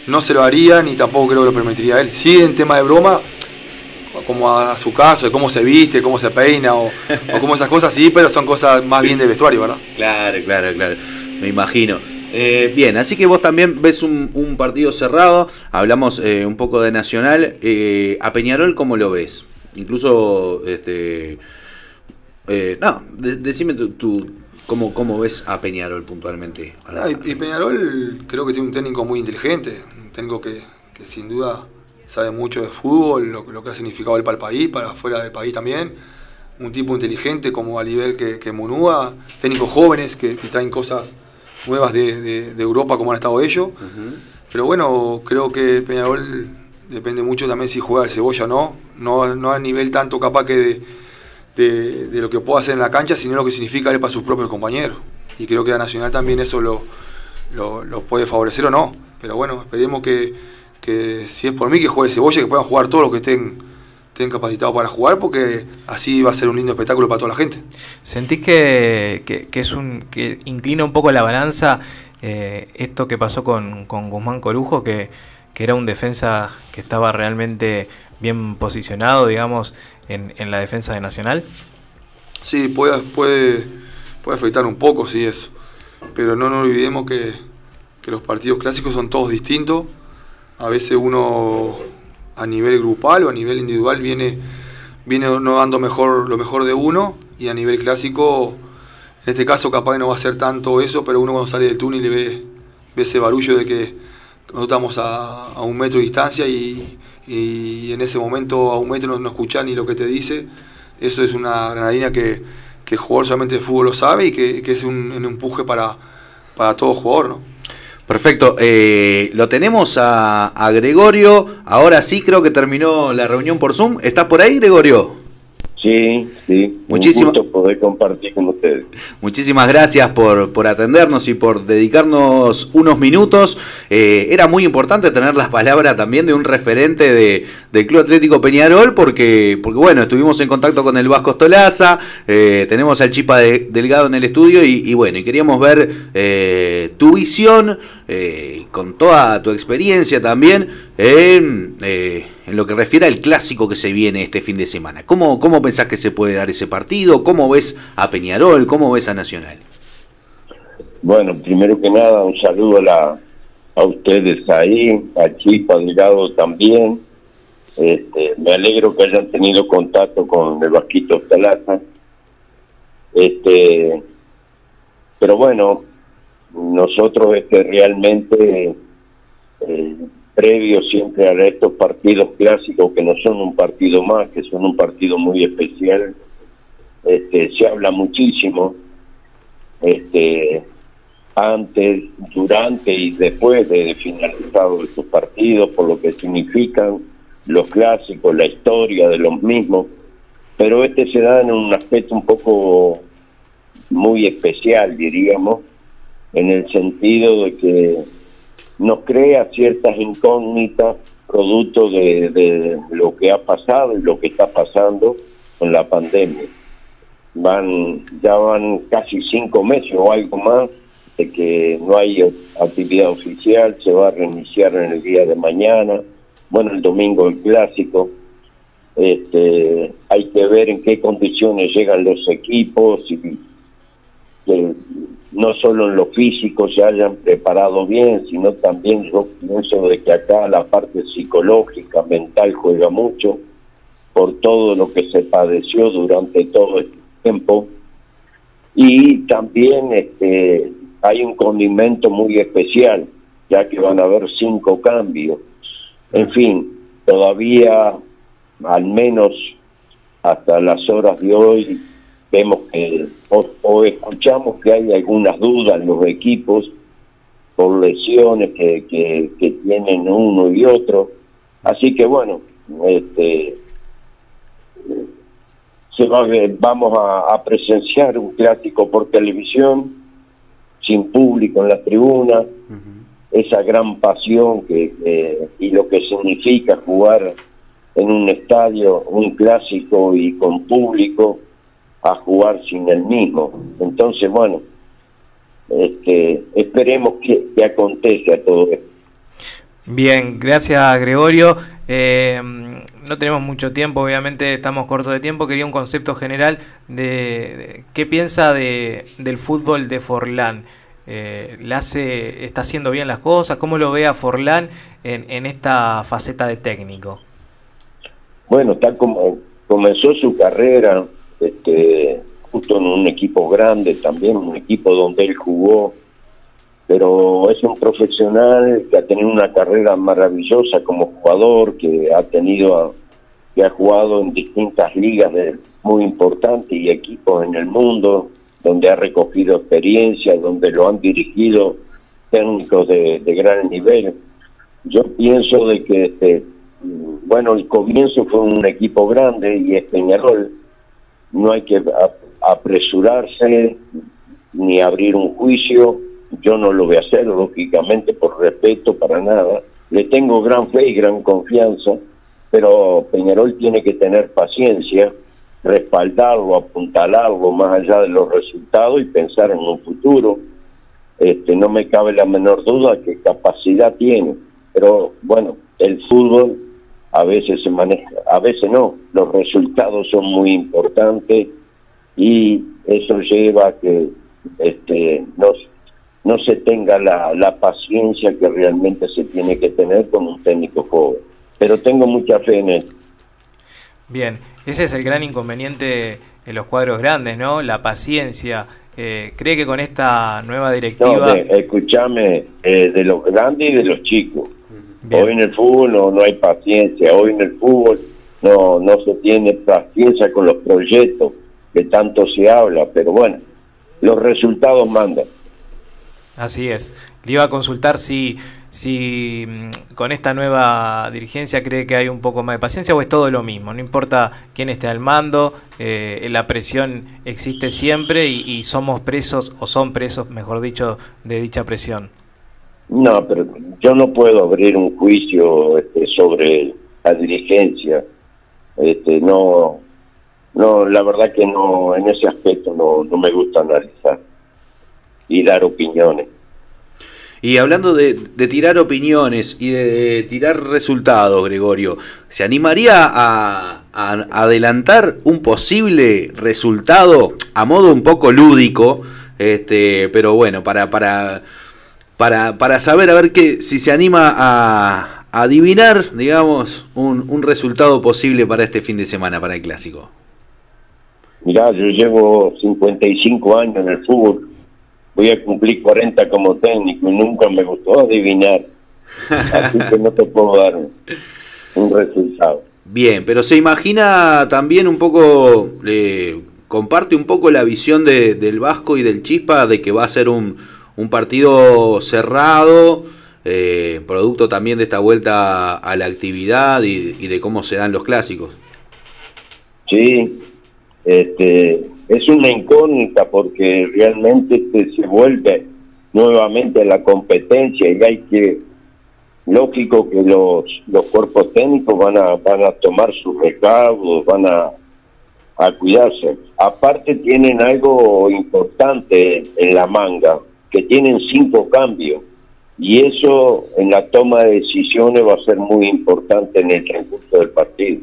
no se lo haría ni tampoco creo que lo permitiría él. Sí, en tema de broma, como a su caso, de cómo se viste, cómo se peina o, o como esas cosas, sí, pero son cosas más bien de vestuario, ¿verdad? Claro, claro, claro. Me imagino. Eh, bien, así que vos también ves un, partido cerrado. Hablamos eh, un poco de Nacional. Eh, a Peñarol, ¿cómo lo ves? Incluso, este. eh, no, de- decime tú, tú, ¿cómo, cómo ves a Peñarol puntualmente. Ah, y, Peñarol creo que tiene un técnico muy inteligente, un técnico que, sin duda sabe mucho de fútbol, lo, lo que ha significado él para el país, para afuera del país también. Un tipo inteligente como a nivel que, que Munúa, técnicos jóvenes que traen cosas nuevas de, de- de Europa como han estado ellos. Pero bueno, creo que Peñarol depende mucho también si juega el cebolla o no. No, no a nivel tanto capaz que de, de- de lo que pueda hacer en la cancha, sino lo que significa él para sus propios compañeros. Y creo que a Nacional también eso lo, lo, lo puede favorecer o no. Pero bueno, esperemos que, que si es por mí que juegue el cebolla, que puedan jugar todos los que estén, estén capacitados para jugar, porque así va a ser un lindo espectáculo para toda la gente. ¿Sentís que, que- que es un que inclina un poco la balanza eh, esto que pasó con, con Guzmán Corujo, que, que era un defensa que estaba realmente bien posicionado, digamos, en, en la defensa de Nacional? Sí, puede, puede, puede afectar un poco, sí, eso. Pero no nos olvidemos que, que los partidos clásicos son todos distintos. A veces uno a nivel grupal o a nivel individual viene, viene no dando mejor, lo mejor de uno y a nivel clásico, en este caso capaz que no va a ser tanto eso, pero uno cuando sale del túnel y ve, ve ese barullo de que nosotros estamos a, a un metro de distancia y, y en ese momento a un metro no, no ni lo que te dice, eso es una granadina que, que el jugador solamente de fútbol lo sabe y que, que es un, un empuje para, para todo jugador. Perfecto, eh, lo tenemos a, a Gregorio. Ahora sí, creo que terminó la reunión por Zoom. ¿Estás por ahí, Gregorio? Sí, sí. Muchísimo- Un gusto poder compartir con ustedes. Muchísimas gracias por, por atendernos y por dedicarnos unos minutos. Eh, era muy importante tener las palabras también de un referente de, del Club Atlético Peñarol, porque, porque bueno, estuvimos en contacto con el Vasco Stolaza, eh, tenemos al Chipa de- Delgado en el estudio y, y bueno, y queríamos ver eh, tu visión, eh, con toda tu experiencia también, en, eh, en lo que refiere al clásico que se viene este fin de semana. ¿Cómo, ¿Cómo pensás que se puede dar ese partido? ¿Cómo ves a Peñarol? ¿Cómo ves a Nacional? Bueno, primero que nada, un saludo a, la, a ustedes ahí, a Chipa Delgado también. Este, me alegro que hayan tenido contacto con el Vasquito Talaza. Este, pero bueno, nosotros este, realmente, eh, previo siempre a estos partidos clásicos que no son un partido más, que son un partido muy especial, este, se habla muchísimo este, antes, durante y después de finalizados estos partidos, por lo que significan los clásicos, la historia de los mismos, pero este se da en un aspecto un poco muy especial, diríamos, en el sentido de que nos crea ciertas incógnitas producto de, lo que ha pasado y lo que está pasando con la pandemia. Van, ya van casi cinco meses o algo más de que no hay actividad oficial, se va a reiniciar en el día de mañana, bueno, el domingo el clásico, este, hay que ver en qué condiciones llegan los equipos y que no solo en lo físico se hayan preparado bien, sino también yo pienso de que acá la parte psicológica, mental juega mucho por todo lo que se padeció durante todo este tiempo. Y también este hay un condimento muy especial ya que van a haber cinco cambios. En fin todavía al menos hasta las horas de hoy vemos que o, escuchamos que hay algunas dudas en los equipos por lesiones que, que, tienen uno y otro. Así que bueno este se va, vamos a, presenciar un clásico por televisión sin público en la tribuna. Esa gran pasión que, y lo que significa jugar en un estadio un clásico y con público a jugar sin el mismo. Entonces, bueno, este, esperemos que, que acontezca todo esto. Bien, gracias Gregorio. Eh, no tenemos mucho tiempo, obviamente estamos cortos de tiempo. Quería un concepto general de, qué piensa de, del fútbol de Forlán. Eh, hace, ¿Está haciendo bien las cosas? ¿Cómo lo ve a Forlán en, en esta faceta de técnico? Bueno, está como comenzó su carrera este, justo en un equipo grande también, un equipo donde él jugó, pero es un profesional que ha tenido una carrera maravillosa como jugador, que ha tenido, que ha jugado en distintas ligas muy importantes y equipos en el mundo, donde ha recogido experiencia, donde lo han dirigido técnicos de, gran nivel. Yo pienso de que, este, bueno, el comienzo fue un equipo grande y es Peñarol, no hay que apresurarse ni abrir un juicio. Yo no lo voy a hacer, lógicamente, por respeto, para nada. Le tengo gran fe y gran confianza, pero Peñarol tiene que tener paciencia, respaldarlo, apuntalarlo más allá de los resultados y pensar en un futuro. Este, no me cabe la menor duda que capacidad tiene, pero bueno, el fútbol a veces se maneja, a veces no, los resultados son muy importantes y eso lleva a que este, no, no se tenga la, la paciencia que realmente se tiene que tener con un técnico joven. Pero tengo mucha fe en él. Bien, ese es el gran inconveniente en los cuadros grandes, ¿no? La paciencia. Eh, ¿Cree que con esta nueva directiva... No, escúchame, eh, de los grandes y de los chicos. Hoy en el fútbol no, no hay paciencia, hoy en el fútbol no, no se tiene paciencia con los proyectos que tanto se habla, pero bueno, los resultados mandan. Así es. Le iba a consultar si, si mm, con esta nueva dirigencia cree que hay un poco más de paciencia o es todo lo mismo. No importa quién esté al mando, eh, la presión existe siempre y, y somos presos, o son presos, mejor dicho, de dicha presión. No, pero yo no puedo abrir un juicio este, sobre la dirigencia. Este, no, no, la verdad que no, en ese aspecto no, no me gusta analizar y dar opiniones. Y hablando de, tirar opiniones y de tirar resultados, Gregorio, ¿se animaría a, a, adelantar un posible resultado a modo un poco lúdico? Este, pero bueno, para, para para, para saber a ver que, si se anima a, adivinar, digamos, un, un resultado posible para este fin de semana, para el clásico. Mirá, yo llevo 55 años en el fútbol, voy a cumplir 40 como técnico y nunca me gustó adivinar. Así que no te puedo dar un resultado. Bien, pero se imagina también un poco, eh, comparte un poco la visión de- del Vasco y del Chispa de que va a ser un, un partido cerrado, eh, producto también de esta vuelta a la actividad y, de cómo se dan los clásicos. Sí, este, es una incógnita porque realmente este, se vuelve nuevamente a la competencia y hay que, lógico que los, los cuerpos técnicos van a, van a tomar sus recaudos, van a, a cuidarse. Aparte tienen algo importante en la manga, que tienen cinco cambios y eso en la toma de decisiones va a ser muy importante en el transcurso del partido.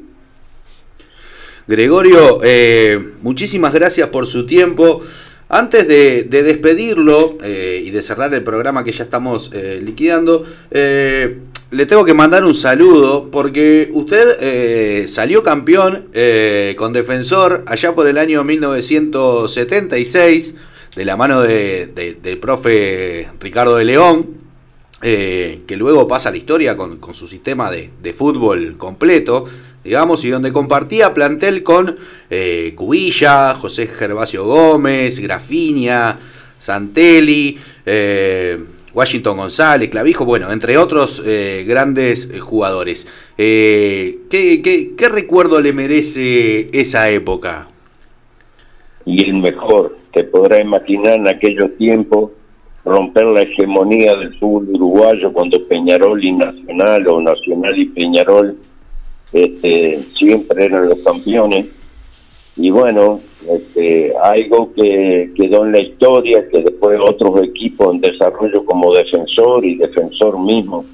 Gregorio, eh, muchísimas gracias por su tiempo. Antes de, de despedirlo eh, y de cerrar el programa que ya estamos eh, liquidando, eh, le tengo que mandar un saludo porque usted eh, salió campeón eh, con defensor allá por el año 1976 de la mano de- de- del profe Ricardo de León, eh, que luego pasa a la historia con, su sistema de, fútbol completo, digamos, y donde compartía plantel con eh, Cubilla, José Gervasio Gómez, Grafinia, Santelli, eh, Washington González, Clavijo, bueno, entre otros eh, grandes jugadores. Eh, ¿qué, qué, qué recuerdo le merece esa época? y el mejor. Te podrás imaginar en aquellos tiempos romper la hegemonía del fútbol uruguayo cuando Peñarol y Nacional o Nacional y Peñarol este, siempre eran los campeones. Y bueno, este, algo que quedó en la historia, que después otros equipos en desarrollo como defensor y defensor mismo,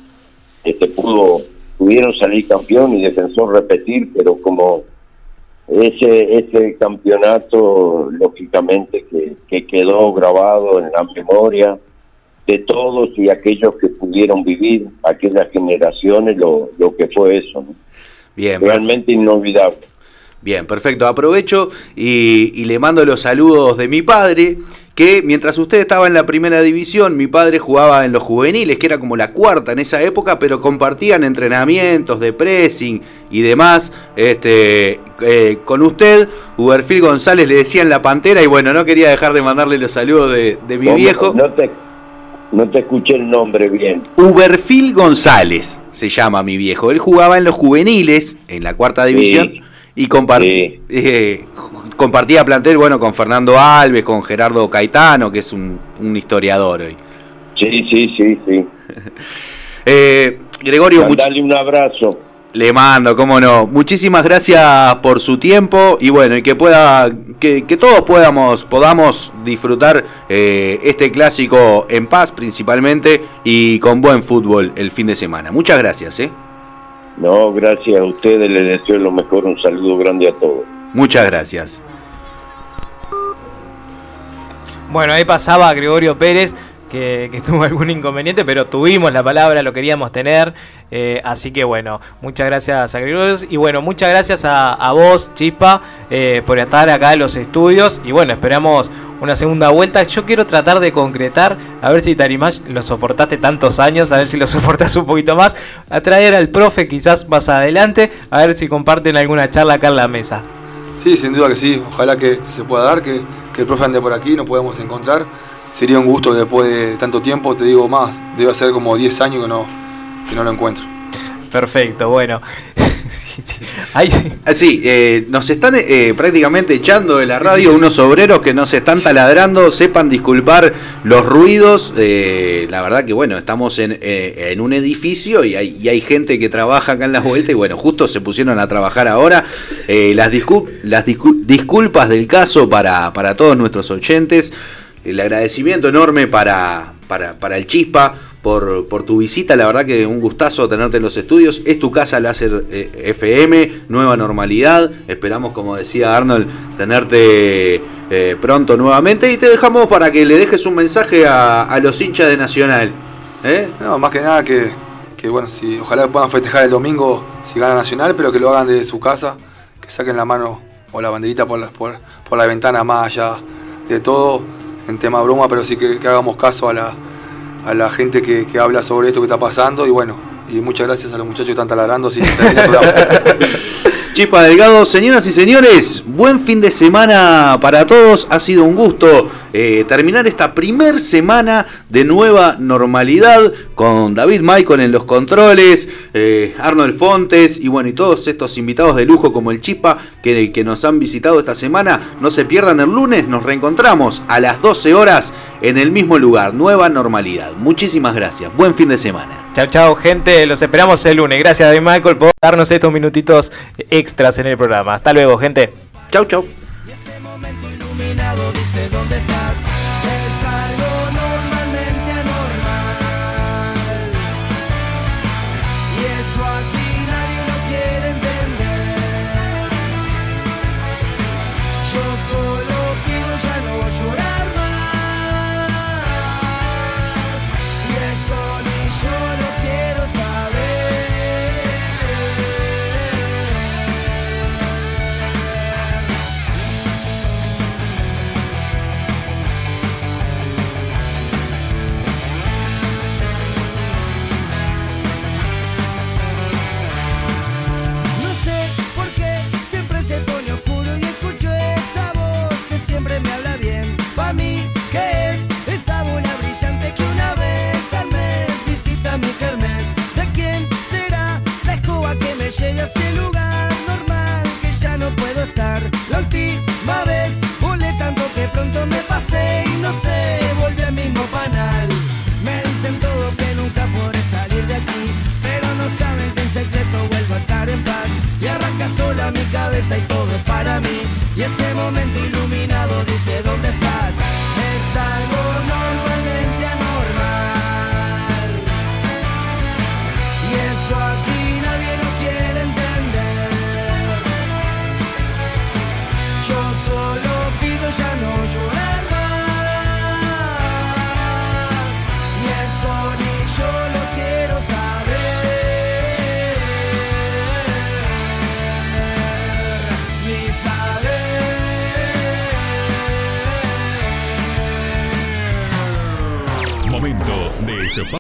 este, pudo, pudieron salir campeón y defensor repetir, pero como ese ese campeonato lógicamente que, que quedó grabado en la memoria de todos y aquellos que pudieron vivir aquellas generaciones lo, lo que fue eso ¿no? Bien, realmente inolvidable Bien, perfecto. Aprovecho y, y le mando los saludos de mi padre, que mientras usted estaba en la primera división, mi padre jugaba en los juveniles, que era como la cuarta en esa época, pero compartían entrenamientos de pressing y demás. Este, eh, con usted, Uberfil González le decían la pantera, y bueno, no quería dejar de mandarle los saludos de, de mi viejo. no te no te escuché el nombre bien Uberfil González se llama mi viejo. Él jugaba en los juveniles, en la cuarta división, y compar- eh, compartía plantel bueno con Fernando Alves, con Gerardo Caetano, que es un, un historiador hoy. sí sí sí sí (laughs) Eh, Gregorio, Mandale un abrazo le mando, cómo no. Muchísimas gracias por su tiempo y bueno, y que pueda, que, que todos podamos, podamos disfrutar eh, este clásico en paz principalmente y con buen fútbol el fin de semana. Muchas gracias, eh. No gracias a ustedes les deseo lo mejor un saludo grande a todos Muchas gracias. Bueno, ahí pasaba Gregorio Pérez, que, (laughs) tuvo algún inconveniente, pero tuvimos la palabra, lo queríamos tener. eh, así que bueno, muchas gracias a Gregorio. Y bueno, muchas gracias a, vos, Chispa, eh, por estar acá en los estudios. Y bueno, esperamos una segunda vuelta. Yo quiero tratar de concretar, a ver si Tarimash lo soportaste tantos años, a ver si lo (laughs) soportas un poquito más. A traer al profe quizás más adelante, a ver si comparten alguna charla acá en la mesa. Sí, sin duda que sí. Ojalá que, que se pueda dar, que, que el profe ande por aquí, nos podamos encontrar. Sería un gusto después de tanto tiempo, te digo más, debe ser como 10 años que no, que no lo encuentro. Perfecto, bueno. (laughs) Ah, Sí, eh, nos están eh, prácticamente echando de la radio unos obreros que nos están taladrando. Sepan disculpar los ruidos. eh, la verdad que bueno, estamos en, eh, en un edificio y hay, y hay gente que trabaja acá en las vueltas y bueno, justo se pusieron a trabajar ahora. Eh, las discul- las discul- disculpas del caso para, para todos nuestros oyentes. El agradecimiento enorme para, para, para el Chispa por, por tu visita. La verdad que un gustazo tenerte en los estudios. Es tu casa Láser eh, FM, nueva normalidad. Esperamos, como decía Arnold, tenerte eh, pronto nuevamente. Y te dejamos para que le dejes un mensaje a, a los hinchas de Nacional. ¿Eh? No, más que nada que, que bueno, si, ojalá puedan festejar el domingo si gana Nacional, pero que lo hagan desde su casa, que saquen la mano o la banderita por la, por, por la ventana más allá de todo en tema broma, pero sí que, que hagamos caso a la, a la gente que, que habla sobre esto que está pasando y bueno, y muchas gracias a los muchachos que están taladrando. Si (laughs) termina Chispa Delgado, señoras y señores, buen fin de semana para todos. Ha sido un gusto eh, terminar esta primer semana de nueva normalidad con David Michael en los controles, eh, Arnold Fontes y bueno, y todos estos invitados de lujo como el Chispa que, que nos han visitado esta semana. No se pierdan el lunes, nos reencontramos a las 12 horas en el mismo lugar, nueva normalidad. Muchísimas gracias, buen fin de semana. Chao, chao, gente. Los esperamos el lunes. Gracias, David Michael, por darnos estos minutitos extras en el programa. Hasta luego, gente. Chau, chau. Mi cabeza y todo es para mí. Y ese momento iluminado dice, ¿dónde estás? Saber. Momento de